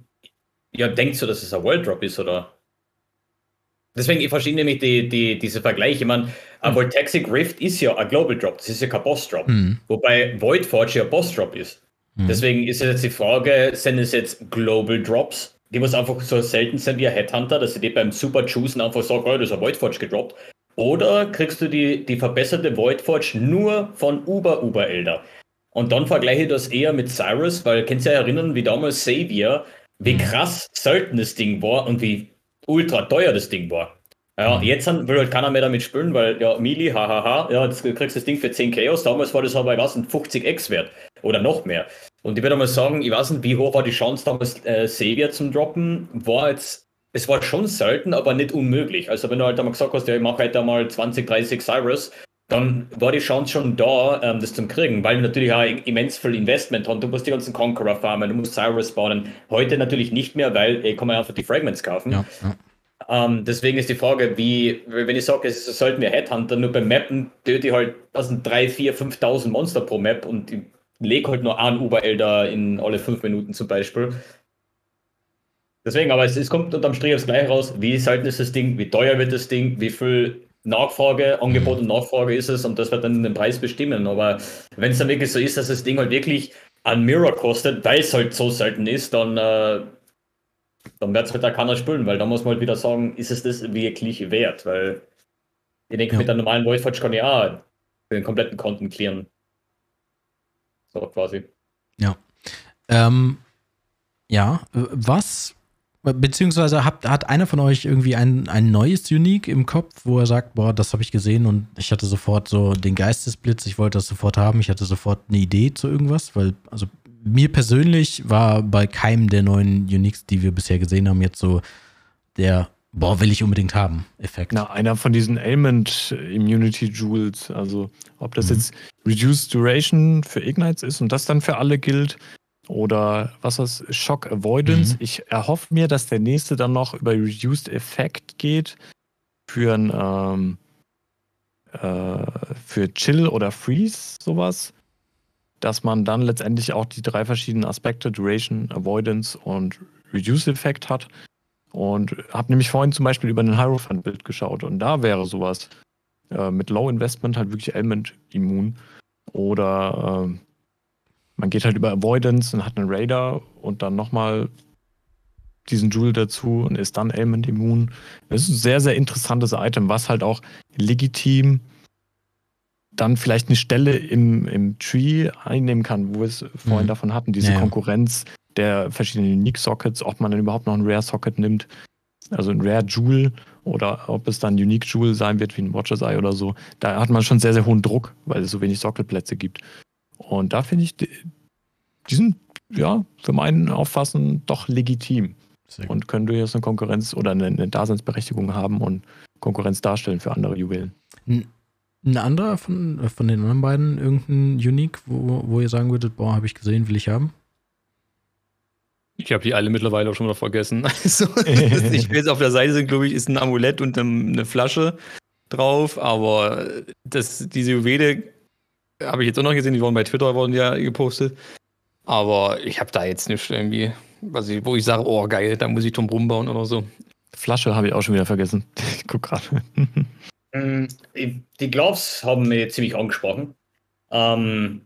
ja, denkt so, dass es ein World Drop ist, oder? Deswegen, ich verstehe nämlich die, die, diese Vergleiche. Ich meine, ein Voltaxic Rift ist ja ein Global Drop, das ist ja kein Boss Drop. Mhm. Wobei Void Forge ja Boss Drop ist. Mhm. Deswegen ist jetzt die Frage, sind es jetzt Global Drops, die muss einfach so selten sind wie ein Headhunter, dass sie die beim Super Choosen einfach sagen, oh, das ist ein Void Forge gedroppt. Oder kriegst du die, die verbesserte Void Forge nur von Uber Uber Elder? Und dann vergleiche ich das eher mit Cyrus, weil kennst du ja erinnern, wie damals Savior, wie krass selten das Ding war und wie ultra teuer das Ding war. Ja, jetzt haben- will halt keiner mehr damit spielen, weil ja, Mili, hahaha, ja, jetzt kriegst du das Ding für 10 Chaos. Damals war das aber, ich weiß nicht, 50 X wert oder noch mehr. Und ich würde mal sagen, ich weiß nicht, wie hoch war die Chance damals, äh, Savior zum Droppen? War jetzt, es war schon selten, aber nicht unmöglich. Also, wenn du halt einmal gesagt hast, ja, ich mache halt einmal 20, 30 Cyrus, dann war die Chance schon da, ähm, das zu kriegen, weil wir natürlich auch immens viel Investment haben. Du musst die ganzen Conqueror farmen, du musst Cyrus bauen. Heute natürlich nicht mehr, weil ich kann mir einfach die Fragments kaufen. Ja, ja. Ähm, deswegen ist die Frage, wie, wenn ich sage, es sollten wir Headhunter, nur beim Mappen töte ich halt, das sind 3, 4, 5.000 Monster pro Map und ich lege halt nur einen Uber-Elder in alle 5 Minuten zum Beispiel. Deswegen, aber es, es kommt unterm Strich aufs Gleiche raus, wie selten ist das Ding, wie teuer wird das Ding, wie viel Nachfrage, Angebot und Nachfrage ist es und das wird dann den Preis bestimmen. Aber wenn es dann wirklich so ist, dass das Ding halt wirklich ein Mirror kostet, weil es halt so selten ist, dann, äh, dann wird es halt auch keiner spülen, weil da muss man halt wieder sagen, ist es das wirklich wert? Weil ich denke, Ja. mit der normalen Voidforge kann ich auch den kompletten Content clearen. So quasi. Ja. Ähm, ja, was, beziehungsweise hat, hat einer von euch irgendwie ein, ein neues Unique im Kopf, wo er sagt, boah, das habe ich gesehen und ich hatte sofort so den Geistesblitz, ich wollte das sofort haben, ich hatte sofort eine Idee zu irgendwas, weil, also mir persönlich war bei keinem der neuen Uniques, die wir bisher gesehen haben, jetzt so der boah, will ich unbedingt haben, Effekt. Na, einer von diesen Ailment Immunity Jewels, also ob das mhm. jetzt Reduced Duration für Ignites ist und das dann für alle gilt oder was das Shock Avoidance. Mhm. Ich erhoffe mir, dass der nächste dann noch über Reduced Effect geht für ein ähm, äh, für Chill oder Freeze sowas, dass man dann letztendlich auch die drei verschiedenen Aspekte Duration, Avoidance und Reduce Effect hat und habe nämlich vorhin zum Beispiel über ein Hierophant-Bild geschaut und da wäre sowas äh, mit Low Investment halt wirklich Element immun. Oder äh, man geht halt über Avoidance und hat einen Raider und dann nochmal diesen Jewel dazu und ist dann Element immun. Das ist ein sehr, sehr interessantes Item, was halt auch legitim dann vielleicht eine Stelle im, im Tree einnehmen kann, wo wir es vorhin mhm. davon hatten, diese ja, Konkurrenz der verschiedenen Unique-Sockets, ob man dann überhaupt noch einen Rare-Socket nimmt, also ein Rare Jewel oder ob es dann Unique Jewel sein wird wie ein Watcher's Eye oder so. Da hat man schon sehr, sehr hohen Druck, weil es so wenig Sockelplätze gibt. Und da finde ich, die sind ja für meinen Auffassen doch legitim und können durchaus eine Konkurrenz oder eine, eine, Daseinsberechtigung haben und Konkurrenz darstellen für andere Juwelen. Ein anderer von, von den anderen beiden, irgendein Unique, wo, wo ihr sagen würdet, boah, habe ich gesehen, will ich haben? Ich habe die alle mittlerweile auch schon wieder vergessen. (laughs) Also, ich weiß, (laughs) auf der Seite sind, glaube ich, ist ein Amulett und eine Flasche drauf, aber das, diese Juwele habe ich jetzt auch noch gesehen, die wurden bei Twitter wurden ja gepostet. Aber ich habe da jetzt nicht irgendwie, was ich, wo ich sage, oh geil, da muss ich drum rumbauen oder so. Flasche habe ich auch schon wieder vergessen. (laughs) Ich guck gerade. Mm, die Gloves haben mich ziemlich angesprochen. Ähm,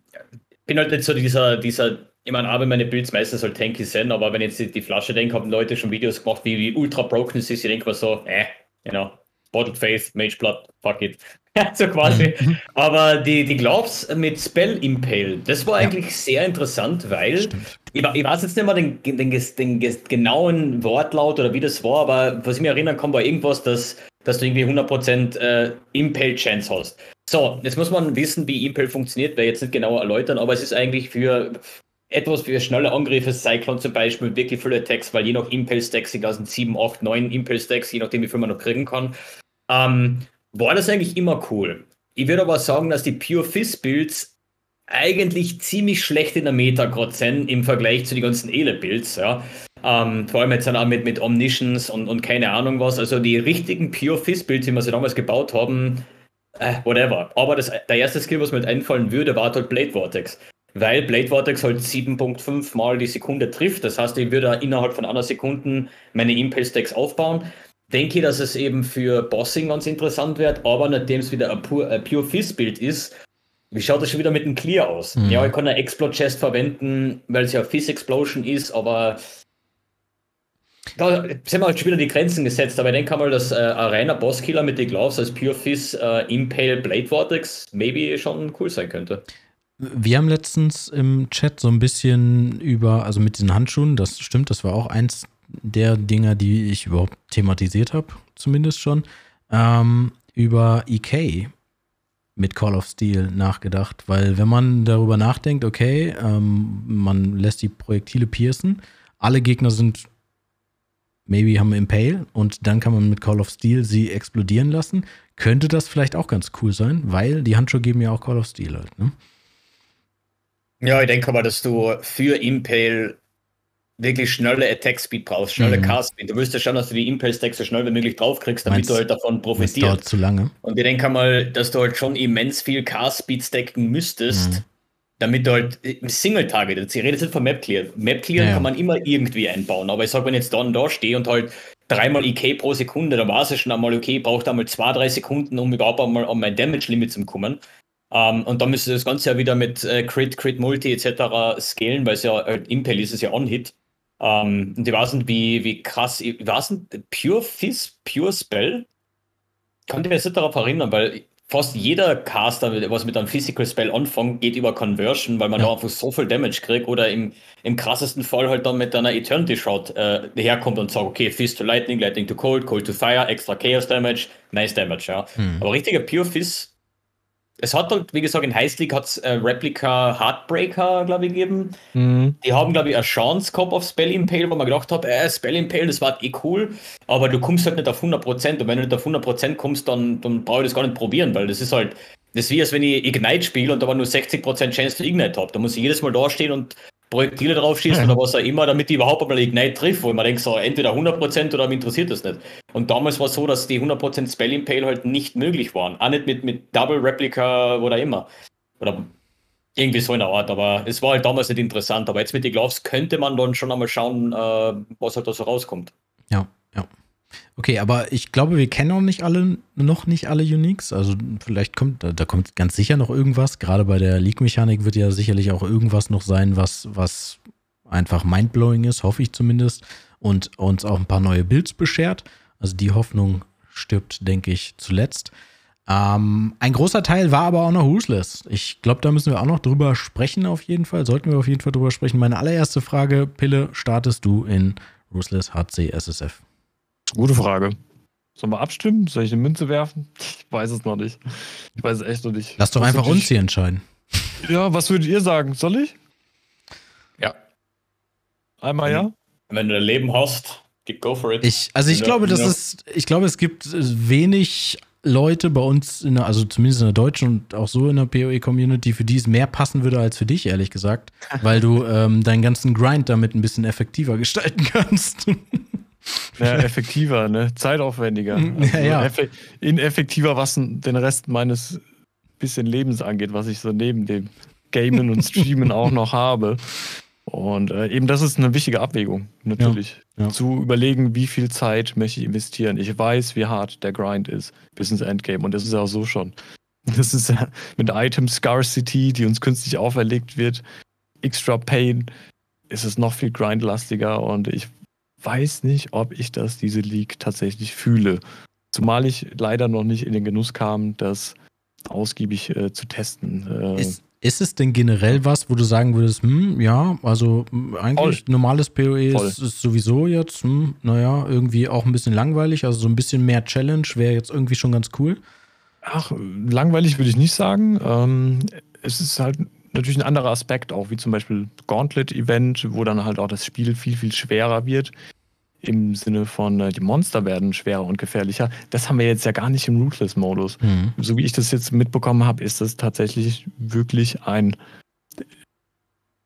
bin halt nicht so dieser, dieser ich meine, aber meine Builds meistens halt tanky sind, aber wenn ich jetzt die Flasche denke, haben Leute schon Videos gemacht, wie, wie ultra broken es ist. Ich denke mal so, äh, you know, Bottled Faith, Mage Blood, fuck it. (laughs) so quasi. Mhm. aber die, die Gloves mit Spell Impale, das war eigentlich ja. sehr interessant, weil ich, ich, weiß jetzt nicht mehr den, den, den, den, genauen Wortlaut oder wie das war, aber was ich mir erinnern kann, war irgendwas, dass, dass du irgendwie 100% äh, Impale Chance hast. So, jetzt muss man wissen, wie Impale funktioniert, werde jetzt nicht genauer erläutern, aber es ist eigentlich für etwas für schnelle Angriffe, Cyclone zum Beispiel, wirklich viele Attacks, weil je nach Impel-Stacks, egal sind 7, 8, 9 Impel-Stacks, je nachdem, wie viel man noch kriegen kann, ähm, war das eigentlich immer cool. Ich würde aber sagen, dass die Pure Fizz-Builds eigentlich ziemlich schlecht in der Meta gerade sind im Vergleich zu den ganzen Ele-Builds, ja. Ähm, vor allem jetzt dann auch mit, mit Omniscience und, und keine Ahnung was. Also die richtigen Pure Fizz-Builds, die wir sie damals gebaut haben, äh, whatever. Aber das, der erste Skill, was mir einfallen würde, war halt Blade Vortex weil Blade Vortex halt 7.5 mal die Sekunde trifft. Das heißt, ich würde innerhalb von einer Sekunde meine Impel-Stacks aufbauen. Denke, dass es eben für Bossing ganz interessant wird, aber nachdem es wieder ein, Pure, ein Pure Fizz-Bild ist, wie schaut das schon wieder mit dem Clear aus? Mhm. Ja, ich kann eine Explode Chest verwenden, weil es ja Fizz Explosion ist, aber da sind wir halt schon wieder die Grenzen gesetzt. Aber ich denke mal, dass äh, ein reiner Bosskiller mit den Gloves als Pure Fizz äh, Impale Blade Vortex maybe schon cool sein könnte. Wir haben letztens im Chat so ein bisschen über, also mit diesen Handschuhen, das stimmt, das war auch eins der Dinger, die ich überhaupt thematisiert habe, zumindest schon, ähm, über EK mit Call of Steel nachgedacht, weil wenn man darüber nachdenkt, okay, ähm, man lässt die Projektile piercen, alle Gegner sind maybe haben Impale und dann kann man mit Call of Steel sie explodieren lassen, könnte das vielleicht auch ganz cool sein, weil die Handschuhe geben ja auch Call of Steel halt, ne? Ja, ich denke aber, dass du für Impale wirklich schnelle Attack Speed brauchst, schnelle mhm. Cast Speed. Du willst ja schauen, dass du die Impale Stacks so schnell wie möglich draufkriegst, damit Meinst, du halt davon profitierst. Das dauert zu lange. Und ich denke mal, dass du halt schon immens viel Cast Speed stacken müsstest, mhm. damit du halt im Single Target, ich rede jetzt nicht von Map Clear. Map Clear ja, kann man immer irgendwie einbauen, aber ich sag, wenn ich jetzt da und da stehe und halt dreimal IK pro Sekunde, dann war es schon einmal okay, braucht einmal zwei, drei Sekunden, um überhaupt einmal an mein Damage Limit zu kommen. Um, ähm, und dann müsste das Ganze ja wieder mit äh, Crit, Crit Multi etc. scalen, weil es ja äh, Impel ist es ja On-Hit. Ähm, und ich weiß nicht, wie, wie krass, ich weiß nicht, Pure Fizz, Pure Spell? Kann ich mich jetzt nicht darauf erinnern, weil fast jeder Caster, was mit einem Physical Spell anfängt, geht über Conversion, weil man Ja. da einfach so viel Damage kriegt oder im, im krassesten Fall halt dann mit einer Eternity Shroud äh, herkommt und sagt, okay, Fist to Lightning, Lightning to Cold, Cold to Fire, extra Chaos Damage, nice Damage, ja. Hm. Aber richtiger Pure Fist, es hat halt, wie gesagt, in Heist League hat es äh, Replica Heartbreaker, glaube ich, gegeben. Mhm. Die haben, glaube ich, eine Chance gehabt auf Spell Impale, wo man gedacht hat, äh, Spell Impale, das war eh cool, aber du kommst halt nicht auf 100% und wenn du nicht auf 100% kommst, dann, dann brauche ich das gar nicht probieren, weil das ist halt, das ist wie als wenn ich Ignite spiele und aber nur 60% Chance für Ignite habe. Da muss ich jedes Mal dastehen und Projektile drauf schießen oder was auch immer, damit ich überhaupt einmal Ignite trifft, wo ich mir denke, so, entweder 100% oder mich interessiert das nicht. Und damals war es so, dass die 100% Spell Impale halt nicht möglich waren. Auch nicht mit, mit Double Replica oder immer. Oder irgendwie so in der Art, aber es war halt damals nicht interessant. Aber jetzt mit den Gloves könnte man dann schon einmal schauen, äh, was halt da so rauskommt. Ja, ja. Okay, aber ich glaube, wir kennen auch nicht alle, noch nicht alle Uniques. Also vielleicht kommt, da, da kommt ganz sicher noch irgendwas. Gerade bei der League-Mechanik wird ja sicherlich auch irgendwas noch sein, was, was einfach mindblowing ist, hoffe ich zumindest. Und uns auch ein paar neue Builds beschert. Also die Hoffnung stirbt, denke ich, zuletzt. Ähm, ein großer Teil war aber auch noch Ruthless. Ich glaube, da müssen wir auch noch drüber sprechen, auf jeden Fall. Sollten wir auf jeden Fall drüber sprechen. Meine allererste Frage, Pille, startest du in Ruthless HC SSF? Gute Frage. Sollen wir abstimmen? Soll ich eine Münze werfen? Ich weiß es noch nicht. Ich weiß es echt noch nicht. Lass doch Das einfach uns hier entscheiden. Ja, was würdet ihr sagen? Soll ich? Ja. Einmal ja? Wenn du ein Leben hast, go for it. Ich, also ich Ja, glaube, das ja. ist, ich glaube, es gibt äh, wenig Leute bei uns, in der, also zumindest in der deutschen und auch so in der PoE-Community, für die es mehr passen würde als für dich, ehrlich gesagt, (laughs) weil du ähm, deinen ganzen Grind damit ein bisschen effektiver gestalten kannst. Ja, effektiver, ne? Zeitaufwendiger. Ja, ja. effe- ineffektiver, was den Rest meines bisschen Lebens angeht, was ich so neben dem Gamen und Streamen auch noch habe. Und äh, eben das ist eine wichtige Abwägung, natürlich. Ja, ja. Zu überlegen, wie viel Zeit möchte ich investieren. Ich weiß, wie hart der Grind ist bis ins Endgame. Und das ist ja auch so schon. Das ist ja mit Item Scarcity, die uns künstlich auferlegt wird, extra Pain, ist es noch viel grindlastiger. Und ich weiß nicht, ob ich das, diese League tatsächlich fühle. Zumal ich leider noch nicht in den Genuss kam, das ausgiebig äh, zu testen. Äh, Ist, ist es denn generell was, wo du sagen würdest, hm, ja, also hm, eigentlich normales PoE Voll. ist, ist sowieso jetzt, hm, naja, irgendwie auch ein bisschen langweilig, also so ein bisschen mehr Challenge wäre jetzt irgendwie schon ganz cool. Ach, langweilig würde ich nicht sagen. Ähm, es ist halt natürlich ein anderer Aspekt auch, wie zum Beispiel Gauntlet-Event, wo dann halt auch das Spiel viel, viel schwerer wird. Im Sinne von, äh, die Monster werden schwerer und gefährlicher. Das haben wir jetzt ja gar nicht im Ruthless-Modus. Hm. So wie ich das jetzt mitbekommen habe, ist das tatsächlich wirklich ein,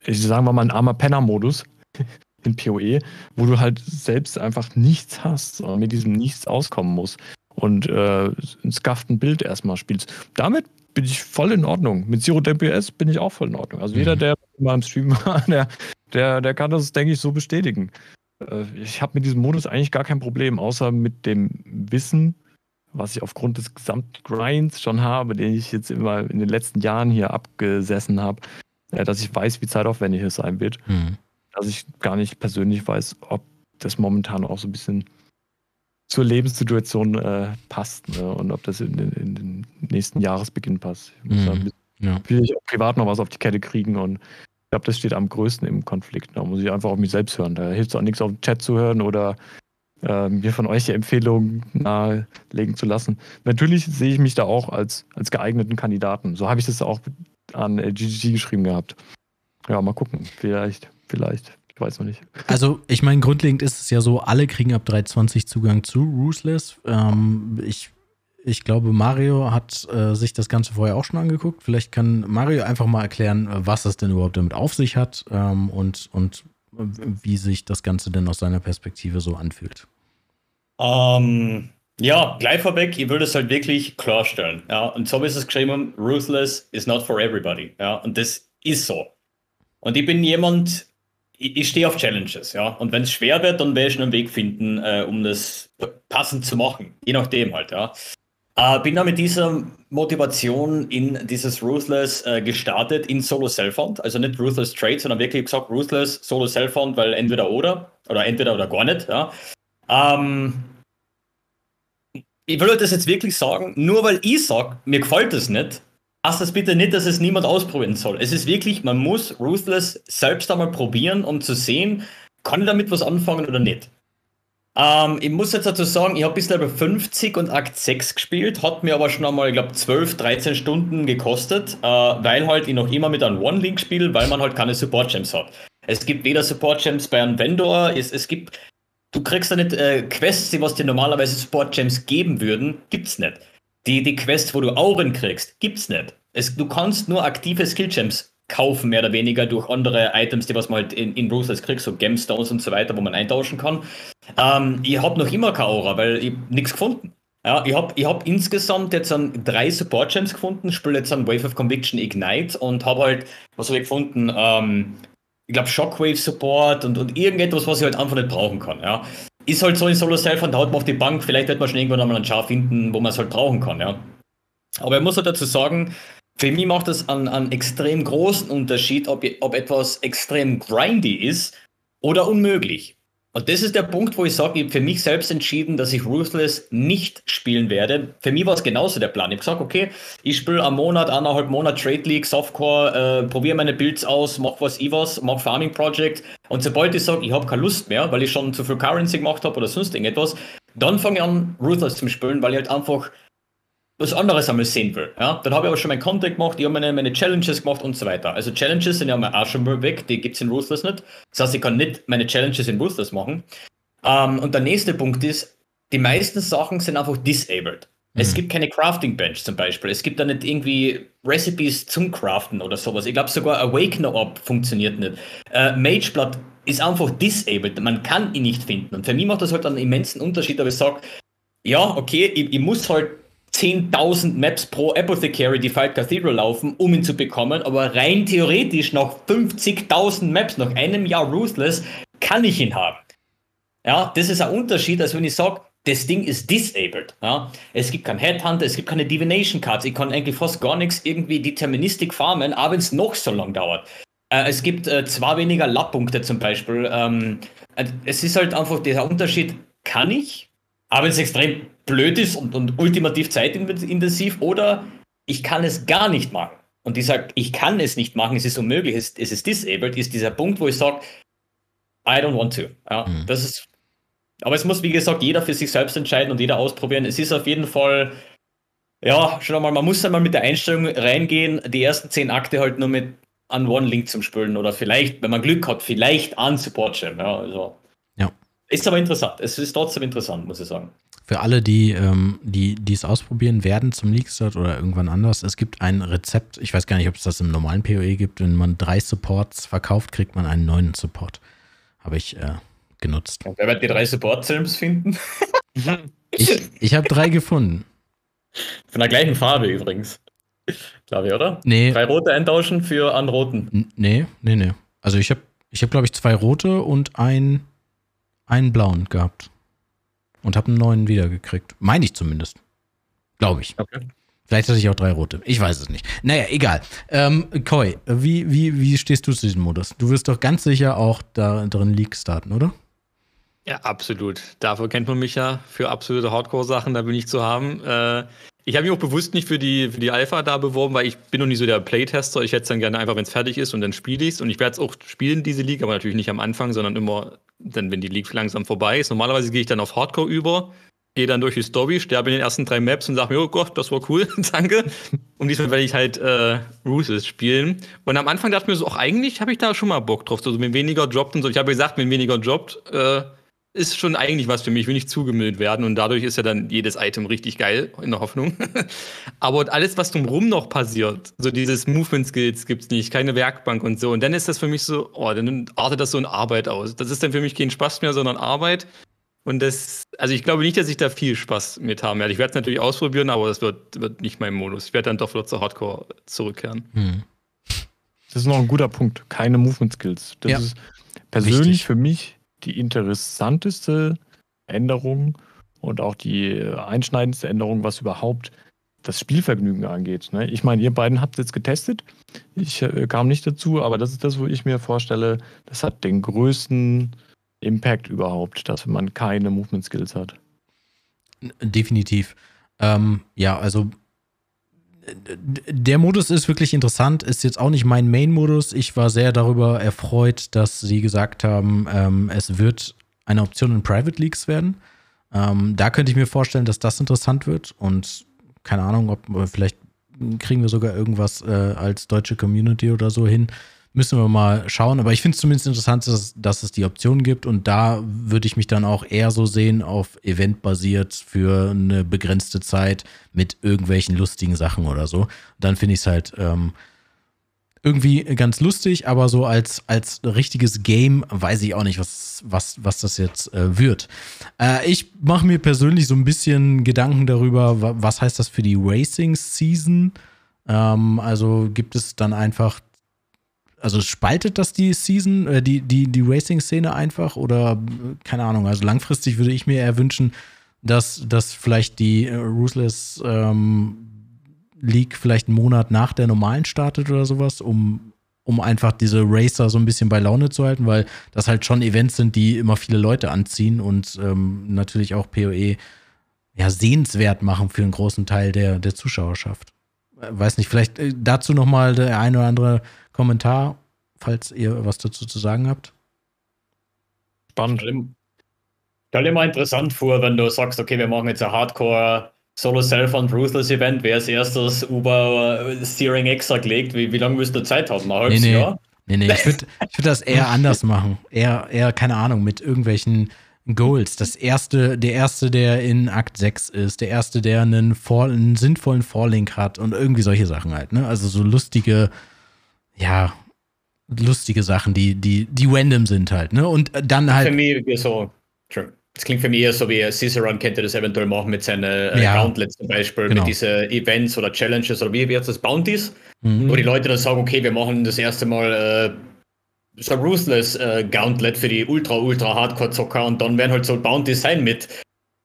ich sagen wir mal, ein armer Penner-Modus (laughs) in PoE, wo du halt selbst einfach nichts hast und mit diesem Nichts auskommen musst und äh, ein scufften Bild erstmal spielst. Damit bin ich voll in Ordnung. Mit Zero DPS bin ich auch voll in Ordnung. Also jeder, Mhm. der mal im Stream war, (laughs) der, der, der kann das, denke ich, so bestätigen. Äh, Ich habe mit diesem Modus eigentlich gar kein Problem, außer mit dem Wissen, was ich aufgrund des gesamten Grinds schon habe, den ich jetzt immer in den letzten Jahren hier abgesessen habe, dass ich weiß, wie zeitaufwendig es sein wird, Hm. dass ich gar nicht persönlich weiß, ob das momentan auch so ein bisschen zur Lebenssituation äh, passt ne? und ob das in, den- in den nächsten Jahresbeginn passt. Ich muss Mhm. da ein bisschen Ja. will ich auch privat noch was auf die Kette kriegen und ich glaube, das steht am größten im Konflikt. Da muss ich einfach auf mich selbst hören. Da hilft es auch nichts, auf den Chat zu hören oder äh, mir von euch die Empfehlungen nahelegen zu lassen. Natürlich sehe ich mich da auch als, als geeigneten Kandidaten. So habe ich das auch an GGG geschrieben gehabt. Ja, mal gucken. Vielleicht, vielleicht. Weiß noch nicht. Also, ich meine, grundlegend ist es ja so, alle kriegen ab 320 Zugang zu Ruthless. Ähm, ich, ich glaube, Mario hat äh, sich das Ganze vorher auch schon angeguckt. Vielleicht kann Mario einfach mal erklären, was es denn überhaupt damit auf sich hat ähm, und, und äh, wie sich das Ganze denn aus seiner Perspektive so anfühlt. Ähm, ja, gleich vorweg, ich würde es halt wirklich klarstellen. Ja, und so ist es geschrieben, ruthless is not for everybody. Ja, und das ist so. Und ich bin jemand, ich, ich stehe auf Challenges, ja. Und wenn es schwer wird, dann werde ich einen Weg finden, äh, um das passend zu machen. Je nachdem halt, ja. Äh, bin da mit dieser Motivation in dieses Ruthless äh, gestartet in Solo Self-Found. Also nicht Ruthless Trade, sondern wirklich gesagt Ruthless Solo Self-Found, weil entweder oder oder entweder oder gar nicht, ja. Ähm, ich will euch das jetzt wirklich sagen, nur weil ich sage, mir gefällt das nicht, heißt das bitte nicht, dass es niemand ausprobieren soll. Es ist wirklich, man muss Ruthless selbst einmal probieren, um zu sehen, kann ich damit was anfangen oder nicht. Ähm, ich muss jetzt dazu sagen, ich habe bis Level 50 und Akt 6 gespielt, hat mir aber schon einmal, ich glaube, 12, 13 Stunden gekostet, äh, weil halt ich noch immer mit einem One-Link spiele, weil man halt keine Support-Gems hat. Es gibt weder Support-Gems bei einem Vendor, es, es gibt, du kriegst da nicht äh, Quests, die was dir normalerweise Support-Gems geben würden, gibt's nicht. Die, die Quests, wo du Auren kriegst, gibt's nicht. Es, du kannst nur aktive Skill-Gems kaufen, mehr oder weniger durch andere Items, die was man halt in, in Ruthless kriegt, so Gemstones und so weiter, wo man eintauschen kann. Ähm, ich habe noch immer keine Aura, weil ich nichts gefunden. Ja, ich habe ich hab insgesamt jetzt an drei Support Gems gefunden, spiele jetzt an Wave of Conviction Ignite und habe halt, was habe ich gefunden? Ähm, ich glaube Shockwave Support und, und irgendetwas, was ich halt einfach nicht brauchen kann. Ja. Ist halt so in Solo Self und haut man auf die Bank, vielleicht wird man schon irgendwann einmal einen Char finden, wo man es halt brauchen kann. Ja. Aber ich muss halt dazu sagen, für mich macht es einen, einen extrem großen Unterschied, ob, ob etwas extrem grindy ist oder unmöglich. Und das ist der Punkt, wo ich sage, ich habe für mich selbst entschieden, dass ich Ruthless nicht spielen werde. Für mich war es genauso der Plan. Ich habe gesagt, okay, ich spiele am Monat, anderthalb Monat Trade League, Softcore, äh, probiere meine Builds aus, mach was ich was, mach Farming Project. Und sobald ich sage, ich habe keine Lust mehr, weil ich schon zu viel Currency gemacht habe oder sonst irgendetwas, dann fange ich an, Ruthless zu spielen, weil ich halt einfach was anderes einmal sehen will. Ja? Dann habe ich aber schon meinen Content gemacht, ich habe meine, meine Challenges gemacht und so weiter. Also Challenges sind ja mal auch schon mal weg, die gibt es in Ruthless nicht. Das heißt, ich kann nicht meine Challenges in Ruthless machen. Ähm, und der nächste Punkt ist, die meisten Sachen sind einfach disabled. Mhm. Es gibt keine Crafting Bench zum Beispiel. Es gibt da nicht irgendwie Recipes zum Craften oder sowas. Ich glaube sogar Awakener Orb funktioniert nicht. Äh, Mageblood ist einfach disabled. Man kann ihn nicht finden. Und für mich macht das halt einen immensen Unterschied, aber ich sage, ja, okay, ich, ich muss halt 10.000 Maps pro Apothecary die Fight Cathedral laufen, um ihn zu bekommen, aber rein theoretisch nach 50.000 Maps, nach einem Jahr Ruthless, kann ich ihn haben. Ja, das ist ein Unterschied, als wenn ich sage, das Ding ist disabled. Ja? Es gibt keinen Headhunter, es gibt keine Divination Cards, ich kann eigentlich fast gar nichts irgendwie Deterministik farmen, aber wenn es noch so lang dauert. Äh, es gibt äh, zwei weniger Lapppunkte zum Beispiel. Ähm, äh, es ist halt einfach dieser Unterschied, kann ich, aber es extrem blöd ist und, und ultimativ zeitintensiv oder ich kann es gar nicht machen. Und ich sage, ich kann es nicht machen, es ist unmöglich, es, es ist disabled, ist dieser Punkt, wo ich sage, I don't want to. Ja, mhm. das ist, aber es muss, wie gesagt, jeder für sich selbst entscheiden und jeder ausprobieren. Es ist auf jeden Fall, ja, schon einmal, man muss einmal mit der Einstellung reingehen, die ersten zehn Akte halt nur mit an One-Link zum Spülen oder vielleicht, wenn man Glück hat, vielleicht an Support-Gem. Ja, also. Ist aber interessant. Es ist trotzdem interessant, muss ich sagen. Für alle, die, ähm, die, die es ausprobieren werden zum Leakstart oder irgendwann anders, es gibt ein Rezept, ich weiß gar nicht, ob es das im normalen PoE gibt, wenn man drei Supports verkauft, kriegt man einen neuen Support. Habe ich äh, genutzt. Und wer wird die drei Support-Sims finden? (laughs) ich ich habe drei gefunden. Von der gleichen Farbe übrigens. Glaube ich, oder? Nee. Drei rote eintauschen für einen roten. N nee, nee, nee. Also ich habe, ich hab, glaube ich, zwei rote und ein einen blauen gehabt. Und habe einen neuen wiedergekriegt. Meine ich zumindest. Glaube ich. Okay. Vielleicht hatte ich auch drei rote. Ich weiß es nicht. Naja, egal. Ähm, Koi, wie, wie, wie stehst du zu diesem Modus? Du wirst doch ganz sicher auch da drin League starten, oder? Ja, absolut. Dafür kennt man mich ja für absolute Hardcore-Sachen, da bin ich zu haben. Äh, ich habe mich auch bewusst nicht für die, für die Alpha da beworben, weil ich bin noch nicht so der Playtester. Ich hätte es dann gerne einfach, wenn es fertig ist und dann spiele ich es. Und ich werde es auch spielen, diese League, aber natürlich nicht am Anfang, sondern immer dann, wenn die League langsam vorbei ist. Normalerweise gehe ich dann auf Hardcore über, gehe dann durch die Story, sterbe in den ersten drei Maps und sage mir, oh Gott, das war cool, (laughs) danke. Und diesmal werde ich halt äh, Ruthless spielen. Und am Anfang dachte ich mir so, auch eigentlich habe ich da schon mal Bock drauf. Also wenn weniger droppt und so. Ich habe gesagt, wenn weniger droppt, äh, ist schon eigentlich was für mich, will nicht zugemüllt werden und dadurch ist ja dann jedes Item richtig geil, in der Hoffnung. (laughs) Aber alles, was drumherum noch passiert, so dieses Movement Skills gibt's nicht, keine Werkbank und so. Und dann ist das für mich so, oh, dann artet das so in Arbeit aus. Das ist dann für mich kein Spaß mehr, sondern Arbeit. Und das, also ich glaube nicht, dass ich da viel Spaß mit haben werde. Ich werde es natürlich ausprobieren, aber das wird, wird nicht mein Modus. Ich werde dann doch wieder zu Hardcore zurückkehren. Hm. Das ist noch ein guter Punkt. Keine Movement Skills. Das ja. ist persönlich Wichtig. für mich die interessanteste Änderung und auch die einschneidendste Änderung, was überhaupt das Spielvergnügen angeht. Ne? Ich meine, ihr beiden habt es jetzt getestet. Ich äh, kam nicht dazu, aber das ist das, wo ich mir vorstelle, das hat den größten Impact überhaupt, dass man keine Movement Skills hat. Definitiv. Ähm, ja, also der Modus ist wirklich interessant, ist jetzt auch nicht mein Main-Modus. Ich war sehr darüber erfreut, dass sie gesagt haben, ähm, es wird eine Option in Private Leagues werden. Ähm, da könnte ich mir vorstellen, dass das interessant wird und keine Ahnung, ob vielleicht kriegen wir sogar irgendwas äh, als deutsche Community oder so hin. Müssen wir mal schauen. Aber ich finde es zumindest interessant, dass, dass, es die Option gibt. Und da würde ich mich dann auch eher so sehen auf eventbasiert für eine begrenzte Zeit mit irgendwelchen lustigen Sachen oder so. Dann finde ich es halt ähm, irgendwie ganz lustig, aber so als, als richtiges Game weiß ich auch nicht, was, was, was das jetzt äh, wird. Äh, ich mache mir persönlich so ein bisschen Gedanken darüber, was heißt das für die Racing Season? Ähm, also gibt es dann einfach also spaltet das die Season, äh, die, die, die Racing-Szene einfach oder keine Ahnung, also langfristig würde ich mir eher wünschen, dass, dass vielleicht die äh, Ruthless ähm, League vielleicht einen Monat nach der normalen startet oder sowas, um, um einfach diese Racer so ein bisschen bei Laune zu halten, weil das halt schon Events sind, die immer viele Leute anziehen und ähm, natürlich auch PoE ja, sehenswert machen für einen großen Teil der, der Zuschauerschaft. Äh, weiß nicht, vielleicht äh, dazu nochmal der ein oder andere Kommentar, falls ihr was dazu zu sagen habt. Spannend. Stell dir mal interessant vor, wenn du sagst, okay, wir machen jetzt ein Hardcore Solo Self und Ruthless Event, wer als erstes Uber Steering extra gelegt, wie, wie lange müsst ihr Zeit haben? Ein halbes nee, nee. Jahr? Nee, nee, ich würde ich würd das eher anders machen. Eher, eher, keine Ahnung, mit irgendwelchen Goals. Das erste, der erste, der in Akt 6 ist, der erste, der einen, Fall, einen sinnvollen Vorlink hat und irgendwie solche Sachen halt, ne? Also so lustige, ja, lustige Sachen, die, die, die random sind halt, ne? Und dann halt. Für mich so, das klingt für mich eher so wie Ciceron könnte das eventuell machen mit seinen äh, ja. Gauntlets zum Beispiel, genau. mit diesen Events oder Challenges oder wie wird das Bounties, mhm. wo die Leute dann sagen, okay, wir machen das erste Mal äh, so Ruthless äh, Gauntlet für die ultra, ultra Hardcore-Zocker und dann werden halt so Bounties sein mit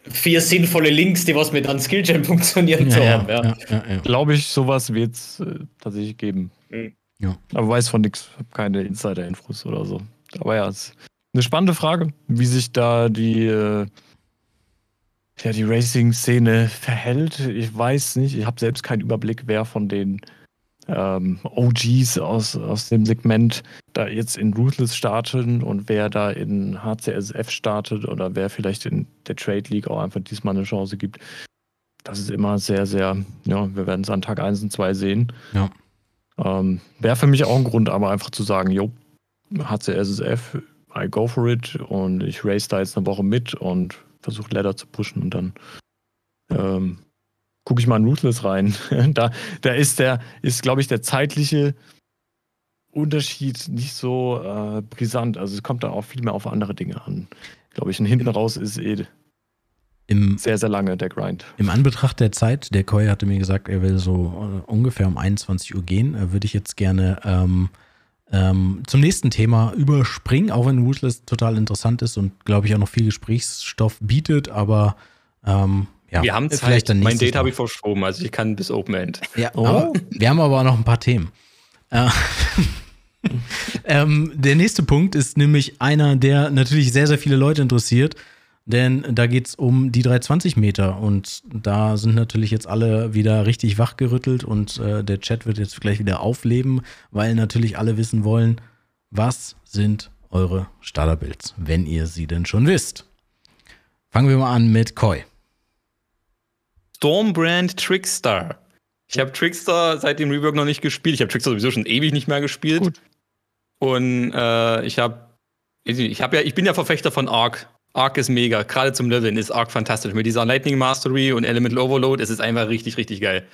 vier sinnvolle Links, die was mit einem Skillgem (laughs) funktionieren ja, zu haben. Ja. Ja, Glaube ich, sowas wird es äh, tatsächlich geben. Mhm. Ja. Aber weiß von nichts, habe keine Insider-Infos oder so. Aber ja, es ist eine spannende Frage, wie sich da die, äh, ja, die Racing-Szene verhält. Ich weiß nicht, ich habe selbst keinen Überblick, wer von den ähm, OGs aus, aus dem Segment da jetzt in Ruthless startet und wer da in HCSF startet oder wer vielleicht in der Trade League auch einfach diesmal eine Chance gibt. Das ist immer sehr, sehr, ja, wir werden es an Tag 1 und 2 sehen. Ja. Ähm, Wäre für mich auch ein Grund, aber einfach zu sagen, jo, HCSF, I go for it und ich race da jetzt eine Woche mit und versuche Ladder zu pushen und dann ähm, gucke ich mal in Ruthless rein. (laughs) da, da ist der, ist, glaube ich, der zeitliche Unterschied nicht so äh, brisant. Also es kommt da auch viel mehr auf andere Dinge an. Glaube ich. Und hinten raus ist eh im, sehr, sehr lange der Grind. Im Anbetracht der Zeit, der Koi hatte mir gesagt, er will so uh, ungefähr um 21 Uhr gehen, uh, würde ich jetzt gerne ähm, ähm, zum nächsten Thema überspringen, auch wenn Ruthless total interessant ist und glaube ich auch noch viel Gesprächsstoff bietet, aber ähm, ja, wir haben Zeit. Dann mein Date habe ich verschoben, also ich kann bis Open End. Ja, oh. wir haben aber auch noch ein paar Themen. Äh, (laughs) ähm, der nächste Punkt ist nämlich einer, der natürlich sehr, sehr viele Leute interessiert denn da geht es um die 320 Meter und da sind natürlich jetzt alle wieder richtig wachgerüttelt und äh, der Chat wird jetzt gleich wieder aufleben, weil natürlich alle wissen wollen, was sind eure Starterbuilds, wenn ihr sie denn schon wisst. Fangen wir mal an mit Koi. Stormbrand Trickstar. Ich habe Trickstar seit dem Rework noch nicht gespielt. Ich habe Trickstar sowieso schon ewig nicht mehr gespielt. Gut. Und äh, ich habe ich habe ja, ich bin ja Verfechter von Arc. Arc ist mega. Gerade zum Leveln ist Arc fantastisch. Mit dieser Lightning Mastery und Elemental Overload es ist einfach richtig, richtig geil.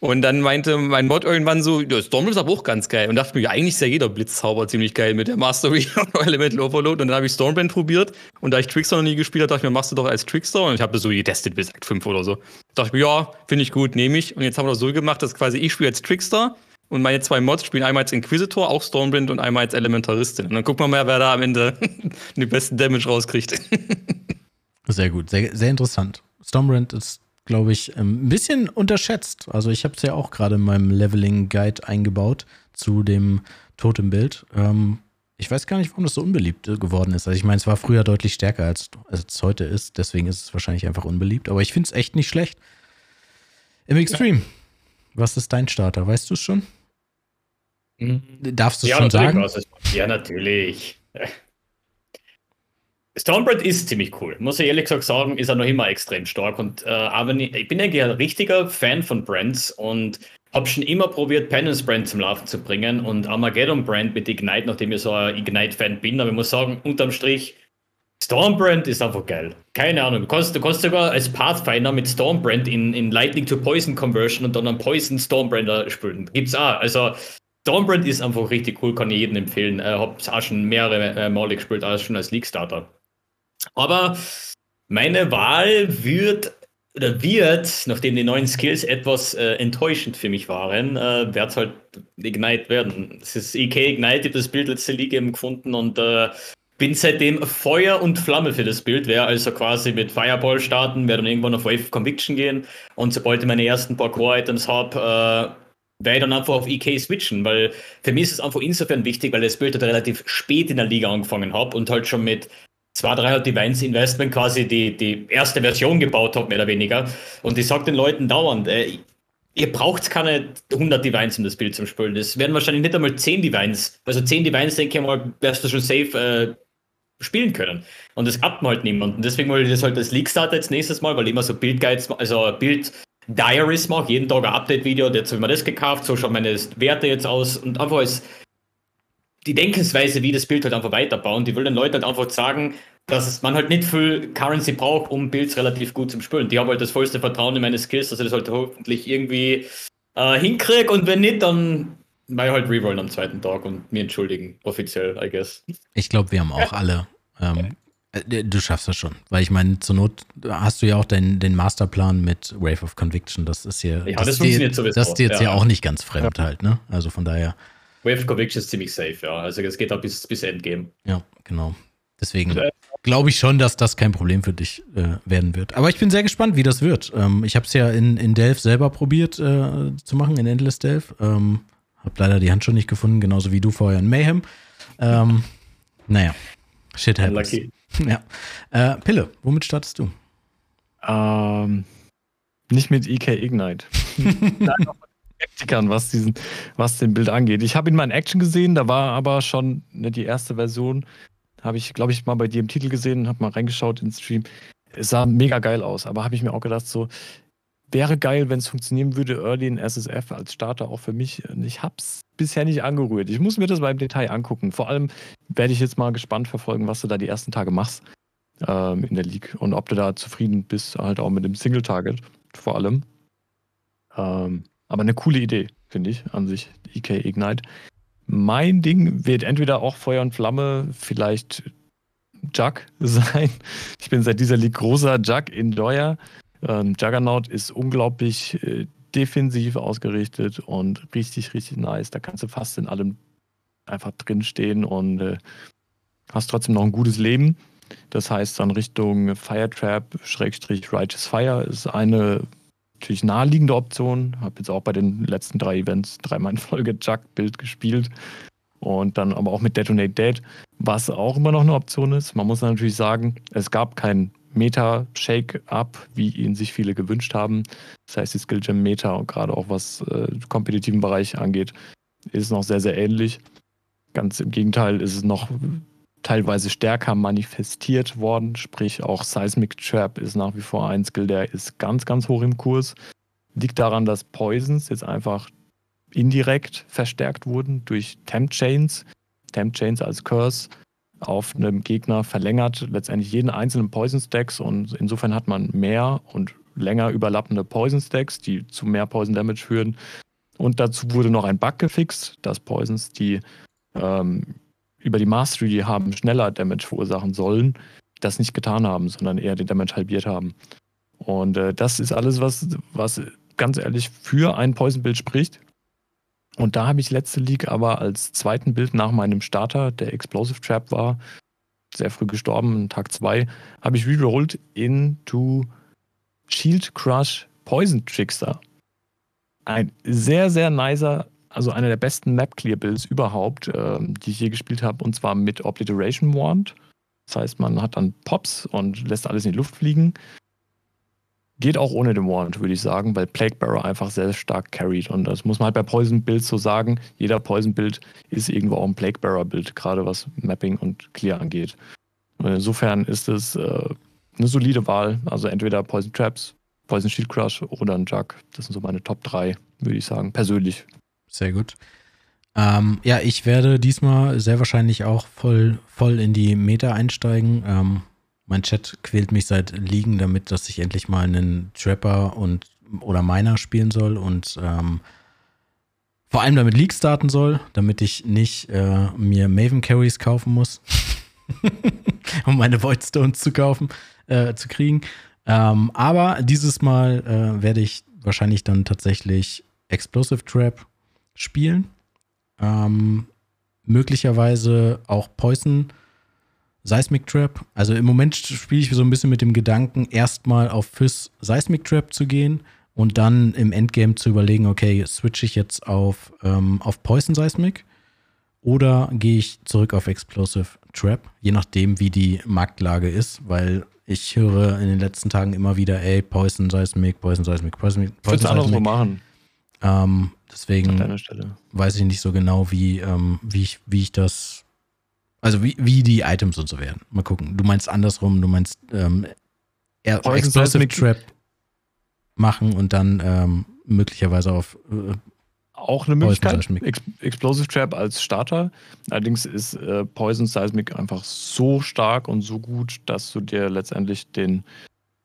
Und dann meinte mein Mod irgendwann so, ja, Storm ist aber auch ganz geil. Und dachte mir, eigentlich ist ja jeder Blitzzauber ziemlich geil mit der Mastery (laughs) und Elemental Overload. Und dann habe ich Stormbrand probiert. Und da ich Trickster noch nie gespielt habe, dachte ich mir, machst du doch als Trickster. Und ich habe das so getestet bis Act 5 oder so. Da dachte ich mir, ja, finde ich gut, nehme ich. Und jetzt haben wir das so gemacht, dass quasi ich spiele als Trickster und meine zwei Mods spielen einmal als Inquisitor, auch Stormwind, und einmal als Elementaristin. Und dann gucken wir mal, wer da am Ende (laughs) den besten Damage rauskriegt. (laughs) sehr gut, sehr, sehr interessant. Stormwind ist, glaube ich, ähm, ein bisschen unterschätzt. Also ich habe es ja auch gerade in meinem Leveling-Guide eingebaut zu dem Totembild. Ähm, Ich weiß gar nicht, warum das so unbeliebt äh, geworden ist. Also ich meine, es war früher deutlich stärker, als, als es heute ist. Deswegen ist es wahrscheinlich einfach unbeliebt. Aber ich finde es echt nicht schlecht. Im Extreme, was ist dein Starter? Weißt du es schon? Mhm. Darfst du es Ja, schon sagen? ich. Ja, natürlich. Stormbright ist ziemlich cool. Muss ich ehrlich gesagt sagen, ist er noch immer extrem stark. Und äh, aber nie- ich bin eigentlich ein richtiger Fan von Brands und habe schon immer probiert, Penance Brand zum Laufen zu bringen und Armageddon Brand mit Ignite, nachdem ich so ein Ignite-Fan bin. Aber ich muss sagen, unterm Strich, Stormbrand ist einfach geil. Keine Ahnung. Du kannst, du kannst sogar als Pathfinder mit Stormbrand in, in Lightning to Poison Conversion und dann einen Poison Stormbrander spielen. Gibt's auch. Also Stormbrand ist einfach richtig cool, kann ich jedem empfehlen. Äh, hab's auch schon mehrere äh, Male gespielt, auch schon als League-Starter. Aber meine Wahl wird oder wird, nachdem die neuen Skills etwas äh, enttäuschend für mich waren, äh, wird es halt Ignite werden. Es ist EK Ignite, ich habe das Bild letzte League eben gefunden und äh, bin seitdem Feuer und Flamme für das Bild. Werde also quasi mit Fireball starten, werde dann irgendwann auf Wave Conviction gehen und sobald ich meine ersten paar Core-Items habe, äh, werde dann einfach auf EK switchen, weil für mich ist es einfach insofern wichtig, weil das Bild halt relativ spät in der Liga angefangen habe und halt schon mit zwei, drei halt Divines Investment quasi die, die erste Version gebaut habe, mehr oder weniger. Und ich sage den Leuten dauernd, äh, ihr braucht keine 100 Divines, um das Bild zu spielen. Das werden wahrscheinlich nicht einmal 10 Divines. Also 10 Divines, denke ich mal, wirst du schon safe äh, spielen können. Und das klappt mir halt niemand. Und deswegen wollte ich das halt als League starter jetzt nächstes Mal, weil ich immer so Bildguides, also Bild Diaries mache, jeden Tag ein Update-Video, jetzt habe ich mir das gekauft, so schauen meine Werte jetzt aus und einfach als die Denkensweise, wie das Bild halt einfach weiterbauen. Die will den Leuten halt einfach sagen, dass man halt nicht viel Currency braucht, um Builds relativ gut zu spielen. Die haben halt das vollste Vertrauen in meine Skills, dass ich das halt hoffentlich irgendwie äh, hinkriege und wenn nicht, dann mal halt rerollen am zweiten Tag und mir entschuldigen, offiziell, I guess. Ich glaube, wir haben auch alle. Ähm, äh, du schaffst das schon. Weil ich meine, zur Not hast du ja auch den, den Masterplan mit Wave of Conviction. Das ist hier. Ja, das ist dir, funktioniert sowieso, Das ist dir jetzt ja. ja. auch nicht ganz fremd halt, ne? Also von daher, Wave of Conviction ist ziemlich safe, ja. Also es geht auch bis, bis Endgame. ja, genau. Deswegen glaube ich schon, dass das kein Problem für dich äh, werden wird. Aber ich bin sehr gespannt, wie das wird. Ähm, ich habe es ja in, in Delph selber probiert äh, zu machen, in Endless Delph. Ähm, hab leider die Hand schon nicht gefunden, genauso wie du vorher in Mayhem. Ähm, naja, shit happens. Lucky. (laughs) Ja. Äh, Pille, womit startest du? Ähm, nicht mit EK Ignite. (laughs) Skeptikern, was, diesen, was den Bild angeht. Ich habe ihn mal in Action gesehen, da war aber schon ne, die erste Version. Habe ich, glaube ich, mal bei dir im Titel gesehen, habe mal reingeschaut ins Stream. Es sah mega geil aus, aber habe ich mir auch gedacht, so wäre geil, wenn es funktionieren würde, Early in SSF als Starter auch für mich. Ich habe es bisher nicht angerührt. Ich muss mir das mal im Detail angucken. Vor allem werde ich jetzt mal gespannt verfolgen, was du da die ersten Tage machst ähm, in der League und ob du da zufrieden bist, halt auch mit dem Single-Target vor allem. Ähm, aber eine coole Idee, finde ich, an sich, EK Ignite. Mein Ding wird entweder auch Feuer und Flamme, vielleicht Jug (laughs) sein. Ich bin seit dieser League großer Jug in Deuer. Ähm, Juggernaut ist unglaublich äh, defensiv ausgerichtet und richtig, richtig nice. Da kannst du fast in allem einfach drinstehen und äh, hast trotzdem noch ein gutes Leben. Das heißt dann Richtung Firetrap, Schrägstrich Righteous Fire ist eine natürlich naheliegende Option. Habe jetzt auch bei den letzten drei Events dreimal in Folge Jug-Bild gespielt. Und dann aber auch mit Detonate Dead, was auch immer noch eine Option ist. Man muss natürlich sagen, es gab kein Meta-Shake-Up, wie ihn sich viele gewünscht haben. Das heißt, die Skill Gem Meta gerade auch was äh, kompetitiven Bereich angeht, ist noch sehr, sehr ähnlich. Ganz im Gegenteil ist es noch teilweise stärker manifestiert worden. Sprich, auch Seismic Trap ist nach wie vor ein Skill, der ist ganz, ganz hoch im Kurs. Liegt daran, dass Poisons jetzt einfach indirekt verstärkt wurden durch Temp Chains. Temp Chains als Curse auf einem Gegner verlängert letztendlich jeden einzelnen Poison Stacks und insofern hat man mehr und länger überlappende Poison Stacks, die zu mehr Poison Damage führen. Und dazu wurde noch ein Bug gefixt, dass Poisons, die ähm, über die Mastery die haben, schneller Damage verursachen sollen, das nicht getan haben, sondern eher den Damage halbiert haben. Und äh, das ist alles, was, was ganz ehrlich für ein Poison-Bild spricht. Und da habe ich letzte League aber als zweiten Bild nach meinem Starter, der Explosive Trap war, sehr früh gestorben, Tag 2, habe ich rerollt into Shield Crush Poison Trickster. Ein sehr, sehr nicer also einer der besten Map-Clear-Builds überhaupt, ähm, die ich je gespielt habe, und zwar mit Obliteration Wand. Das heißt, man hat dann Pops und lässt alles in die Luft fliegen. Geht auch ohne den Wand, würde ich sagen, weil Plague Bearer einfach sehr stark carried. Und das muss man halt bei Poison Builds so sagen. Jeder Poison Build ist irgendwo auch ein Plague Bearer Build, gerade was Mapping und Clear angeht. Und insofern ist es äh, eine solide Wahl. Also entweder Poison Traps, Poison Shield Crush oder ein Jug. Das sind so meine Top 3, würde ich sagen, persönlich. Sehr gut. Ähm, ja, ich werde diesmal sehr wahrscheinlich auch voll, voll in die Meta einsteigen. Ähm, mein Chat quält mich seit Liegen damit, dass ich endlich mal einen Trapper und oder Miner spielen soll und ähm, vor allem damit League starten soll, damit ich nicht äh, mir Maven Carries kaufen muss, (laughs) um meine Voidstones zu kaufen, äh, zu kriegen. Ähm, aber dieses Mal äh, werde ich wahrscheinlich dann tatsächlich Explosive Trap spielen. Ähm, möglicherweise auch Poison Seismic Trap. Also im Moment spiele ich so ein bisschen mit dem Gedanken, erstmal auf Fizz Seismic Trap zu gehen und dann im Endgame zu überlegen, okay, switch ich jetzt auf, ähm, auf Poison Seismic oder gehe ich zurück auf Explosive Trap, je nachdem, wie die Marktlage ist, weil ich höre in den letzten Tagen immer wieder, ey, Poison Seismic, Poison Seismic, Poison, Poison Seismic. anderswo machen. Ähm, deswegen weiß ich nicht so genau, wie, ähm, wie, ich, wie ich das also wie, wie die Items und so werden. Mal gucken. Du meinst andersrum, du meinst ähm, Explosive Trap machen und dann ähm, möglicherweise auf äh, auch eine Möglichkeit. Ex Explosive Trap als Starter. Allerdings ist äh, Poison Seismic einfach so stark und so gut, dass du dir letztendlich den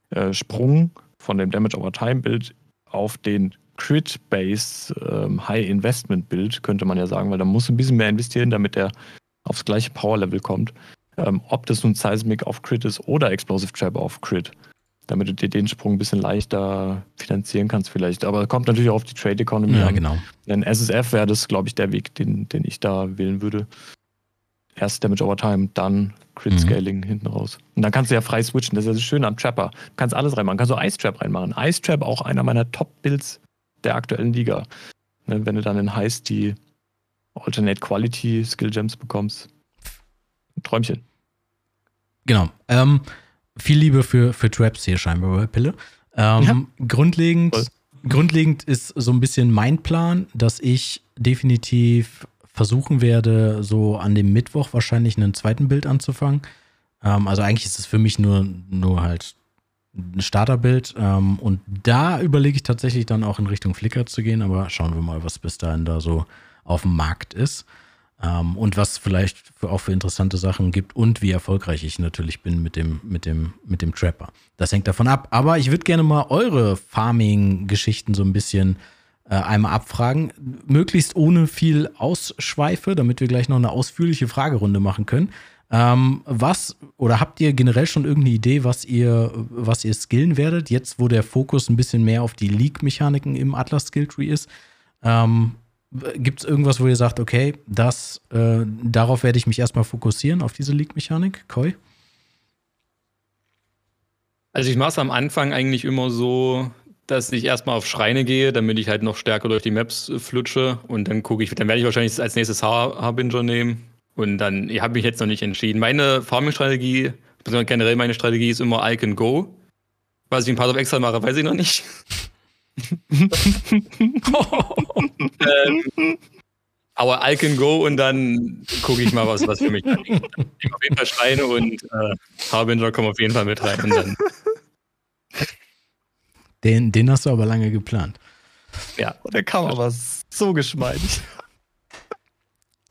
äh, Sprung von dem Damage over Time Bild auf den Crit-Based ähm, High Investment Bild, könnte man ja sagen, weil da muss ein bisschen mehr investieren, damit der aufs gleiche Power-Level kommt. Ähm, ob das nun Seismic auf Crit ist oder Explosive Trap auf Crit. Damit du dir den Sprung ein bisschen leichter finanzieren kannst, vielleicht. Aber kommt natürlich auch auf die Trade Economy ja, an. genau. Denn SSF wäre das, glaube ich, der Weg, den, den ich da wählen würde. Erst Damage over Time, dann Crit mhm. Scaling mhm. hinten raus. Und dann kannst du ja frei switchen. Das ist ja das Schöne am Trapper. Du kannst alles reinmachen. Du kannst so Ice Trap reinmachen. Ice Trap auch einer meiner Top-Builds der aktuellen Liga. Ne, wenn du dann in Heist die Alternate Quality Skill Gems bekommst. Ein Träumchen. Genau. Ähm, viel Liebe für, für Traps hier scheinbar bei Pille. Ähm, ja. grundlegend, grundlegend ist so ein bisschen mein Plan, dass ich definitiv versuchen werde, so an dem Mittwoch wahrscheinlich einen zweiten Bild anzufangen. Ähm, also eigentlich ist es für mich nur, nur halt ein Starterbild. Ähm, und da überlege ich tatsächlich dann auch in Richtung Flickr zu gehen, aber schauen wir mal, was bis dahin da so auf dem Markt ist. Ähm, und was vielleicht für, auch für interessante Sachen gibt und wie erfolgreich ich natürlich bin mit dem, mit dem, mit dem Trapper. Das hängt davon ab. Aber ich würde gerne mal eure Farming-Geschichten so ein bisschen äh, einmal abfragen. Möglichst ohne viel Ausschweife, damit wir gleich noch eine ausführliche Fragerunde machen können. Ähm, was oder habt ihr generell schon irgendeine Idee, was ihr, was ihr skillen werdet, jetzt wo der Fokus ein bisschen mehr auf die League-Mechaniken im Atlas Skill Tree ist? Ähm, Gibt es irgendwas, wo ihr sagt, okay, das, äh, darauf werde ich mich erstmal fokussieren, auf diese League-Mechanik? Koi? Also ich mache es am Anfang eigentlich immer so, dass ich erstmal auf Schreine gehe, damit ich halt noch stärker durch die Maps flutsche und dann gucke ich, dann werde ich wahrscheinlich als nächstes Harbinger nehmen und dann, ich habe mich jetzt noch nicht entschieden. Meine Farming-Strategie, generell meine Strategie ist immer I can go. Was ich in Part of Extra mache, weiß ich noch nicht (laughs) ähm, aber I can go und dann gucke ich mal, was, was für mich da liegt. Ich auf jeden Fall Schreine und äh, Harbinger kommen auf jeden Fall mit rein. Den, den hast du aber lange geplant. Ja, und der kam aber so geschmeidig.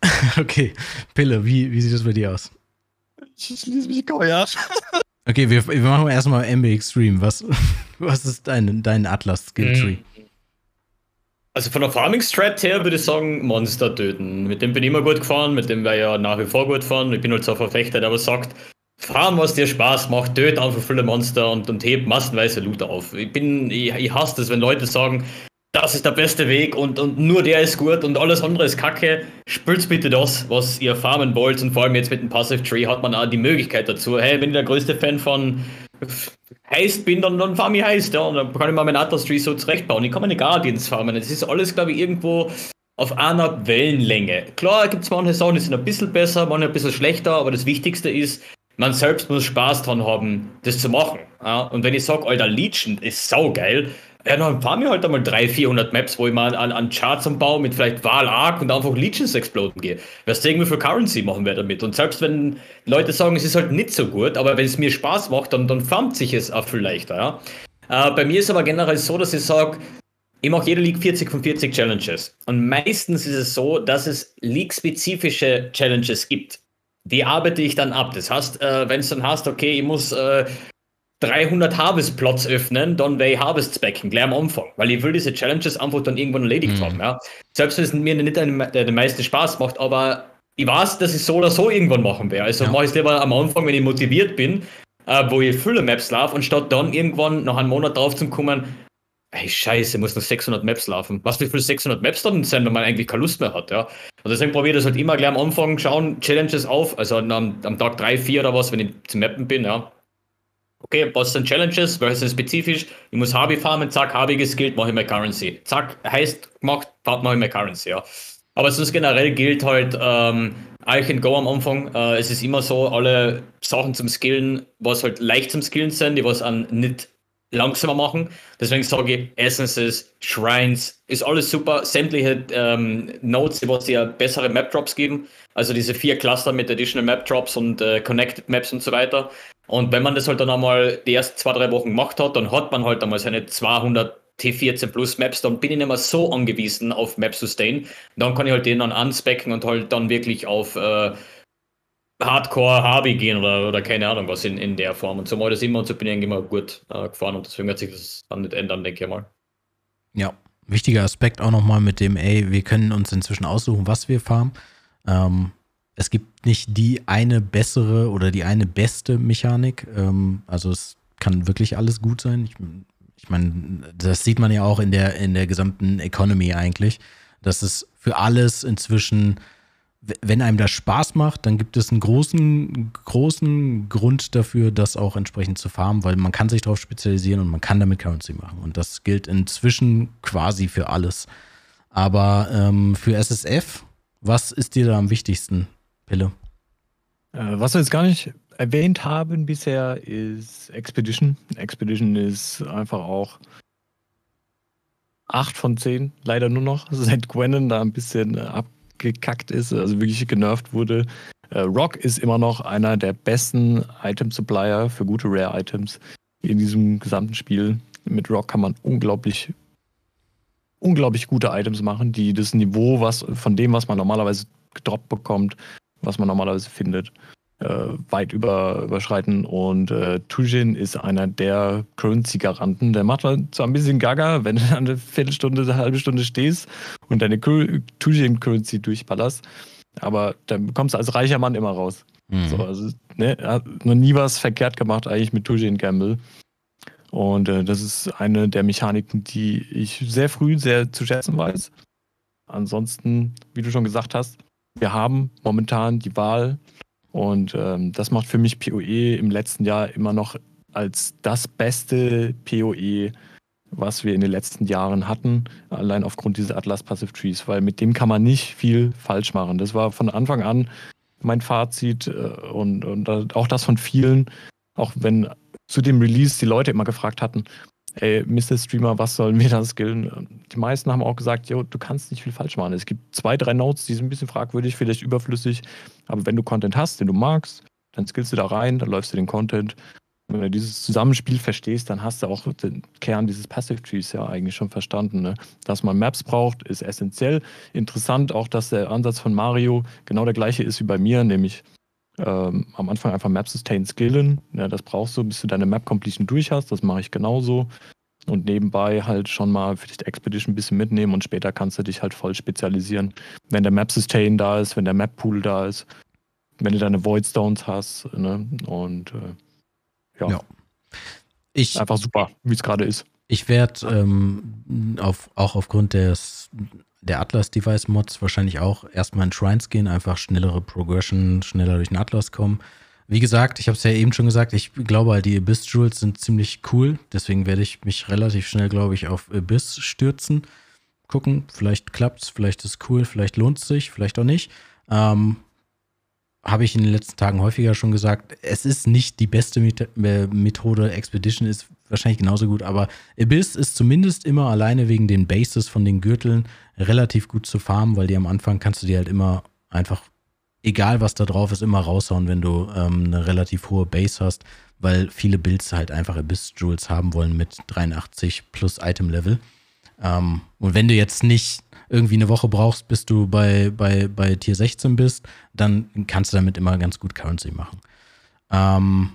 (laughs) okay, Pille, wie, wie sieht das bei dir aus? Ich schließe mich kaum ja. Okay, wir, wir machen erstmal MB Extreme. Was, (laughs) was ist dein, dein Atlas-Skill-Tree? Mhm. Also von der Farming-Strat her würde ich sagen, Monster töten. Mit dem bin ich immer gut gefahren, mit dem wäre ja nach wie vor gut gefahren. Ich bin halt so der aber sagt, farm, was dir Spaß macht, töte einfach viele Monster und, und heb massenweise Loot auf. Ich bin, ich, ich hasse das, wenn Leute sagen, das ist der beste Weg und, und nur der ist gut und alles andere ist kacke. Spült bitte das, was ihr farmen wollt und vor allem jetzt mit dem Passive Tree hat man auch die Möglichkeit dazu. Hey, wenn ich der größte Fan von Heist bin, dann, dann farm ich Heist, ja, und dann kann ich mal meinen Atlas Tree so zurechtbauen. Ich kann meine Guardians farmen. Es ist alles, glaube ich, irgendwo auf einer Wellenlänge. Klar, gibt es manche Sachen, die sind ein bisschen besser, manche ein bisschen schlechter, aber das Wichtigste ist, man selbst muss Spaß dran haben, das zu machen. Ja? Und wenn ich sage, Alter, Legion ist saugeil, ja, dann fahren wir halt einmal 300, 400 Maps, wo ich mal an, an Charts umbaue mit vielleicht Wahl Arc und einfach Legions exploden gehe. Was sehen wir für Currency machen wir damit? Und selbst wenn Leute sagen, es ist halt nicht so gut, aber wenn es mir Spaß macht, dann, dann farmt sich es auch viel leichter. Ja? Äh, bei mir ist aber generell so, dass ich sage, ich mache jede League 40 von 40 Challenges. Und meistens ist es so, dass es League-spezifische Challenges gibt. Die arbeite ich dann ab. Das heißt, äh, wenn es dann heißt, okay, ich muss äh, 300 Harvest-Plots öffnen, dann werde ich Harvests backen, gleich am Anfang. Weil ich will diese Challenges einfach dann irgendwann erledigt mhm. haben. Ja? Selbst wenn es mir nicht den, meisten Spaß macht, aber ich weiß, dass ich so oder so irgendwann machen werde. Also ja. mache ich es lieber am Anfang, wenn ich motiviert bin, äh, wo ich viele Maps laufe, anstatt dann irgendwann nach einem Monat drauf zu kommen, ey, scheiße, muss noch 600 Maps laufen. Was wie viele 600 Maps dann sind, wenn man eigentlich keine Lust mehr hat, ja. Und deswegen probiere ich das halt immer gleich am Anfang, schauen, Challenges auf, also am, am Tag 3, 4 oder was, wenn ich zum Mappen bin, ja. Okay, was sind Challenges? Welche sind spezifisch? Ich muss Harvey farmen, zack, Harvey geskillt, mache ich mehr Currency. Zack, heißt gemacht, mache ich mehr Currency, ja. Aber sonst generell gilt halt, ähm, can go am Anfang. Äh, es ist immer so, alle Sachen zum Skillen, was halt leicht zum Skillen sind, die was an nicht langsamer machen. Deswegen sage ich, Essences, Shrines, ist alles super. Sämtliche ähm, Nodes, die was dir bessere Map Drops geben. Also diese vier Cluster mit Additional Map Drops und äh, Connected Maps und so weiter. Und wenn man das halt dann einmal die ersten zwei, drei Wochen gemacht hat, dann hat man halt einmal seine 200 T14 Plus Maps, dann bin ich nicht mehr so angewiesen auf Map Sustain. Dann kann ich halt den dann anspecken und halt dann wirklich auf äh, Hardcore Harvey gehen oder, oder keine Ahnung was in, in der Form. Und so mal das immer und so bin ich eigentlich immer gut äh, gefahren und deswegen wird sich das dann nicht ändern, denke ich mal. Ja, wichtiger Aspekt auch nochmal mit dem, ey, wir können uns inzwischen aussuchen, was wir farmen. Ähm, es gibt nicht die eine bessere oder die eine beste Mechanik. Ähm, also es kann wirklich alles gut sein. Ich, ich meine, das sieht man ja auch in der, in der gesamten Economy eigentlich, dass es für alles inzwischen wenn einem das Spaß macht, dann gibt es einen großen, großen Grund dafür, das auch entsprechend zu farmen, weil man kann sich darauf spezialisieren und man kann damit Currency machen. Und das gilt inzwischen quasi für alles. Aber ähm, für SSF, was ist dir da am wichtigsten, Pille? Äh, was wir jetzt gar nicht erwähnt haben bisher, ist Expedition. Expedition ist einfach auch 8 von 10, leider nur noch, (laughs) seit Gwennen da ein bisschen ab gekackt ist, also wirklich genervt wurde. Äh, Rock ist immer noch einer der besten Item-Supplier für gute Rare-Items in diesem gesamten Spiel. Mit Rock kann man unglaublich, unglaublich gute Items machen, die das Niveau was, von dem, was man normalerweise gedroppt bekommt, was man normalerweise findet, äh, weit über, überschreiten. Und äh, Tujin ist einer der Currency-Garanten. Der macht halt zwar ein bisschen Gaga, wenn du eine Viertelstunde, eine halbe Stunde stehst und deine Tujin-Currency durchballerst. Aber dann kommst du als reicher Mann immer raus. Mhm. So, also, ne, er hat noch nie was verkehrt gemacht, eigentlich mit Tujin Gamble. Und äh, das ist eine der Mechaniken, die ich sehr früh sehr zu schätzen weiß. Ansonsten, wie du schon gesagt hast, wir haben momentan die Wahl und ähm, das macht für mich PoE im letzten Jahr immer noch als das beste PoE, was wir in den letzten Jahren hatten, allein aufgrund dieser Atlas Passive Trees, weil mit dem kann man nicht viel falsch machen. Das war von Anfang an mein Fazit äh, und, und auch das von vielen, auch wenn zu dem Release die Leute immer gefragt hatten, ey, Mr. Streamer, was sollen wir da skillen? Die meisten haben auch gesagt, jo, du kannst nicht viel falsch machen. Es gibt zwei, drei Notes, die sind ein bisschen fragwürdig, vielleicht überflüssig, aber wenn du Content hast, den du magst, dann skillst du da rein, dann läufst du den Content. Wenn du dieses Zusammenspiel verstehst, dann hast du auch den Kern dieses Passive Trees ja eigentlich schon verstanden. Ne? Dass man Maps braucht, ist essentiell. Interessant auch, dass der Ansatz von Mario genau der gleiche ist wie bei mir, nämlich ähm, am Anfang einfach Map Sustain skillen. Ja, das brauchst du, bis du deine Map Completion durch hast. Das mache ich genauso. Und nebenbei halt schon mal vielleicht Expedition ein bisschen mitnehmen und später kannst du dich halt voll spezialisieren. Wenn der Map Sustain da ist, wenn der Map Pool da ist, wenn du deine Void Stones hast. Ne? Und äh, ja. ja. Ich, einfach super, wie es gerade ist. Ich werde ähm, auf, auch aufgrund des der Atlas-Device-Mods wahrscheinlich auch erstmal in Shrines gehen, einfach schnellere Progression, schneller durch den Atlas kommen. Wie gesagt, ich habe es ja eben schon gesagt, ich glaube halt, die Abyss-Jewels sind ziemlich cool. Deswegen werde ich mich relativ schnell, glaube ich, auf Abyss stürzen. gucken, vielleicht klappt's, vielleicht ist cool, vielleicht lohnt es sich, vielleicht auch nicht. Ähm, habe ich in den letzten Tagen häufiger schon gesagt, es ist nicht die beste äh, Methode. Expedition ist wahrscheinlich genauso gut, aber Abyss ist zumindest immer alleine wegen den Bases von den Gürteln relativ gut zu farmen, weil die am Anfang kannst du die halt immer einfach, egal was da drauf ist, immer raushauen, wenn du ähm, eine relativ hohe Base hast, weil viele Builds halt einfach Abyss-Jewels haben wollen mit 83 plus Item-Level. Ähm, und wenn du jetzt nicht irgendwie eine Woche brauchst, bis du bei, bei, bei Tier 16 bist, dann kannst du damit immer ganz gut Currency machen. Ähm,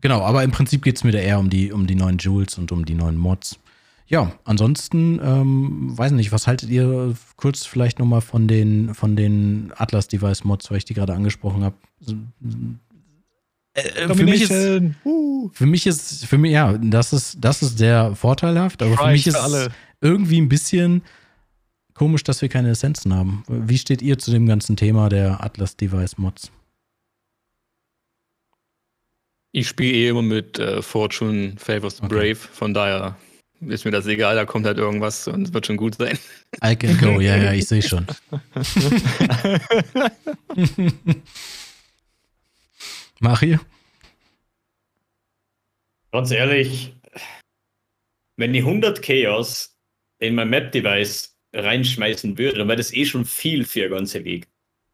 genau, aber im Prinzip geht es mir da eher um die, um die neuen Jewels und um die neuen Mods. Ja, ansonsten, ähm, weiß nicht, was haltet ihr kurz vielleicht nochmal von den, von den Atlas-Device-Mods, weil ich die gerade angesprochen habe? Äh, für mich ist, für mich ist, für mich, ja, das ist, das ist sehr vorteilhaft, aber für mich ist irgendwie ein bisschen Komisch, dass wir keine Essenzen haben. Wie steht ihr zu dem ganzen Thema der Atlas Device Mods? Ich spiele eh immer mit äh, Fortune Favors the okay. Brave, von daher ist mir das egal, da kommt halt irgendwas und es wird schon gut sein. I can go, ja, ja, ich sehe schon. (laughs) Mario? Ganz ehrlich, wenn die 100 Chaos in mein Map-Device reinschmeißen würde, dann wäre das eh schon viel für eine ganze Weg.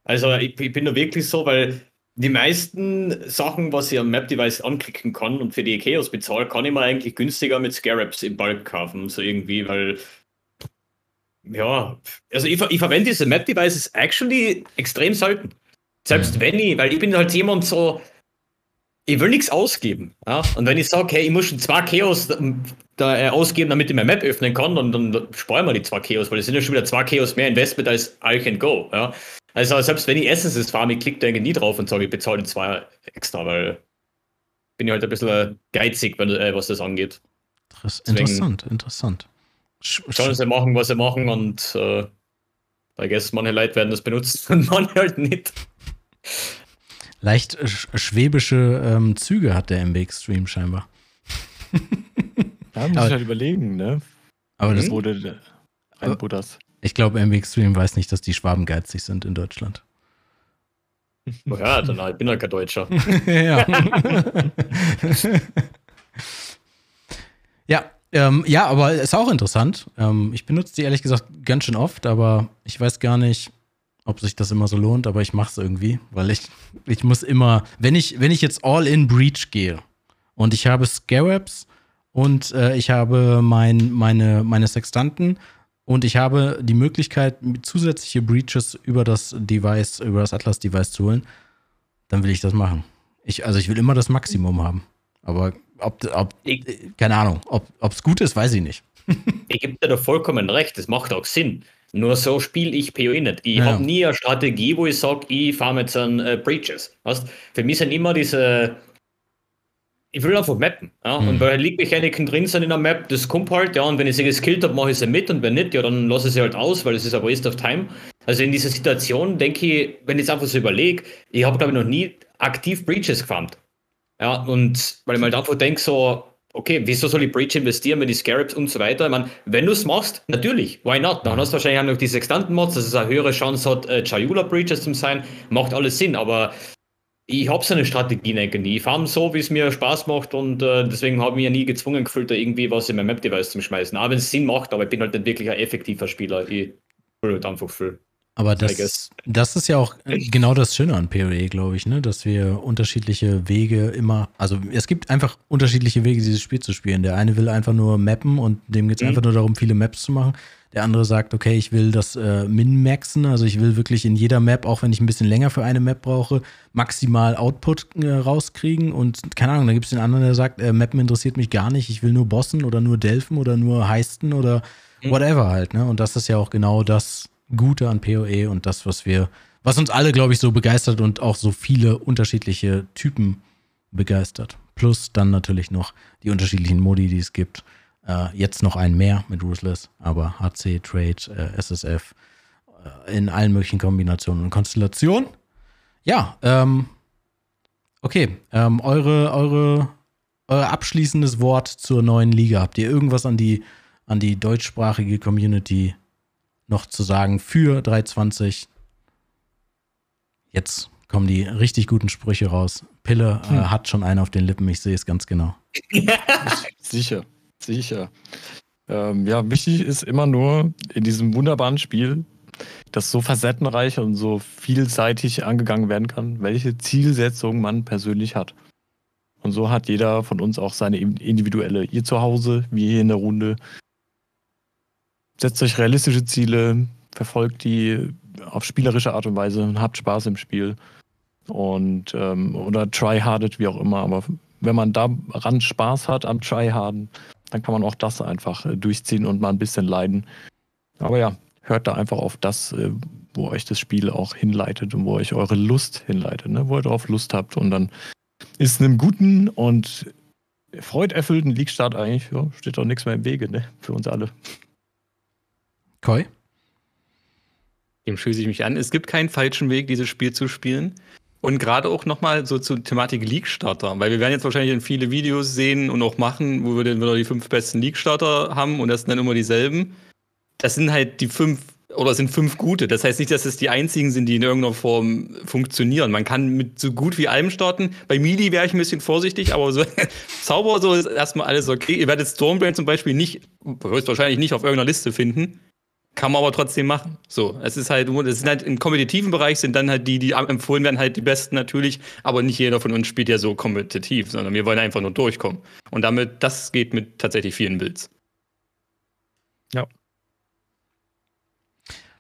Also ich, ich bin da wirklich so, weil die meisten Sachen, was ich am Map-Device anklicken kann und für die Chaos bezahle, kann ich mir eigentlich günstiger mit Scarabs im Bulk kaufen, so irgendwie, weil ja, also ich, ich verwende diese Map-Devices actually extrem selten. Selbst wenn ich, weil ich bin halt jemand so, ich will nichts ausgeben. Ja? Und wenn ich sage, hey, ich muss schon zwei Chaos da, äh, ausgeben, damit ich meine Map öffnen kann, dann, dann sparen wir die zwei Chaos, weil es sind ja schon wieder zwei Chaos mehr Investment als I can go. Ja? Also selbst wenn ich Essences farme, ich klicke da nie drauf und sage, ich bezahle die zwei extra, weil bin ich halt ein bisschen geizig, wenn, äh, was das angeht. Deswegen, interessant, interessant. Schauen sie machen, was sie machen und äh, I guess manche Leute werden das benutzen (laughs) und manche halt nicht leicht schwäbische ähm, Züge hat der MB Extreme scheinbar. Da muss ich halt überlegen, ne? Aber das wurde ein Buddhas. Ich glaube, MB Extreme weiß nicht, dass die Schwaben geizig sind in Deutschland. Oh (laughs) ja, dann halt, bin ich kein Deutscher. (laughs) ja. ja, ähm, ja, aber ist auch interessant. Ähm, ich benutze die ehrlich gesagt ganz schön oft, aber ich weiß gar nicht, ob sich das immer so lohnt, aber ich mache es irgendwie, weil ich, ich muss immer, wenn ich, wenn ich jetzt all in Breach gehe und ich habe Scarabs und äh, ich habe mein, meine, meine Sextanten und ich habe die Möglichkeit, zusätzliche Breaches über das Device, über das Atlas-Device zu holen, dann will ich das machen. Ich, also ich will immer das Maximum haben. Aber ob, ob keine Ahnung, ob es gut ist, weiß ich nicht. (laughs) ich gebe dir da vollkommen recht, das macht auch Sinn. Nur so spiele ich PoE nicht. Ich ja. habe nie eine Strategie, wo ich sage, ich fahre jetzt an äh, Breaches. Weißt? Für mich sind immer diese. Ich will einfach mappen. Ja? Mhm. Und weil liegt Mechaniken drin sind in der Map, das kommt halt, ja, und wenn ich sie geskillt habe, mache ich sie mit und wenn nicht, ja, dann lasse ich sie halt aus, weil es ist ein Waste of Time. Also in dieser Situation denke ich, wenn ich es einfach so überlege, ich habe, glaube ich, noch nie aktiv Breaches gefarmt. Ja, und weil ich mal halt einfach denke, so, okay, wieso soll ich Breach investieren, wenn die Scarabs und so weiter? Ich meine, wenn du es machst, natürlich, why not? Dann hast du wahrscheinlich auch noch die Sextanten-Mods, dass es eine höhere Chance hat, äh, Chayula Breaches zu sein, macht alles Sinn, aber ich habe so eine Strategie nie. Ich fahre so, wie es mir Spaß macht und äh, deswegen habe ich mich ja nie gezwungen gefühlt, da irgendwie was in mein Map-Device zu schmeißen. Aber wenn es Sinn macht, aber ich bin halt nicht wirklich ein effektiver Spieler. Ich will halt einfach viel. Aber das, das ist ja auch genau das Schöne an PoE, glaube ich, ne? dass wir unterschiedliche Wege immer, also es gibt einfach unterschiedliche Wege, dieses Spiel zu spielen. Der eine will einfach nur mappen und dem geht es mhm. einfach nur darum, viele Maps zu machen. Der andere sagt, okay, ich will das äh, min-maxen, also ich will wirklich in jeder Map, auch wenn ich ein bisschen länger für eine Map brauche, maximal Output äh, rauskriegen. Und keine Ahnung, da gibt es den anderen, der sagt, äh, Mappen interessiert mich gar nicht, ich will nur bossen oder nur delfen oder nur heisten oder mhm. whatever halt. Ne? Und das ist ja auch genau das, Gute an PoE und das, was wir, was uns alle, glaube ich, so begeistert und auch so viele unterschiedliche Typen begeistert. Plus dann natürlich noch die unterschiedlichen Modi, die es gibt. Äh, jetzt noch ein mehr mit Ruthless, aber HC, Trade, äh, SSF äh, in allen möglichen Kombinationen und Konstellationen. Ja, ähm, okay. Ähm, eure, eure, euer abschließendes Wort zur neuen Liga. Habt ihr irgendwas an die an die deutschsprachige Community noch zu sagen für 320? Jetzt kommen die richtig guten Sprüche raus. Pille äh, hm. hat schon einen auf den Lippen, ich sehe es ganz genau. (laughs) sicher, sicher. Ähm, ja, wichtig ist immer nur in diesem wunderbaren Spiel, das so facettenreich und so vielseitig angegangen werden kann, welche Zielsetzung man persönlich hat. Und so hat jeder von uns auch seine individuelle. Ihr zu Hause, wir hier in der Runde. Setzt euch realistische Ziele, verfolgt die auf spielerische Art und Weise und habt Spaß im Spiel. Und ähm, oder tryhardet, wie auch immer. Aber wenn man daran Spaß hat am Tryharden, dann kann man auch das einfach äh, durchziehen und mal ein bisschen leiden. Aber ja, hört da einfach auf das, äh, wo euch das Spiel auch hinleitet und wo euch eure Lust hinleitet, ne? wo ihr darauf Lust habt. Und dann ist einem guten und freuderfüllten League-Start eigentlich, ja, steht doch nichts mehr im Wege, ne? Für uns alle. Koi? Dem schließe ich mich an. Es gibt keinen falschen Weg, dieses Spiel zu spielen. Und gerade auch nochmal so zur Thematik League-Starter, weil wir werden jetzt wahrscheinlich in viele Videos sehen und auch machen, wo wir dann wieder die fünf besten League-Starter haben und das sind dann immer dieselben. Das sind halt die fünf oder sind fünf gute. Das heißt nicht, dass es die einzigen sind, die in irgendeiner Form funktionieren. Man kann mit so gut wie allem starten. Bei Mili wäre ich ein bisschen vorsichtig, aber so (laughs) Zauber so ist erstmal alles okay. Ihr werdet Stormbrand zum Beispiel nicht, wahrscheinlich nicht auf irgendeiner Liste finden. Kann man aber trotzdem machen. So, es ist halt, es sind halt im kompetitiven Bereich sind dann halt die, die empfohlen werden, halt die besten natürlich, aber nicht jeder von uns spielt ja so kompetitiv, sondern wir wollen einfach nur durchkommen. Und damit, das geht mit tatsächlich vielen Builds. Ja.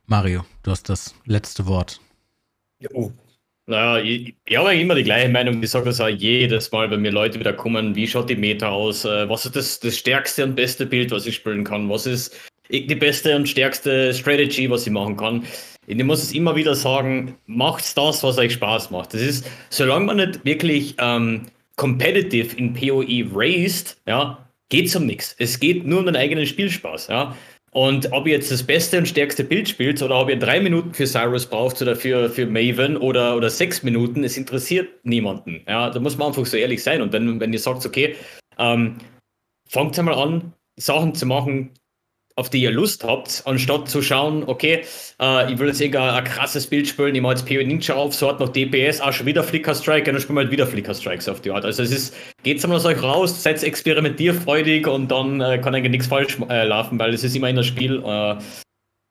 Mario, du hast das letzte Wort. Oh. Naja, ich, ich habe immer die gleiche Meinung. Ich sage das auch jedes Mal, wenn mir Leute wieder kommen, wie schaut die Meta aus? Äh, was ist das, das stärkste und beste Bild, was ich spielen kann? Was ist die beste und stärkste Strategy, was ich machen kann. Ich muss es immer wieder sagen, macht das, was euch Spaß macht. Das ist, solange man nicht wirklich ähm, competitive in PoE raced, ja, geht es um nichts. Es geht nur um den eigenen Spielspaß, ja. Und ob ihr jetzt das beste und stärkste Bild spielt oder ob ihr drei Minuten für Cyrus braucht oder für, für Maven oder, oder sechs Minuten, es interessiert niemanden. Ja, da muss man einfach so ehrlich sein. Und wenn, wenn ihr sagt, okay, ähm, fangt einmal an, Sachen zu machen, auf die ihr Lust habt, anstatt zu schauen, okay, äh, ich will jetzt irgendein ein krasses Bild spielen, ich mache jetzt PO Ninja auf, so hat noch DPS, auch schon wieder Flicker Strike, dann spielen wir halt wieder Flicker Strikes auf die Art. Also es ist, geht's einmal aus euch raus, seid experimentierfreudig und dann äh, kann eigentlich nichts falsch äh, laufen, weil es ist immer in das Spiel äh,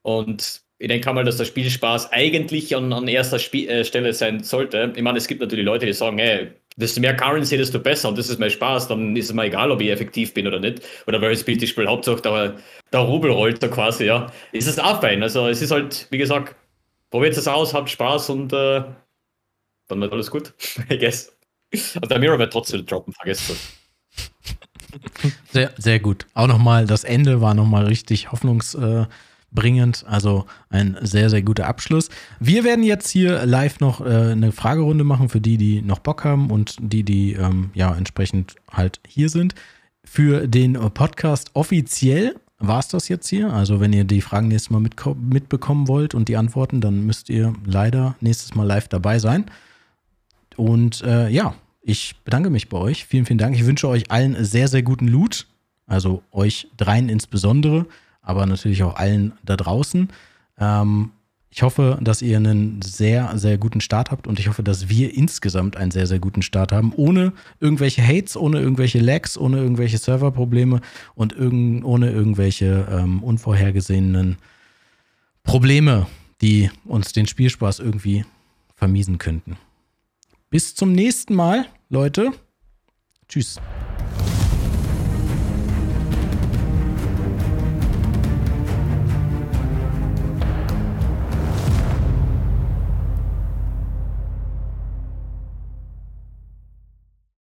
und ich denke mal, dass der Spielspaß eigentlich an, an erster Spie äh, Stelle sein sollte. Ich meine, es gibt natürlich Leute, die sagen, ey, desto mehr Currency, desto besser und das ist mein Spaß, dann ist es mir egal, ob ich effektiv bin oder nicht. Oder welches Bild ich spiele, Hauptsache der, der Rubel rollt da quasi, ja. Ist es auch fein. Also es ist halt, wie gesagt, probiert es aus, habt Spaß und äh, dann wird alles gut, (laughs) I guess. Und der Mirror wird trotzdem droppen, vergesst das. Sehr, sehr gut. Auch nochmal, das Ende war nochmal richtig hoffnungs... Äh, bringend. Also ein sehr, sehr guter Abschluss. Wir werden jetzt hier live noch äh, eine Fragerunde machen für die, die noch Bock haben und die, die ähm, ja entsprechend halt hier sind. Für den Podcast offiziell war es das jetzt hier. Also wenn ihr die Fragen nächstes Mal mitbekommen wollt und die Antworten, dann müsst ihr leider nächstes Mal live dabei sein. Und äh, ja, ich bedanke mich bei euch. Vielen, vielen Dank. Ich wünsche euch allen sehr, sehr guten Loot. Also euch dreien insbesondere aber natürlich auch allen da draußen. Ähm, ich hoffe, dass ihr einen sehr, sehr guten Start habt und ich hoffe, dass wir insgesamt einen sehr, sehr guten Start haben, ohne irgendwelche Hates, ohne irgendwelche Lags, ohne irgendwelche Serverprobleme und irgend, ohne irgendwelche ähm, unvorhergesehenen Probleme, die uns den Spielspaß irgendwie vermiesen könnten. Bis zum nächsten Mal, Leute. Tschüss.